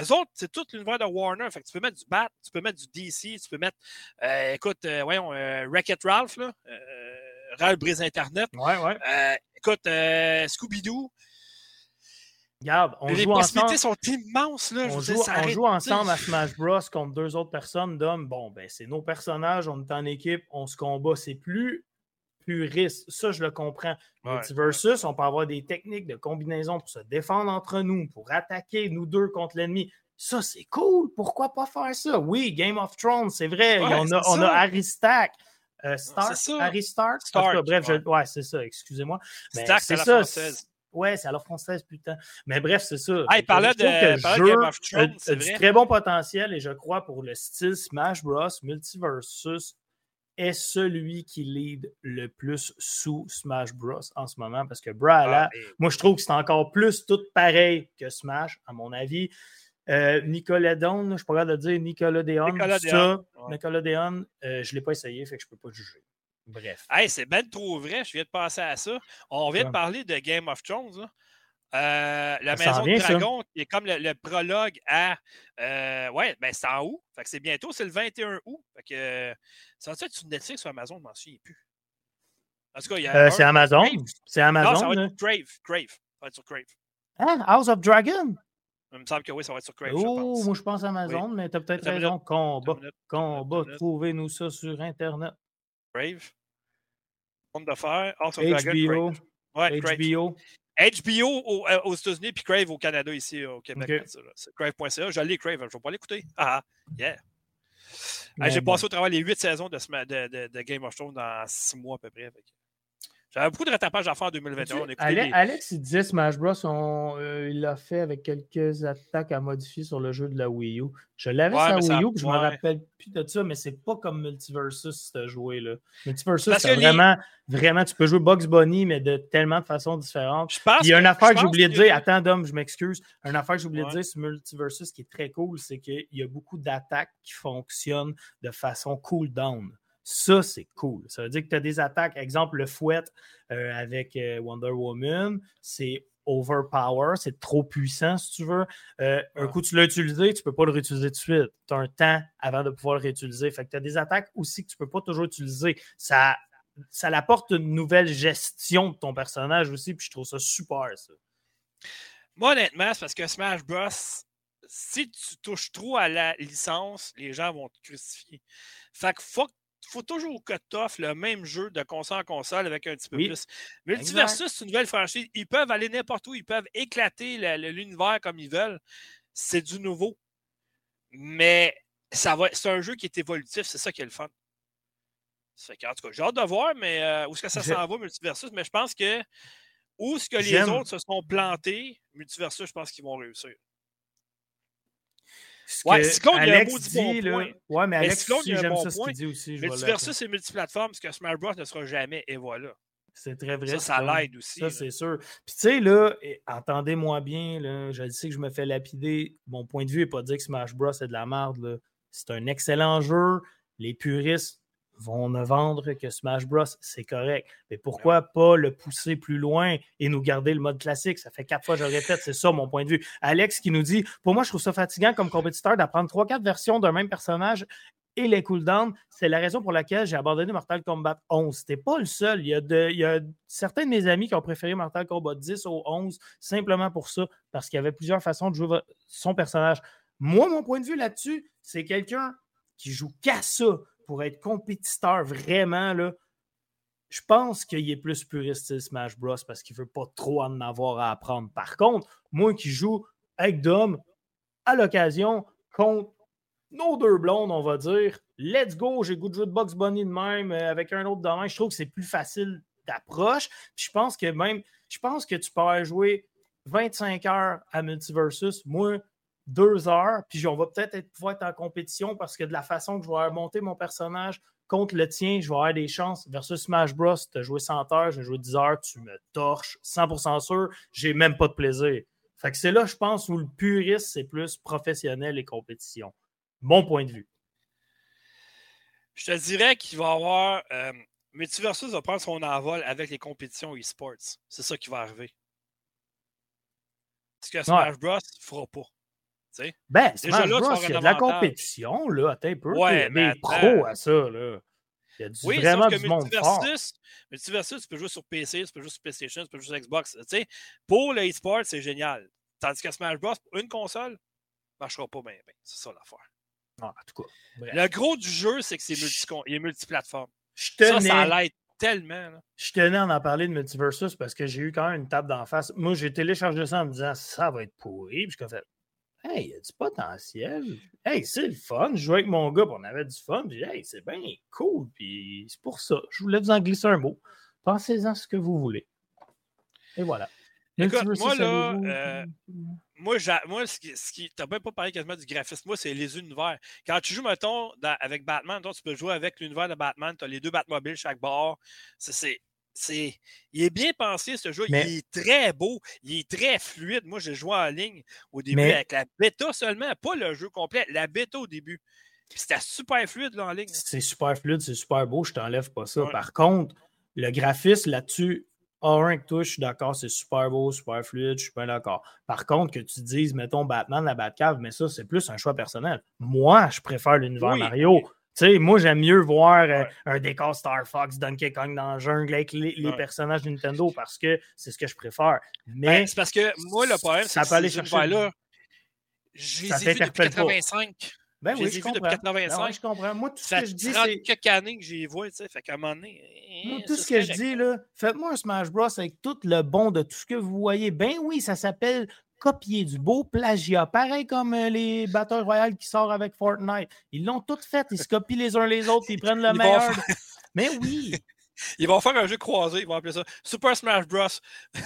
Speaker 1: Eux autres, c'est tout l'univers de Warner. Fait que tu peux mettre du Bat, tu peux mettre du DC, tu peux mettre, euh, écoute, euh, voyons, euh, Wreck-It Ralph, là, Ralph brise Internet.
Speaker 2: Ouais, ouais.
Speaker 1: écoute, Scooby-Doo.
Speaker 2: Regarde, on
Speaker 1: les
Speaker 2: joue
Speaker 1: possibilités
Speaker 2: ensemble.
Speaker 1: sont immenses. Là.
Speaker 2: On, joue, on joue, ensemble à Smash Bros. contre deux autres personnes d'hommes. Bon, ben, c'est nos personnages, on est en équipe, on se combat. C'est plus risque. Ça, je le comprends. Versus, on peut avoir des techniques de combinaison pour se défendre entre nous, pour attaquer nous deux contre l'ennemi. Ça, c'est cool. Pourquoi pas faire ça? Oui, Game of Thrones, c'est vrai. on, a, on a Aristac. Euh, Stark, Harry Stark? bref, ouais, c'est ça, excusez-moi.
Speaker 1: Stark, c'est ça. Française.
Speaker 2: Ouais, c'est à la française, putain. Mais bref, c'est ça.
Speaker 1: il parlait de, Game of Thrones.
Speaker 2: A, a du très bon potentiel et je crois pour le style Smash Bros. Multiversus est celui qui lead le plus sous Smash Bros. en ce moment parce que ah, moi je trouve que c'est encore plus tout pareil que Smash, à mon avis. Euh, Nicolas Don, je suis pas capable de dire Nicolas Deon. Nicolas euh, je ne l'ai pas essayé, fait que je ne peux pas juger. Bref.
Speaker 1: Hey, c'est bien trop vrai, je viens de passer à ça. On vient de parler de Game of Thrones. Euh, la Maison de Dragon, qui est comme le, prologue à. Euh, ouais, ben c'est en août. Fait que c'est bientôt, c'est le 21 août. Fait que. Ça va être sur Netflix ou Amazon, je m'en souviens plus.
Speaker 2: En tout cas, il y a. Euh, c'est Amazon? C'est Amazon. Non,
Speaker 1: ça va être sur Crave. Crave. Ça va être sur Crave.
Speaker 2: Hein? House of Dragon?
Speaker 1: Il me semble que oui, ça va être sur Crave.
Speaker 2: Oh, moi je pense Amazon, mais tu as peut-être raison. Combat. Combat. Trouvez-nous ça sur Internet.
Speaker 1: Crave. House of HBO.
Speaker 2: Ouais, HBO.
Speaker 1: HBO euh, aux, États-Unis puis Crave au Canada, ici au Québec. C'est crave.ca. J'allais Crave, je ne vais pas l'écouter. Ah, yeah. J'ai passé au travail les huit saisons de, de, de, Game of Thrones dans six mois à peu près. J'avais beaucoup de rattrapage à faire en 2021.
Speaker 2: Alex, il disait Smash Bros. Euh, il l'a fait avec quelques attaques à modifier sur le jeu de la Wii U. Je l'avais sur la Wii U, je ne me rappelle plus de ça, mais c'est pas comme Multiversus ce joué-là. Multiversus, c'est vraiment, vraiment, tu peux jouer Box Bunny, mais de tellement de façons différentes. il y a une affaire que j'ai oublié de dire. Attends, Dom, je m'excuse. Une affaire que j'ai oublié de dire sur Multiversus qui est très cool, c'est qu'il y a beaucoup d'attaques qui fonctionnent de façon cool-down. Ça, c'est cool. Ça veut dire que tu as des attaques, exemple le fouet euh, avec euh, Wonder Woman, c'est overpower, c'est trop puissant si tu veux. Euh, un coup tu l'as utilisé, tu ne peux pas le réutiliser tout de suite. Tu as un temps avant de pouvoir le réutiliser. Fait que tu as des attaques aussi que tu ne peux pas toujours utiliser. Ça, ça apporte une nouvelle gestion de ton personnage aussi, puis je trouve ça super, ça.
Speaker 1: Moi, honnêtement, c'est parce que Smash Bros, si tu touches trop à la licence, les gens vont te crucifier. Fait que faut faut toujours que tu offres le même jeu de console en console avec un petit peu plus. Multiversus, c'est une nouvelle franchise. Ils peuvent aller n'importe où, ils peuvent éclater l'univers comme ils veulent. C'est du nouveau. Mais ça va, c'est un jeu qui est évolutif, c'est ça qui est le fun. en tout cas, j'ai hâte de voir, mais euh, où est-ce que ça s'en va, Multiversus, mais je pense que où est-ce que les autres se sont plantés, Multiversus, je pense qu'ils vont réussir.
Speaker 2: Ouais, Cyclone, il y a un mot dit, là, Ouais, mais Alex, mais j'aime ça ce qu'il dit aussi.
Speaker 1: Multiversus et multiplateforme, ce que Smash Bros ne sera jamais, et voilà.
Speaker 2: C'est très vrai.
Speaker 1: Ça, ça l'aide aussi.
Speaker 2: Ça, c'est sûr. Puis, tu sais, là, entendez-moi bien, là, je sais que je me fais lapider. Mon point de vue n'est pas de dire que Smash Bros. est de la merde. C'est un excellent jeu. Les puristes vont ne vendre que Smash Bros. C'est correct. Mais pourquoi pas le pousser plus loin et nous garder le mode classique? Ça fait quatre fois que je le répète, c'est ça mon point de vue. Alex qui nous dit Pour moi, je trouve ça fatigant comme compétiteur d'apprendre trois, quatre versions d'un même personnage et les cooldowns. C'est la raison pour laquelle j'ai abandonné Mortal Kombat 11. C'était pas le seul. Il y, a il y, a certains de mes amis qui ont préféré Mortal Kombat 10 au 11 simplement pour ça, parce qu'il y avait plusieurs façons de jouer son personnage. Moi, mon point de vue là-dessus, c'est quelqu'un qui joue qu'à ça pour être compétiteur vraiment, là, je pense qu'il est plus puriste Smash Bros parce qu'il ne veut pas trop en avoir à apprendre. Par contre, moi qui joue avec Dom à l'occasion contre nos deux blondes, on va dire, let's go, j'ai goût de jouer de Box Bunny de même euh, avec un autre domaine. Je trouve que c'est plus facile d'approche. Je pense que même, je pense que tu peux jouer 25 heures à Multiversus. Moi, deux heures, puis on va peut-être être, pouvoir être en compétition parce que de la façon que je vais monter mon personnage contre le tien, je vais avoir des chances. Versus Smash Bros, tu as joué 100 heures, j'ai joué 10 heures, tu me torches, 100% sûr, j'ai même pas de plaisir. Fait que c'est là, je pense, où le puriste, c'est plus professionnel et compétition. Mon point de vue.
Speaker 1: Je te dirais qu'il va y avoir. Euh, Multiversus va prendre son envol avec les compétitions e-sports. C'est ça qui va arriver. Ce que Smash Bros ne fera pas.
Speaker 2: Ben, Smash Bros, il y a de la compétition, là, attends un peu. Ouais, mais pro à ça, là. Il y a du, oui, vraiment du monde fort.
Speaker 1: Multiversus, tu peux jouer sur PC, tu peux jouer sur PlayStation, tu peux jouer sur Xbox. sais, pour le e-sport, c'est génial. Tandis que Smash Bros, une console, ne marchera pas bien. C'est ça l'affaire.
Speaker 2: Ah, en tout cas.
Speaker 1: Le gros du jeu, c'est que c'est multi est multiplateforme. Ça, ça l'aide tellement.
Speaker 2: Je tenais à en parler de Multiversus parce que j'ai eu quand même une table d'en face. Moi, j'ai téléchargé ça en me disant ça va être pourri. Puis je fait Hey, il y a du potentiel. Hey, c'est le fun. Je jouais avec mon gars, puis on avait du fun. Puis, hey, c'est bien cool. Puis, c'est pour ça. Je voulais vous en glisser un mot. Pensez-en ce que vous voulez. Et voilà.
Speaker 1: Écoute, moi, là, euh, moi, moi, ce qui, ce qui même pas parlé quasiment du graphisme, moi, c'est les univers. Quand tu joues, mettons, avec Batman, toi, tu peux jouer avec l'univers de Batman, tu as les deux Batmobiles chaque bord. C'est c'est, il est bien pensé, ce jeu. il est très beau. Il est très fluide. Moi, j'ai joué en ligne au début avec la bêta seulement, pas le jeu complet, la bêta au début. C'était super fluide là, en ligne.
Speaker 2: C'est super fluide, c'est super beau, je t'enlève pas ça. Par contre, le graphisme là-dessus, un que toi, je suis d'accord, c'est super beau, super fluide, je suis pas d'accord. Par contre, que tu dises, mettons, Batman, la Batcave, mais ça, c'est plus un choix personnel. Moi, je préfère l'univers Mario. Sais, moi, j'aime mieux voir euh, un décor Star Fox, Donkey Kong dans la jungle avec les, personnages de Nintendo parce que c'est ce que je préfère. Ben, mais
Speaker 1: c'est parce que moi, le problème, c'est que aller chercher là. J'ai vu depuis 85.
Speaker 2: Ben oui, je
Speaker 1: comprends. depuis 85.
Speaker 2: Ben je comprends. Moi, tout ce que je dis, c'est...
Speaker 1: quelques années que j'y vois, tu sais, fait qu'à un moment donné...
Speaker 2: Moi, tout ce que je dis, là, faites-moi un Smash Bros avec tout le bon de tout ce que vous voyez. Ben oui, ça s'appelle copier du beau plagiat, pareil comme euh, les Battle Royale qui sortent avec Fortnite. Ils l'ont tout fait, ils se copient les uns les autres, ils prennent le meilleur. Mais oui!
Speaker 1: Ils vont faire un jeu croisé, ils vont appeler ça Super Smash Bros.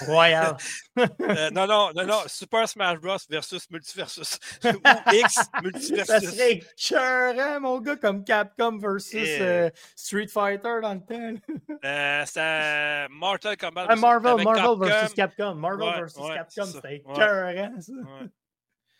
Speaker 2: Royal.
Speaker 1: Euh, non, non, non, non, Super Smash Bros. versus Multiversus. Ou X Multiversus.
Speaker 2: Ça serait écœurant, mon gars, comme Capcom versus euh, Street Fighter dans le temps.
Speaker 1: euh, c'est Mortal Kombat.
Speaker 2: Ah, Marvel, Marvel versus Capcom. Marvel versus Capcom, c'était écœurant, ça.
Speaker 1: Ouais,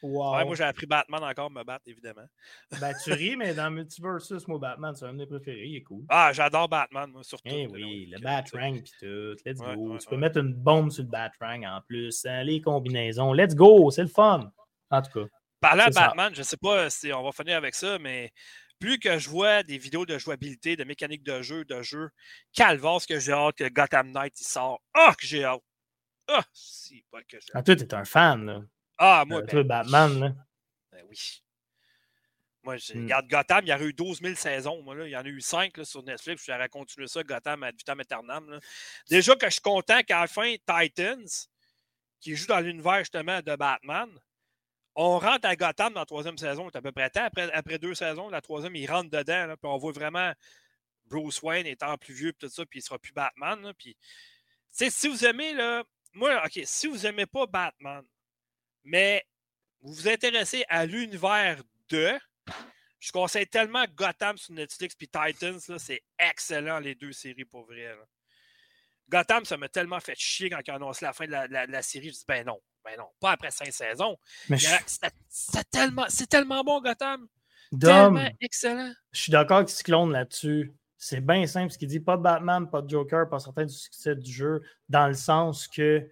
Speaker 1: moi, j'ai appris Batman encore me battre, évidemment.
Speaker 2: Ben, tu ris, mais dans Multiversus, moi, Batman, c'est un de mes préférés. Il est cool.
Speaker 1: Ah, j'adore Batman, moi, surtout.
Speaker 2: Eh oui, le Batrang pis tout. Let's go. tu peux mettre une bombe sur le Batrang en plus. Hein, les combinaisons. Let's go. C'est le fun. En tout cas.
Speaker 1: Parlant de Batman, je ne sais pas si on va finir avec ça, mais plus que je vois des vidéos de jouabilité, de mécanique de jeu, de jeu, calvaire, ce que j'ai hâte que Gotham Knight il sort. Ah, que j'ai hâte. Ah, si, pas que j'ai
Speaker 2: hâte. Ah, toi, t'es un fan, là.
Speaker 1: Ah, moi,
Speaker 2: ben, Batman, là.
Speaker 1: Ben oui. Moi, je,
Speaker 2: Mm.
Speaker 1: regarde Gotham, il y aurait eu 12 000 saisons. Moi, là. Il y en a eu 5 là, sur Netflix. J'aurais continué ça, Gotham, ad vitam aeternam. là. Déjà que je suis content qu'à la fin, Titans, qui joue dans l'univers justement de Batman, on rentre à Gotham dans la troisième saison. C'est à peu près temps. Après, après deux saisons, la troisième, il rentre dedans. là, puis on voit vraiment Bruce Wayne étant plus vieux, puis tout ça, puis il sera plus Batman. là, puis, tu sais, si vous aimez, là, moi, OK, si vous aimez pas Batman, mais vous vous intéressez à l'univers de, je conseille tellement Gotham sur Netflix puis Titans, c'est excellent les deux séries pour vrai. là. Gotham, ça m'a tellement fait chier quand ils annoncé la fin de la, la- la série. Je dis, ben non, ben non, pas après cinq saisons.
Speaker 2: Je,
Speaker 1: C'est tellement, tellement bon, Gotham.
Speaker 2: Dom,
Speaker 1: Tellement excellent.
Speaker 2: je suis d'accord avec Cyclone là-dessus. C'est bien simple ce qu'il dit. Pas de Batman, pas de Joker, pas certain du succès du jeu, dans le sens que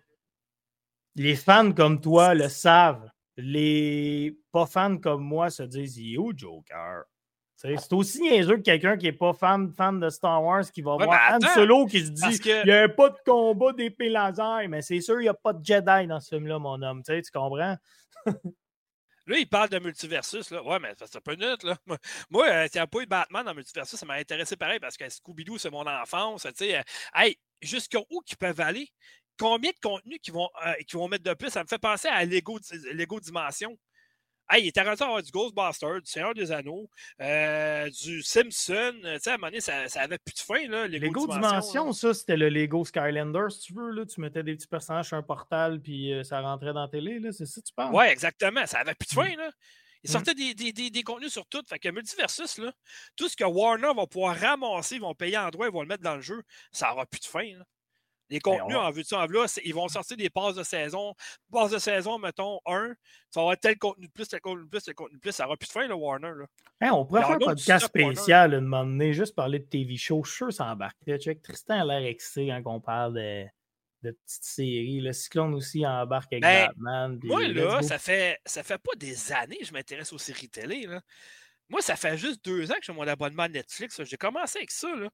Speaker 2: les fans comme toi le savent. Les pas fans comme moi se disent Il est où Joker? C'est aussi niaiseux que quelqu'un qui n'est pas fan, fan de Star Wars qui va
Speaker 1: Ouais,
Speaker 2: voir
Speaker 1: mais
Speaker 2: Han Solo qui se dit
Speaker 1: que-
Speaker 2: Il n'y a pas de combat d'épée laser, mais c'est sûr, il n'y a pas de Jedi dans ce film-là, mon homme. Tu sais, tu comprends?
Speaker 1: Là, il parle de multiversus. Là. Ouais, mais c'est un peu neutre. Là. Moi, euh, s'il n'y a pas eu Batman dans multiversus, ça m'a intéressé pareil parce que Scooby-Doo, c'est mon enfance. Sais, euh, hey, jusqu'où qu'ils peuvent aller? Combien de contenus qu'ils vont, euh, vont mettre de plus? Ça me fait penser à Lego, Lego Dimension. Hey, il était rendu à avoir du Ghostbusters, du Seigneur des Anneaux, euh, du Simpson. Euh, Tu sais, à un moment donné, ça, ça avait plus de fin, là, Lego,
Speaker 2: Lego
Speaker 1: Dimension.
Speaker 2: Ça, c'était le Lego Skylander, si tu veux. Là. Tu mettais des petits personnages sur un portal, puis euh, ça rentrait dans la télé. là. C'est ça tu parles?
Speaker 1: Ouais, exactement. Ça avait plus de fin,
Speaker 2: Mm.
Speaker 1: là. Ils
Speaker 2: Mm.
Speaker 1: sortaient des, des- des- des contenus sur tout. Fait que Multiversus, là, tout ce que Warner va pouvoir ramasser, ils vont payer en droit, ils vont le mettre dans le jeu, ça n'aura plus de fin. là. Les contenus
Speaker 2: on-
Speaker 1: en vue de ça, en vue là, ils vont sortir des passes de saison. Passes de saison, mettons, un, ça va avoir tel contenu de plus, tel contenu de plus, tel contenu de plus. Ça n'aura plus de fin, le Warner. Là.
Speaker 2: Hey, on pourrait faire un podcast spécial une moment donné, juste parler de TV show. Je suis sûr ça embarque. Check. Tristan a l'air excité quand on parle de, de petites séries. Le Cyclone aussi embarque avec
Speaker 1: Ben,
Speaker 2: Batman.
Speaker 1: Moi, là, ça fait, ça fait pas des années que je m'intéresse aux séries télé. Là. Moi, ça fait juste deux ans que j'ai mon abonnement à Netflix. J'ai commencé avec ça. Là.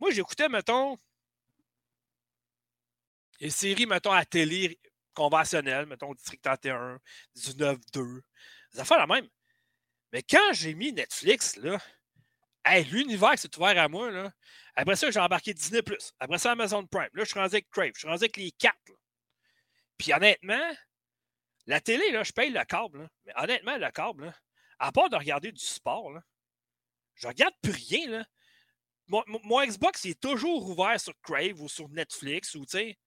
Speaker 1: Moi, j'écoutais, mettons, les séries, mettons, à télé conventionnelles, mettons, District 31, 19-2, des affaires la même. Mais quand j'ai mis Netflix, là, l'univers s'est ouvert à moi. Là. Après ça, j'ai embarqué Disney. Après ça, Amazon Prime. Là, je suis rendu avec Crave. Je suis rendu avec les quatre. Puis honnêtement, la télé, là, je paye le câble. là. Mais honnêtement, le câble, là, à part de regarder du sport, là, je regarde plus rien. Là. Mon, mon- mon Xbox il est toujours ouvert sur Crave ou sur Netflix ou tu sais.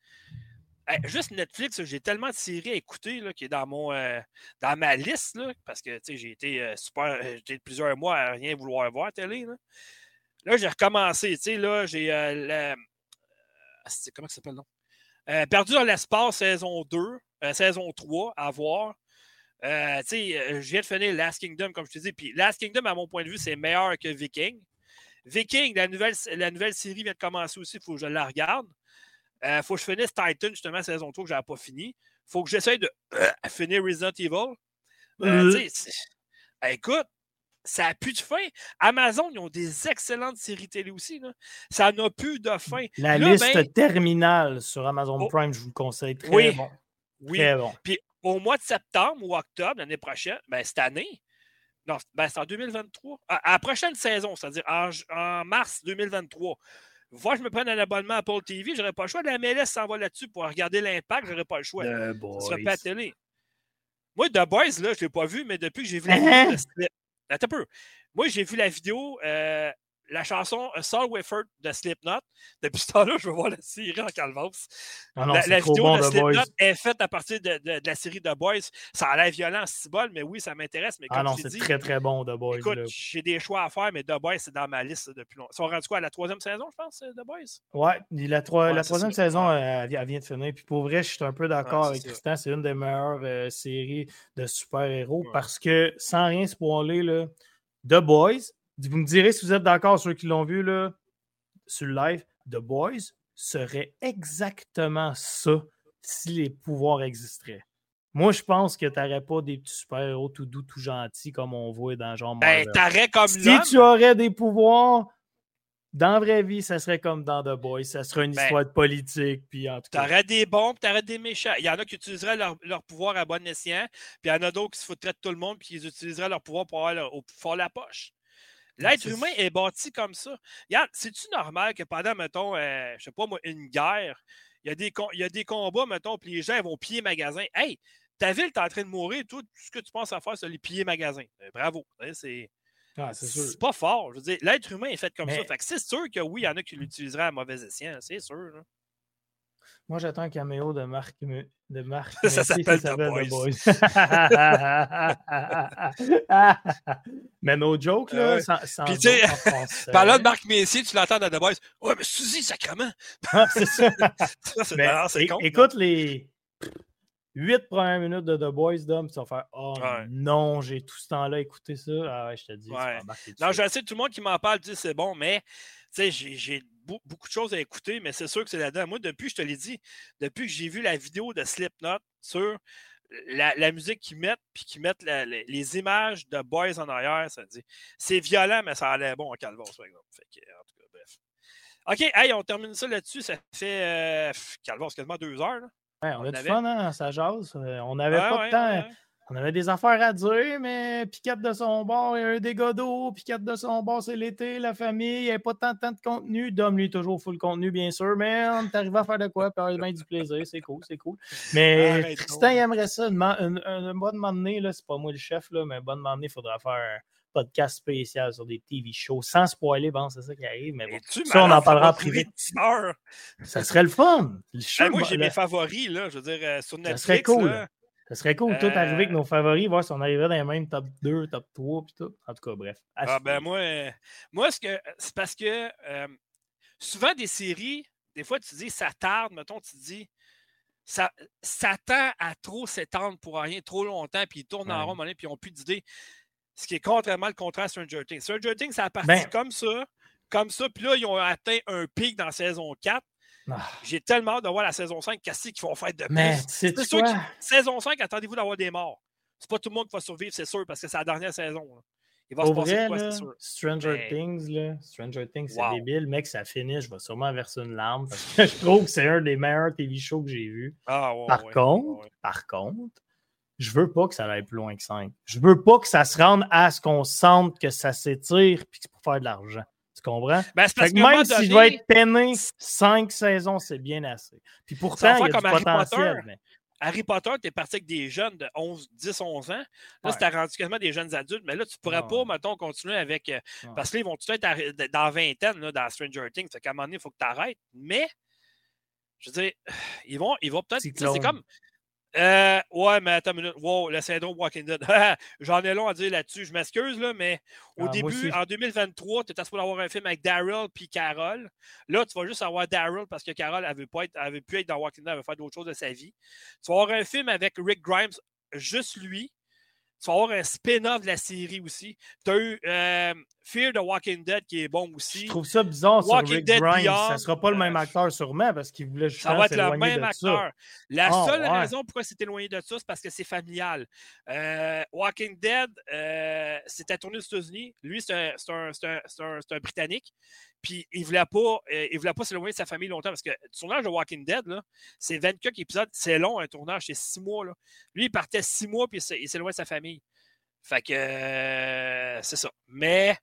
Speaker 1: Juste Netflix, j'ai tellement de séries à écouter là, qui est dans mon euh, ma liste parce que j'ai été euh, super. euh, J'ai plusieurs mois à rien vouloir voir télé. Là, j'ai recommencé. j'ai comment ça s'appelle non? Perdu dans l'espace, saison 2, euh, saison 3, à voir. Je viens de finir Last Kingdom, comme je te dis. Puis Last Kingdom, à mon point de vue, c'est meilleur que Viking. Viking, la nouvelle, la nouvelle série vient de commencer aussi, il faut que je la regarde. Il faut que je finisse Titan, justement, saison 3, que je n'avais pas fini. Il faut que j'essaye de euh, finir Resident Evil. Euh,
Speaker 2: Euh.
Speaker 1: écoute, ça n'a plus de fin. Amazon, ils ont des excellentes séries télé aussi. Là. Ça n'a plus de fin.
Speaker 2: La
Speaker 1: Là,
Speaker 2: liste
Speaker 1: ben-
Speaker 2: terminale sur Amazon
Speaker 1: Oh.
Speaker 2: Prime, je vous le conseille. Très
Speaker 1: Oui.
Speaker 2: bon.
Speaker 1: Oui,
Speaker 2: Très bon.
Speaker 1: Puis au mois de septembre ou octobre l'année prochaine, ben cette année, non, ben c'est en 2023, à, à la prochaine saison, c'est-à-dire en mars 2023, Voir, je me prends un abonnement à Apple TV, j'aurais pas le choix. La MLS s'en va là-dessus pour regarder l'impact, j'aurais pas le choix.
Speaker 2: The
Speaker 1: Ça serait pas à télé. Moi, The Boys, là, je l'ai pas vu, mais depuis que j'ai vu la vidéo. Attends un peu. Moi, j'ai vu la vidéo, euh, la chanson Soul Wafer de Slipknot. Depuis ce temps-là, je veux voir la série en calvance.
Speaker 2: Ah
Speaker 1: la la vidéo
Speaker 2: bon,
Speaker 1: de
Speaker 2: Boys.
Speaker 1: Slipknot est faite à partir de, de- de la série The Boys. Ça a l'air violent, c'est bol, mais oui, ça m'intéresse. Mais comme
Speaker 2: Ah non, c'est très très bon, The Boys.
Speaker 1: écoute, j'ai des choix à faire, mais The Boys, c'est dans ma liste depuis longtemps. Ils sont rendus quoi à la troisième saison, je pense, euh, The Boys?
Speaker 2: Ouais, la, troi-
Speaker 1: Ouais,
Speaker 2: la troisième saison, euh, elle, vi- elle vient de finir. Puis pour vrai, je suis un peu d'accord
Speaker 1: Ouais,
Speaker 2: avec. Tristan. C'est une des meilleures euh, séries de super-héros
Speaker 1: Ouais.
Speaker 2: parce que, sans rien spoiler, là, The Boys, vous me direz si vous êtes d'accord, ceux qui l'ont vu là, sur le live, The Boys serait exactement ça si les pouvoirs existeraient. Moi, je pense que tu n'aurais pas des petits super-héros tout doux, tout gentils comme on voit dans genre
Speaker 1: Ben,
Speaker 2: Marvel.
Speaker 1: t'aurais comme
Speaker 2: Si tu aurais des pouvoirs, dans la vraie vie, ça serait comme dans The Boys. Ça serait une
Speaker 1: Ben,
Speaker 2: histoire de politique. Puis en tout cas.
Speaker 1: T'aurais des bons, puis t'aurais des méchants. Il y en a qui utiliseraient leur, leur pouvoir à bon escient, puis il y en a d'autres qui se foutraient de tout le monde, puis ils utiliseraient leur pouvoir pour avoir leur- au- pour faire la poche. L'être humain est bâti comme ça. Regarde, c'est-tu normal que pendant, mettons, euh, je sais pas moi, une guerre, il y, a des com- il y a des combats, mettons, puis les gens ils vont piller magasin. Hey, ta ville est en train de mourir, tout, tout ce que tu penses à faire, c'est aller piller magasin. Euh, bravo. Hein, C'est
Speaker 2: Ah, c'est
Speaker 1: pas fort. Je veux dire, l'être humain est fait comme ça. Fait que c'est sûr que oui, il y en a qui l'utiliseraient à mauvais escient, c'est sûr.
Speaker 2: Moi, j'attends un caméo de Marc. De Marc
Speaker 1: Ça s'appelle The Boys.
Speaker 2: Mais no joke,
Speaker 1: Ah
Speaker 2: là.
Speaker 1: ouais.
Speaker 2: Sans, sans
Speaker 1: Puis, tu sais. Parlant de Marc Messier, tu l'entends dans The Boys. Ouais, mais Suzy, sacrement!
Speaker 2: Ah, c'est ça.
Speaker 1: Ça,
Speaker 2: Mais
Speaker 1: con.
Speaker 2: écoute les huit premières minutes de The Boys, Dom, tu vas faire Oh
Speaker 1: Ouais.
Speaker 2: non, j'ai tout ce temps-là écouté ça. Ah ouais, je te dis,
Speaker 1: Ouais. Non, je sais, tout le monde qui m'en parle dit c'est bon, mais tu sais, j'ai beaucoup de choses à écouter, mais c'est sûr que c'est là-dedans. Moi, depuis, je te l'ai dit, depuis que j'ai vu la vidéo de Slipknot sur la, la musique qu'ils mettent, puis qu'ils mettent la- les images de Boys en arrière, ça dit c'est violent, mais ça a l'air bon en calvos, par exemple. Fait que, en tout cas, bref. OK, hey, on termine ça là-dessus. Ça fait euh, calvos, quasiment deux heures. là.
Speaker 2: Ouais, on,
Speaker 1: on
Speaker 2: a du
Speaker 1: avait-
Speaker 2: fun, hein, ça jase. Euh, On n'avait pas
Speaker 1: ouais,
Speaker 2: de temps.
Speaker 1: ouais.
Speaker 2: On avait des affaires à dire, mais Piquette de son bord, il y a un dégât d'eau. Piquette de son bord, c'est l'été, la famille. Il n'y avait pas tant, tant de contenu. Dom, lui, toujours full contenu, bien sûr. Mais on est arrivé à faire de quoi? Puis bien du plaisir. C'est cool, c'est cool. Mais
Speaker 1: Arrête
Speaker 2: Tristan,
Speaker 1: donc.
Speaker 2: il aimerait ça. Une, une, une bonne matinée, là, c'est pas moi le chef, là, mais une bonne matinée, il faudra faire un podcast spécial sur des TV shows sans spoiler. Bon, c'est ça qui arrive. Mais bon, ça, on en parlera en privé. ça serait le fun. Le show,
Speaker 1: Hey, moi, j'ai
Speaker 2: le-
Speaker 1: mes favoris, là. Je veux dire, euh, sur
Speaker 2: ça
Speaker 1: Netflix.
Speaker 2: serait cool.
Speaker 1: là,
Speaker 2: Ça serait cool, tout
Speaker 1: Euh,
Speaker 2: arriver avec nos favoris, voir si on arrivait dans les mêmes top 2, top 3, puis tout. En tout cas, bref.
Speaker 1: Ah ben moi, euh, moi ce c'est parce que euh, souvent des séries, des fois tu dis ça tarde, mettons, tu dis ça, ça tend à trop s'étendre pour rien trop longtemps, puis ils tournent en rond, puis ils n'ont plus d'idées. Ce qui est contrairement le contraire à Stranger Things. Stranger Things, ça a parti
Speaker 2: Ben-
Speaker 1: comme ça, comme ça, puis là, ils ont atteint un pic dans saison 4.
Speaker 2: Ah,
Speaker 1: J'ai tellement hâte de voir la saison 5, qu'est-ce qu'ils vont faire de plus?
Speaker 2: mais
Speaker 1: C'est sûr que saison 5, attendez-vous d'avoir des morts. C'est pas tout le monde qui va survivre, c'est sûr, parce que c'est la dernière saison. là. Il va
Speaker 2: Au
Speaker 1: se passer
Speaker 2: vrai,
Speaker 1: quoi,
Speaker 2: là,
Speaker 1: sûr.
Speaker 2: Stranger
Speaker 1: Mais-
Speaker 2: Things, là, Stranger Things, c'est
Speaker 1: Wow.
Speaker 2: débile. Mec, ça finit, je vais sûrement verser une larme parce que je trouve que c'est un des meilleurs TV shows que j'ai vu.
Speaker 1: Ah, ouais,
Speaker 2: Par
Speaker 1: ouais,
Speaker 2: contre,
Speaker 1: ouais.
Speaker 2: par contre, je veux pas que ça aille plus loin que 5. Je veux pas que ça se rende à ce qu'on sente que ça s'étire puis que c'est pour faire de l'argent. Tu comprends?
Speaker 1: Ben,
Speaker 2: Fait que même si je
Speaker 1: donné,
Speaker 2: vais être peiné 5 saisons, c'est bien assez. Puis pourtant, il y a du potentiel.
Speaker 1: Potter.
Speaker 2: mais-
Speaker 1: Harry Potter, tu es parti avec des jeunes de 11, 10, 11 ans. Là,
Speaker 2: Ouais.
Speaker 1: c'était rendu quasiment des jeunes adultes. Mais là, tu pourrais pas, mettons, continuer avec. euh,
Speaker 2: Ouais.
Speaker 1: Parce que là, ils vont tout être dans vingtaine, là, dans Stranger Things. Fait qu'à un moment donné, il faut que tu arrêtes. Mais, je veux dire, ils vont, ils vont peut-être. tu C'est comme. Euh, ouais, mais attends une minute. Wow, le syndrome Walking Dead. J'en ai long à dire là-dessus. Je m'excuse, là, mais au
Speaker 2: Ah,
Speaker 1: début, en 2023, tu étais supposé avoir un film avec Daryl puis Carol. Là, tu vas juste avoir Daryl parce que Carol, veut, pas être, veut plus être dans Walking Dead, elle veut faire d'autres choses de sa vie. Tu vas avoir un film avec Rick Grimes, juste lui. Tu vas avoir un spin-off de la série aussi. Tu as eu euh, Fear the Walking Dead qui est bon aussi.
Speaker 2: Je trouve ça bizarre sur
Speaker 1: Walking
Speaker 2: Rick
Speaker 1: Dead
Speaker 2: Grimes.
Speaker 1: Beyond,
Speaker 2: ça sera pas le même
Speaker 1: euh,
Speaker 2: acteur sûrement parce qu'il voulait
Speaker 1: Ça
Speaker 2: justement
Speaker 1: va être le même
Speaker 2: de ça.
Speaker 1: acteur. La
Speaker 2: Ah,
Speaker 1: seule
Speaker 2: ouais.
Speaker 1: raison pourquoi c'est éloigné de ça, c'est parce que c'est familial. Euh, Walking Dead, euh, c'était tourné aux États-Unis. Lui, c'est un, un- un- un- Britannique. Puis il ne voulait pas, euh, il voulait pas s'éloigner de sa famille longtemps parce que le tournage de Walking Dead, c'est 24 épisodes. C'est long, un tournage, c'est six mois. Là. Lui, il partait six mois puis il s'é- il s'éloignait de sa famille. Fait que euh, c'est ça. Mais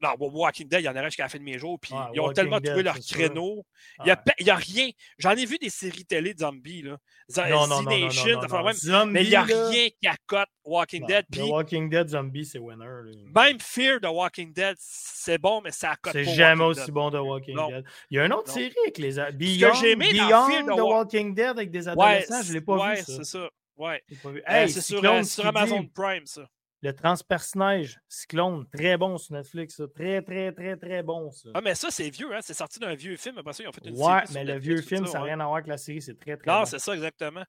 Speaker 1: non, Walking Dead, il y en aurait jusqu'à la fin de mes jours. Puis
Speaker 2: Ouais,
Speaker 1: ils ont
Speaker 2: Walking
Speaker 1: tellement
Speaker 2: Dead,
Speaker 1: trouvé leur créneau. Il n'y a,
Speaker 2: Ouais.
Speaker 1: a rien. J'en ai vu des séries télé de zombies. Là. Z-
Speaker 2: Non, non, non, non.
Speaker 1: même-
Speaker 2: Zombie,
Speaker 1: mais il n'y a
Speaker 2: là,
Speaker 1: rien qui accote Walking. Dead.
Speaker 2: The Walking Dead Zombie, c'est winner. là.
Speaker 1: même Fear de Walking Dead, c'est bon, mais ça accote
Speaker 2: C'est
Speaker 1: pas
Speaker 2: jamais
Speaker 1: Walking
Speaker 2: aussi
Speaker 1: Dead.
Speaker 2: bon de Walking. Dead. Il y a une autre série avec les a- Beyond,
Speaker 1: j'ai aimé dans
Speaker 2: Beyond
Speaker 1: Fear the Wa-
Speaker 2: Walking Dead avec des
Speaker 1: Ouais,
Speaker 2: adolescents, je l'ai pas
Speaker 1: ouais,
Speaker 2: vu ça.
Speaker 1: c'est ça. Ouais. Euh, c'est sur, euh, sur Amazon Prime, ça.
Speaker 2: Le transpersonnage, Cyclone, très bon sur Netflix. ça. Très, très, très, très bon. Ça.
Speaker 1: Ah, mais ça, c'est vieux, hein? C'est sorti d'un vieux film. Après ça, ils ont fait une
Speaker 2: ouais,
Speaker 1: série sur
Speaker 2: mais le
Speaker 1: Netflix,
Speaker 2: vieux film, ça n'a
Speaker 1: ouais.
Speaker 2: rien à voir avec la série. C'est très, très
Speaker 1: Non,
Speaker 2: bon.
Speaker 1: c'est ça, exactement.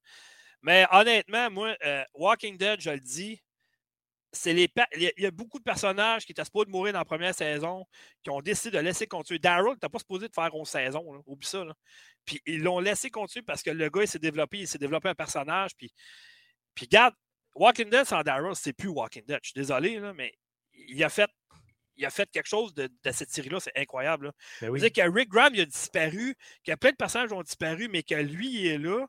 Speaker 1: Mais honnêtement, moi, euh, Walking Dead, je le dis, c'est les il y a- beaucoup de personnages qui étaient supposés de mourir dans la première saison, qui ont décidé de laisser continuer. Daryl, t'as pas supposé de faire 11 saisons, là. oublie ça. Là. Puis ils l'ont laissé continuer parce que le gars, il s'est développé, il s'est développé un personnage. Puis, puis regarde, Walking Dead sans Daryl, c'est plus Walking Dead. Je suis désolé, là, mais il a fait il a fait quelque chose de, de cette série-là, c'est incroyable. là.
Speaker 2: Ben oui.
Speaker 1: dire que Rick Graham il a disparu, que plein de personnages ont disparu, mais que lui il est là,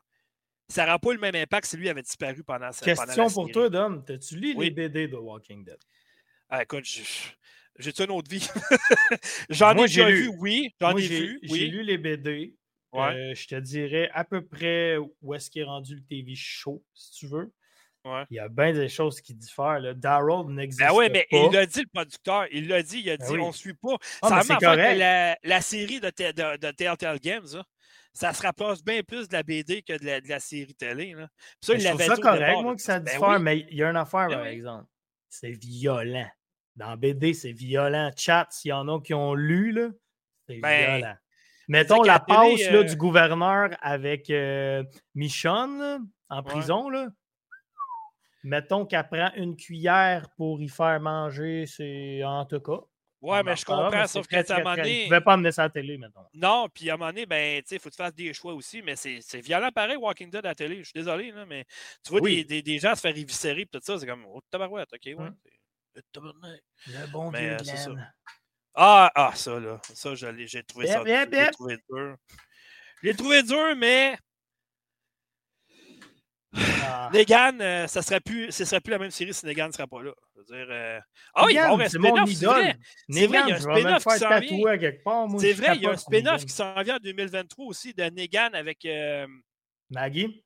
Speaker 1: ça n'aura pas eu le même impact si lui avait disparu pendant, ce- pendant la
Speaker 2: Question pour
Speaker 1: série.
Speaker 2: toi, Dom. T'as-tu lu
Speaker 1: Oui.
Speaker 2: les BD de Walking Dead?
Speaker 1: Ah, écoute, j'ai-tu une autre vie? J'en ai
Speaker 2: j'ai
Speaker 1: déjà
Speaker 2: lu-
Speaker 1: vu, oui. J'en ai
Speaker 2: j'ai
Speaker 1: vu,
Speaker 2: j'ai
Speaker 1: oui.
Speaker 2: lu les BD.
Speaker 1: Ouais.
Speaker 2: Euh, je te dirais à peu près où est-ce qu'il est rendu le TV show, si tu veux.
Speaker 1: Ouais.
Speaker 2: Il y a bien des choses qui diffèrent. là. Daryl n'existe
Speaker 1: Ben oui, mais
Speaker 2: pas.
Speaker 1: il l'a dit, le producteur. Il l'a dit, il a
Speaker 2: Ben
Speaker 1: dit,
Speaker 2: oui.
Speaker 1: on ne suit pas.
Speaker 2: Ah,
Speaker 1: ça
Speaker 2: mais
Speaker 1: la, la série de, de, de Telltale Games, là, ça se rapproche bien plus de la BD que de la, de la série télé. Là. Puis ça, il
Speaker 2: je trouve ça correct,
Speaker 1: départ,
Speaker 2: moi, que ça
Speaker 1: Ben
Speaker 2: diffère,
Speaker 1: oui.
Speaker 2: mais il y a une affaire,
Speaker 1: Ben
Speaker 2: par
Speaker 1: oui.
Speaker 2: exemple. C'est violent. Dans BD, c'est violent. Chat, s'il y en a qui ont lu, là, c'est
Speaker 1: Ben,
Speaker 2: violent. Mettons la
Speaker 1: télé,
Speaker 2: passe là,
Speaker 1: euh,
Speaker 2: du gouverneur avec euh, Michonne là, en prison. Là. Mettons qu'elle prend une cuillère pour y faire manger, c'est en tout cas.
Speaker 1: Ouais, mais je comprends,
Speaker 2: mais
Speaker 1: sauf que à un moment donné.
Speaker 2: Il ne pouvait pas amener ça à la télé, mettons.
Speaker 1: Non, puis à un moment donné, ben, tu sais, il faut que tu fasses des choix aussi, mais c'est violent pareil, Walking Dead à la télé. Je suis désolé, là, mais tu vois
Speaker 2: Oui.
Speaker 1: des, des, des gens se faire éviscérer et tout ça, c'est comme, oh, tabarouette, ok, ouais.
Speaker 2: Hum. Le bon
Speaker 1: Mais,
Speaker 2: vieux
Speaker 1: euh, c'est ça. Ah, ah, ça, là. Ça, j'ai trouvé ça.
Speaker 2: Yep, yep, yep.
Speaker 1: trouvé dur. Je l'ai trouvé dur, mais
Speaker 2: Ah.
Speaker 1: Negan, euh, ça serait plus, ce serait plus la même série si Negan ne serait pas là. Dire, euh, Ah, il va y avoir un
Speaker 2: Negan, c'est mon
Speaker 1: spin-off, c'est
Speaker 2: idole.
Speaker 1: vrai. C'est vrai, il y a un spin-off qui s'en vient. C'est vrai, il y a un spin-off
Speaker 2: Negan.
Speaker 1: qui s'en vient en 2023 aussi de Negan avec. euh,
Speaker 2: Maggie?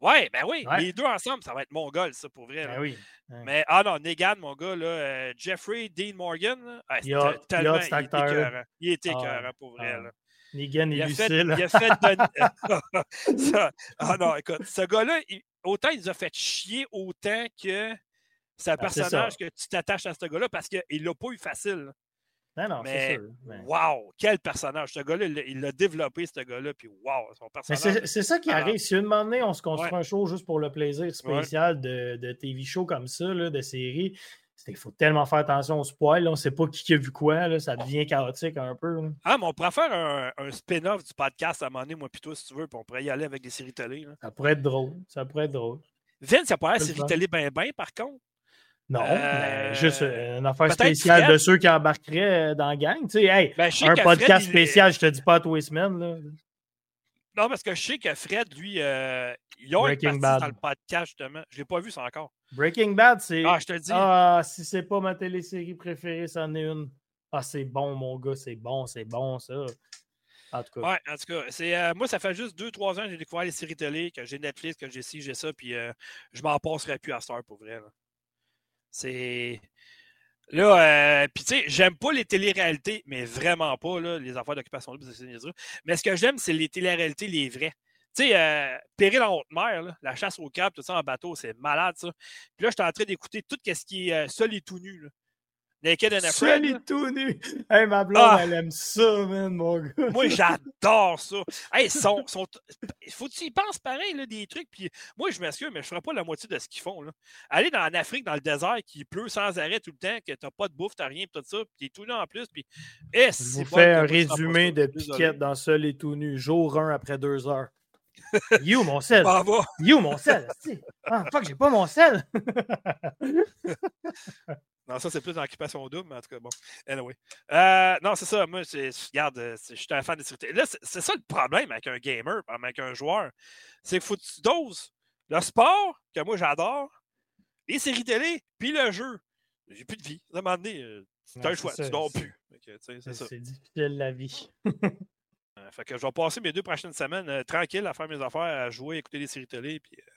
Speaker 1: Ouais, ben oui,
Speaker 2: Ouais.
Speaker 1: les deux ensemble, ça va être mongol, ça, pour vrai.
Speaker 2: Ben oui. Ouais.
Speaker 1: Mais, ah non, Negan, mon gars, là, euh, Jeffrey Dean Morgan, là, ah,
Speaker 2: Il a-
Speaker 1: tellement,
Speaker 2: il a cet
Speaker 1: il était. Il était
Speaker 2: Ah
Speaker 1: pour vrai.
Speaker 2: Ah.
Speaker 1: là.
Speaker 2: Negan et
Speaker 1: Il a, fait,
Speaker 2: Lucille.
Speaker 1: il a fait de- Ça- Ah non, écoute, ce gars-là, il- autant il nous a fait chier autant que c'est un
Speaker 2: Ah,
Speaker 1: personnage que tu t'attaches à ce gars-là parce qu'il l'a pas eu facile.
Speaker 2: Non, non,
Speaker 1: Mais,
Speaker 2: sûr. Mais,
Speaker 1: wow, quel personnage. Ce gars-là, il l'a- développé, ce gars-là, puis wow, son personnage.
Speaker 2: c'est ça qui arrive. Si une moment donné, on se construit
Speaker 1: Ouais.
Speaker 2: un show juste pour le plaisir spécial de, de TV show comme ça, là, de série, il faut tellement faire attention au spoil. là. On ne sait pas qui a vu quoi. Là, ça devient chaotique un peu. là.
Speaker 1: Ah, mais on pourrait faire un, un spin-off du podcast à un moment donné, moi, puis toi, si tu veux, puis on pourrait y aller avec des séries télé. là.
Speaker 2: Ça pourrait être drôle. Ça pourrait être drôle.
Speaker 1: Vince, il a pas l'air
Speaker 2: C'est le
Speaker 1: série télé ben ben, par contre.
Speaker 2: Non,
Speaker 1: Euh,
Speaker 2: mais juste euh, une affaire spéciale
Speaker 1: Fred.
Speaker 2: de ceux qui embarqueraient euh, dans la gang. Tu sais, hey,
Speaker 1: Ben,
Speaker 2: un podcast
Speaker 1: il-
Speaker 2: spécial, je te dis pas à tous les semaines. Là.
Speaker 1: Non, parce que je sais que Fred, lui, euh, il a une
Speaker 2: Breaking
Speaker 1: partie
Speaker 2: Bad.
Speaker 1: dans le podcast, justement. Je l'ai pas vu ça encore.
Speaker 2: Breaking Bad, c'est.
Speaker 1: Ah, je te dis.
Speaker 2: Ah, si c'est pas ma télésérie préférée, c'en est une. Ah, c'est bon, mon gars, c'est bon, c'est bon, ça. En tout cas,
Speaker 1: Ouais, en tout cas, c'est, euh, moi, ça fait juste 2-3 ans que j'ai découvert les séries télé, que j'ai Netflix, que j'ai ci, j'ai ça, puis euh, je m'en passerai plus à heure, pour vrai. là. C'est. Là, euh, puis tu sais, j'aime pas les téléréalités, mais vraiment pas, là, les affaires d'occupation. Mais ce que j'aime, c'est les téléréalités, les vraies. Tu sais, euh, Péril en haute mer, la chasse au crabe, tout ça en bateau, c'est malade, ça. Puis là, je suis en train d'écouter tout ce qui est seul et tout nu. Naked and Afraid.
Speaker 2: Et tout nu. Hey, ma blonde,
Speaker 1: Ah.
Speaker 2: elle aime ça, man, mon gars.
Speaker 1: Moi, j'adore ça. Hey, sont, sont... faut que tu y penses pareil, là, des trucs. Puis moi, je m'excuse, mais je ne ferai pas la moitié de ce qu'ils font. Là. Aller dans, en Afrique, dans le désert, qui pleut sans arrêt tout le temps, que tu n'as pas de bouffe, tu n'as rien, tout ça, puis tu es tout nu en plus. Puis, eh,
Speaker 2: Je vous fais un résumé de. Piquette dans Seul et tout nu, jour 1 après 2 heures. You, mon sel. You, mon sel. Ah, fuck, j'ai pas mon sel.
Speaker 1: Non, ça, c'est plus dans l'occupation double, mais en tout cas, bon. Anyway. Euh, non, c'est ça. Moi, regarde, euh, je suis un fan de série Là, c'est, ça le problème avec un gamer, avec un joueur. C'est qu'il faut que tu doses le sport, que moi, j'adore, les séries télé, puis le jeu. J'ai plus de vie. À un moment donné, euh, tu
Speaker 2: Non,
Speaker 1: as le choix. tu dors plus. C'est
Speaker 2: difficile, la vie.
Speaker 1: Euh, fait que je vais passer mes deux prochaines semaines euh, tranquille à faire mes affaires, à jouer, écouter des séries télé. Puis, euh,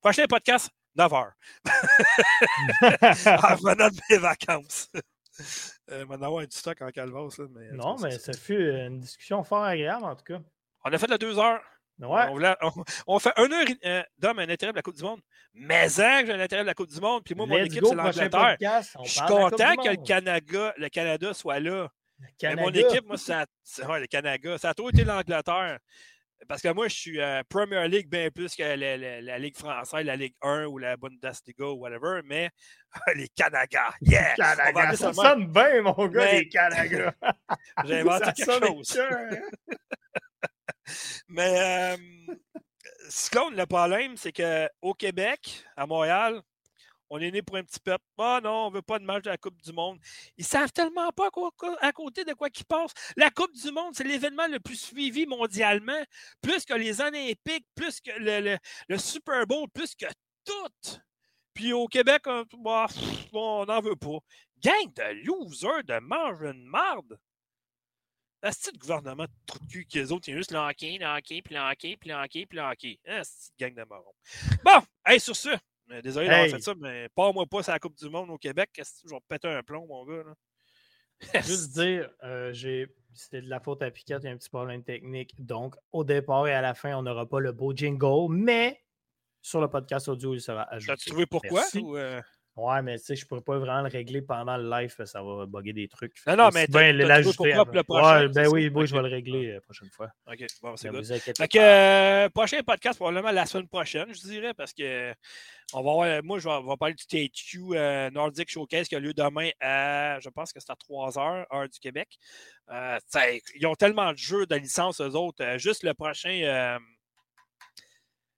Speaker 1: Prochain podcast, 9 heures. en revenant de mes vacances. euh, maintenant, avoir du stock en calvas. Mais,
Speaker 2: non, mais ça fut une discussion fort agréable, en tout cas.
Speaker 1: On a fait la 2 heures.
Speaker 2: Ouais.
Speaker 1: On, voulait- on- on fait un heure euh, d'homme un intérêt de la Coupe du Monde. Mais hein, que j'ai un intérêt de la Coupe du Monde. Puis moi, mon équipe, c'est l'Angleterre.
Speaker 2: on
Speaker 1: Je suis
Speaker 2: de
Speaker 1: content que le. Canada, le Canada soit là. Mais mon équipe, moi, ça, c'est- ouais, le Canada. Ça a toujours été l'Angleterre. Parce que moi, je suis euh, Premier League bien plus que la, la- la Ligue française, la Ligue 1 ou la Bundesliga ou whatever, mais les Canadiens, yeah! Appeler
Speaker 2: ça
Speaker 1: même.
Speaker 2: sonne bien, mon gars,
Speaker 1: Mais-
Speaker 2: les Canada.
Speaker 1: J'ai inventé
Speaker 2: Ça
Speaker 1: quelque chose.
Speaker 2: écœurant.
Speaker 1: Mais euh, Cyclone, le problème, c'est qu'au Québec, à Montréal, On est né pour un petit peuple. Ah non, on veut pas de match de la Coupe du Monde. Ils savent tellement pas à côté de quoi qu'ils passent. La Coupe du Monde, c'est l'événement le plus suivi mondialement, plus que les Olympiques, plus que le, Super Bowl, plus que tout. Puis au Québec, on bah, n'en veut pas. Gang de losers, de mange une marde. La de gouvernement de trou de cul qu'ils autres, ils juste l'enquin, l'enquin, puis l'enquin, puis l'enquin, puis c'est gang de marron. Bon, hey, sur ce, désolé d'avoir fait ça, mais pas moi pas c'est la Coupe du Monde au Québec. Qu'est-ce que je vais péter un plomb, mon gars? Là?
Speaker 2: Juste dire, euh, c'était de la faute à Piquet, il y a un petit problème technique. Donc, au départ et à la fin, on n'aura pas le beau jingle, mais sur le podcast audio, il sera ajouté.
Speaker 1: As-tu trouvé pourquoi? Ou euh?
Speaker 2: Ouais, mais tu sais, je pourrais pas vraiment le régler pendant le live, ça va bugger des trucs.
Speaker 1: Non, non, mais
Speaker 2: ben l'ajouter. Prochain, ben oui, oui, je vais le régler la euh, prochaine fois.
Speaker 1: OK, bon, c'est good. Fait que, euh, prochain podcast, probablement la semaine prochaine, je dirais, parce que on va moi, je vais, parler du THQ euh, Nordic Showcase qui a lieu demain à, je pense que c'est à 3 h, heure du Québec. ils ont tellement de jeux de licence, eux autres. juste le prochain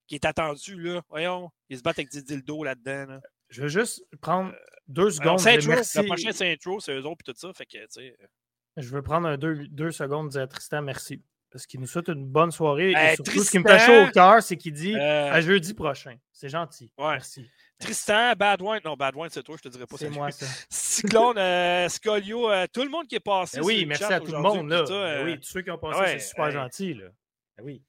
Speaker 1: qui est attendu, là, voyons, ils se battent avec des dildos là-dedans. Là.
Speaker 2: Je veux juste prendre euh, deux secondes.
Speaker 1: Le prochain c'est intro, c'est eux autres et tout ça. Fait que, euh.
Speaker 2: Je veux prendre deux, deux secondes dire à Tristan merci. Parce qu'il nous souhaite une bonne soirée. et surtout, ce qui me fait chaud au cœur, c'est qu'il dit euh, à jeudi prochain. C'est gentil. Merci.
Speaker 1: Tristan, Badwine, non, Badwine, c'est toi, je te dirais pas
Speaker 2: C'est moi, ça.
Speaker 1: Cyclone, Scolio, tout le monde qui est passé.
Speaker 2: Ben oui, merci à tout le monde. Là. Ben oui, tous ceux qui ont passé, c'est super gentil. Là. Ben oui.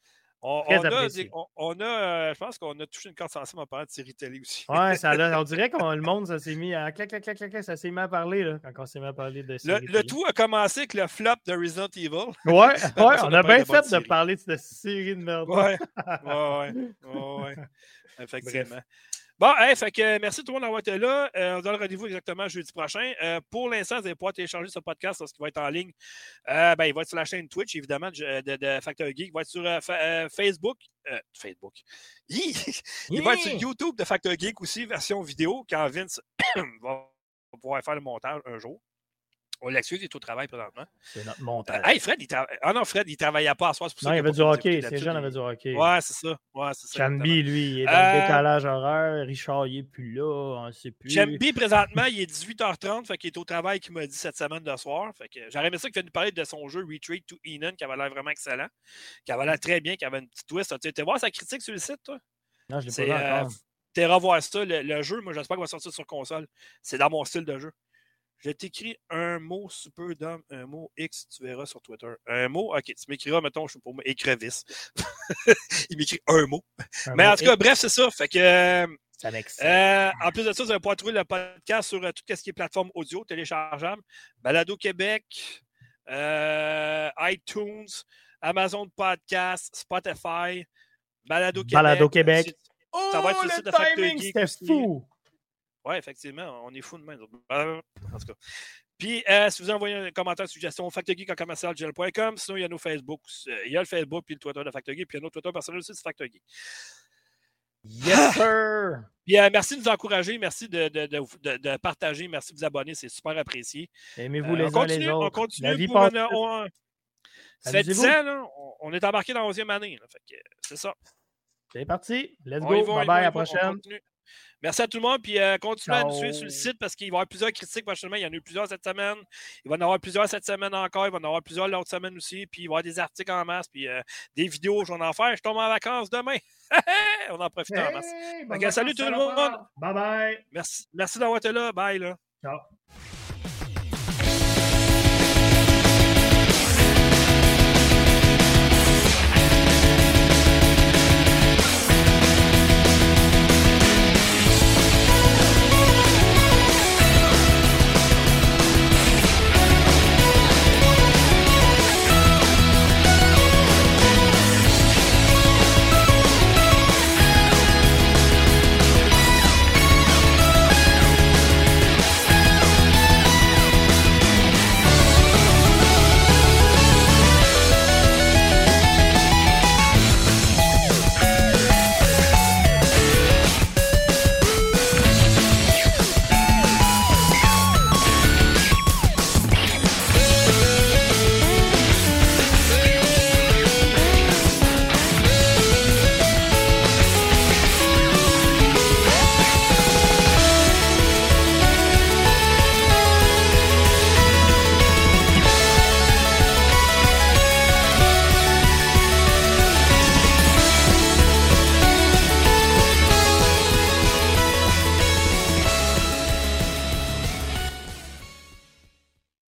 Speaker 1: On, a, on, a euh, je pense qu'on a touché une carte sensible en parlant de série télé aussi.
Speaker 2: Ouais, ça, on dirait que le monde, ça s'est mis à clac, clac, clac, clac, ça s'est mis à parler là, quand on s'est mis à parler de
Speaker 1: série le, le tout a commencé avec le flop de Resident Evil.
Speaker 2: Ouais, ouais on a bien fait de, parler de cette série de merde.
Speaker 1: Ouais, ouais, ouais, effectivement. Bon, hey, fait que merci tout le monde d'avoir été là. Euh, on donne rendez-vous exactement jeudi prochain. Euh, pour l'instant, vous allez pouvoir télécharger ce podcast lorsqu'il va être en ligne. Euh, ben, il va être sur la chaîne Twitch, évidemment, de, de, Factor Geek. Il va être sur Facebook. Facebook. il va être sur YouTube de Factor Geek aussi, version vidéo, quand Vince va pouvoir faire le montage un jour. On l'excuse, il est au travail présentement.
Speaker 2: C'est notre montage.
Speaker 1: hey, Fred, il Ah non, Fred, il travaillait pas à soir.
Speaker 2: non, il y avait du hockey. Ces jeunes avaient du hockey.
Speaker 1: Ouais, c'est ça. Ouais,
Speaker 2: ça. Chanby, lui, il est dans le euh, décalage horaire. Richard, il n'est plus là. On sait plus.
Speaker 1: Chanby, présentement, il est 18h30. Fait qu'il est au travail qu'il m'a dit cette semaine de soir. Fait que j'aurais aimé ça qu'il vienne nous parler de son jeu Retreat to Enon, qui avait l'air vraiment excellent. Qui avait l'air très bien, qui avait une petite twist. Tu étais voir sa critique sur le site, toi?
Speaker 2: Non, je l'ai pas vu encore.
Speaker 1: Tu es revoir ça. Le, le jeu, moi, j'espère qu'il va sortir sur console. C'est dans mon style de jeu. Je t'écris un mot super d'homme, un mot X, tu verras sur Twitter. Un mot, ok, tu m'écriras, mettons, je sais pas moi, écrevisse. Il m'écrit un mot. Mais en tout cas, bref, c'est ça. Fait que. Euh, euh, en plus de ça, vous allez pouvoir trouver le podcast sur euh, tout ce qui est plateforme audio téléchargeable. Balado Québec, iTunes, Amazon Podcast, Spotify, Balado Québec.
Speaker 2: Balado Québec.
Speaker 1: ça va être sur le, site de
Speaker 2: Factory C'était fou!
Speaker 1: Oui, effectivement, on est fou de même. En tout cas. Puis, euh, si vous envoyez un commentaire, suggestion, factogeek en commercial Sinon, il y a nos Facebook. Euh, il y a le Facebook puis le Twitter de Factogeek. Puis il y a notre Twitter personnel aussi, c'est Factogeek.
Speaker 2: Yes, sir!
Speaker 1: Puis, euh, merci de nous encourager. Merci de, de, de, de, partager. Merci de vous abonner. C'est super apprécié.
Speaker 2: Aimez-vous les uns les autres.
Speaker 1: On continue. La vie pour on, ça fait 10 ans, là, on, est embarqué dans la 11e année. c'est ça.
Speaker 2: C'est parti. Let's go. bye bye. à la prochaine.
Speaker 1: Merci à tout le monde. Puis euh, continuez à nous suivre sur le site parce qu'il va y avoir plusieurs critiques prochainement. Il y en a eu plusieurs cette semaine. Il va y en avoir plusieurs cette semaine encore. Il va y en avoir plusieurs l'autre semaine aussi. Puis il va y avoir des articles en masse. Puis euh, des vidéos, j'en en faire. Je tombe en vacances demain. On en profite en masse. salut tout le monde.
Speaker 2: Bye bye.
Speaker 1: Merci, merci d'avoir été là. Bye. Là.
Speaker 2: Ciao.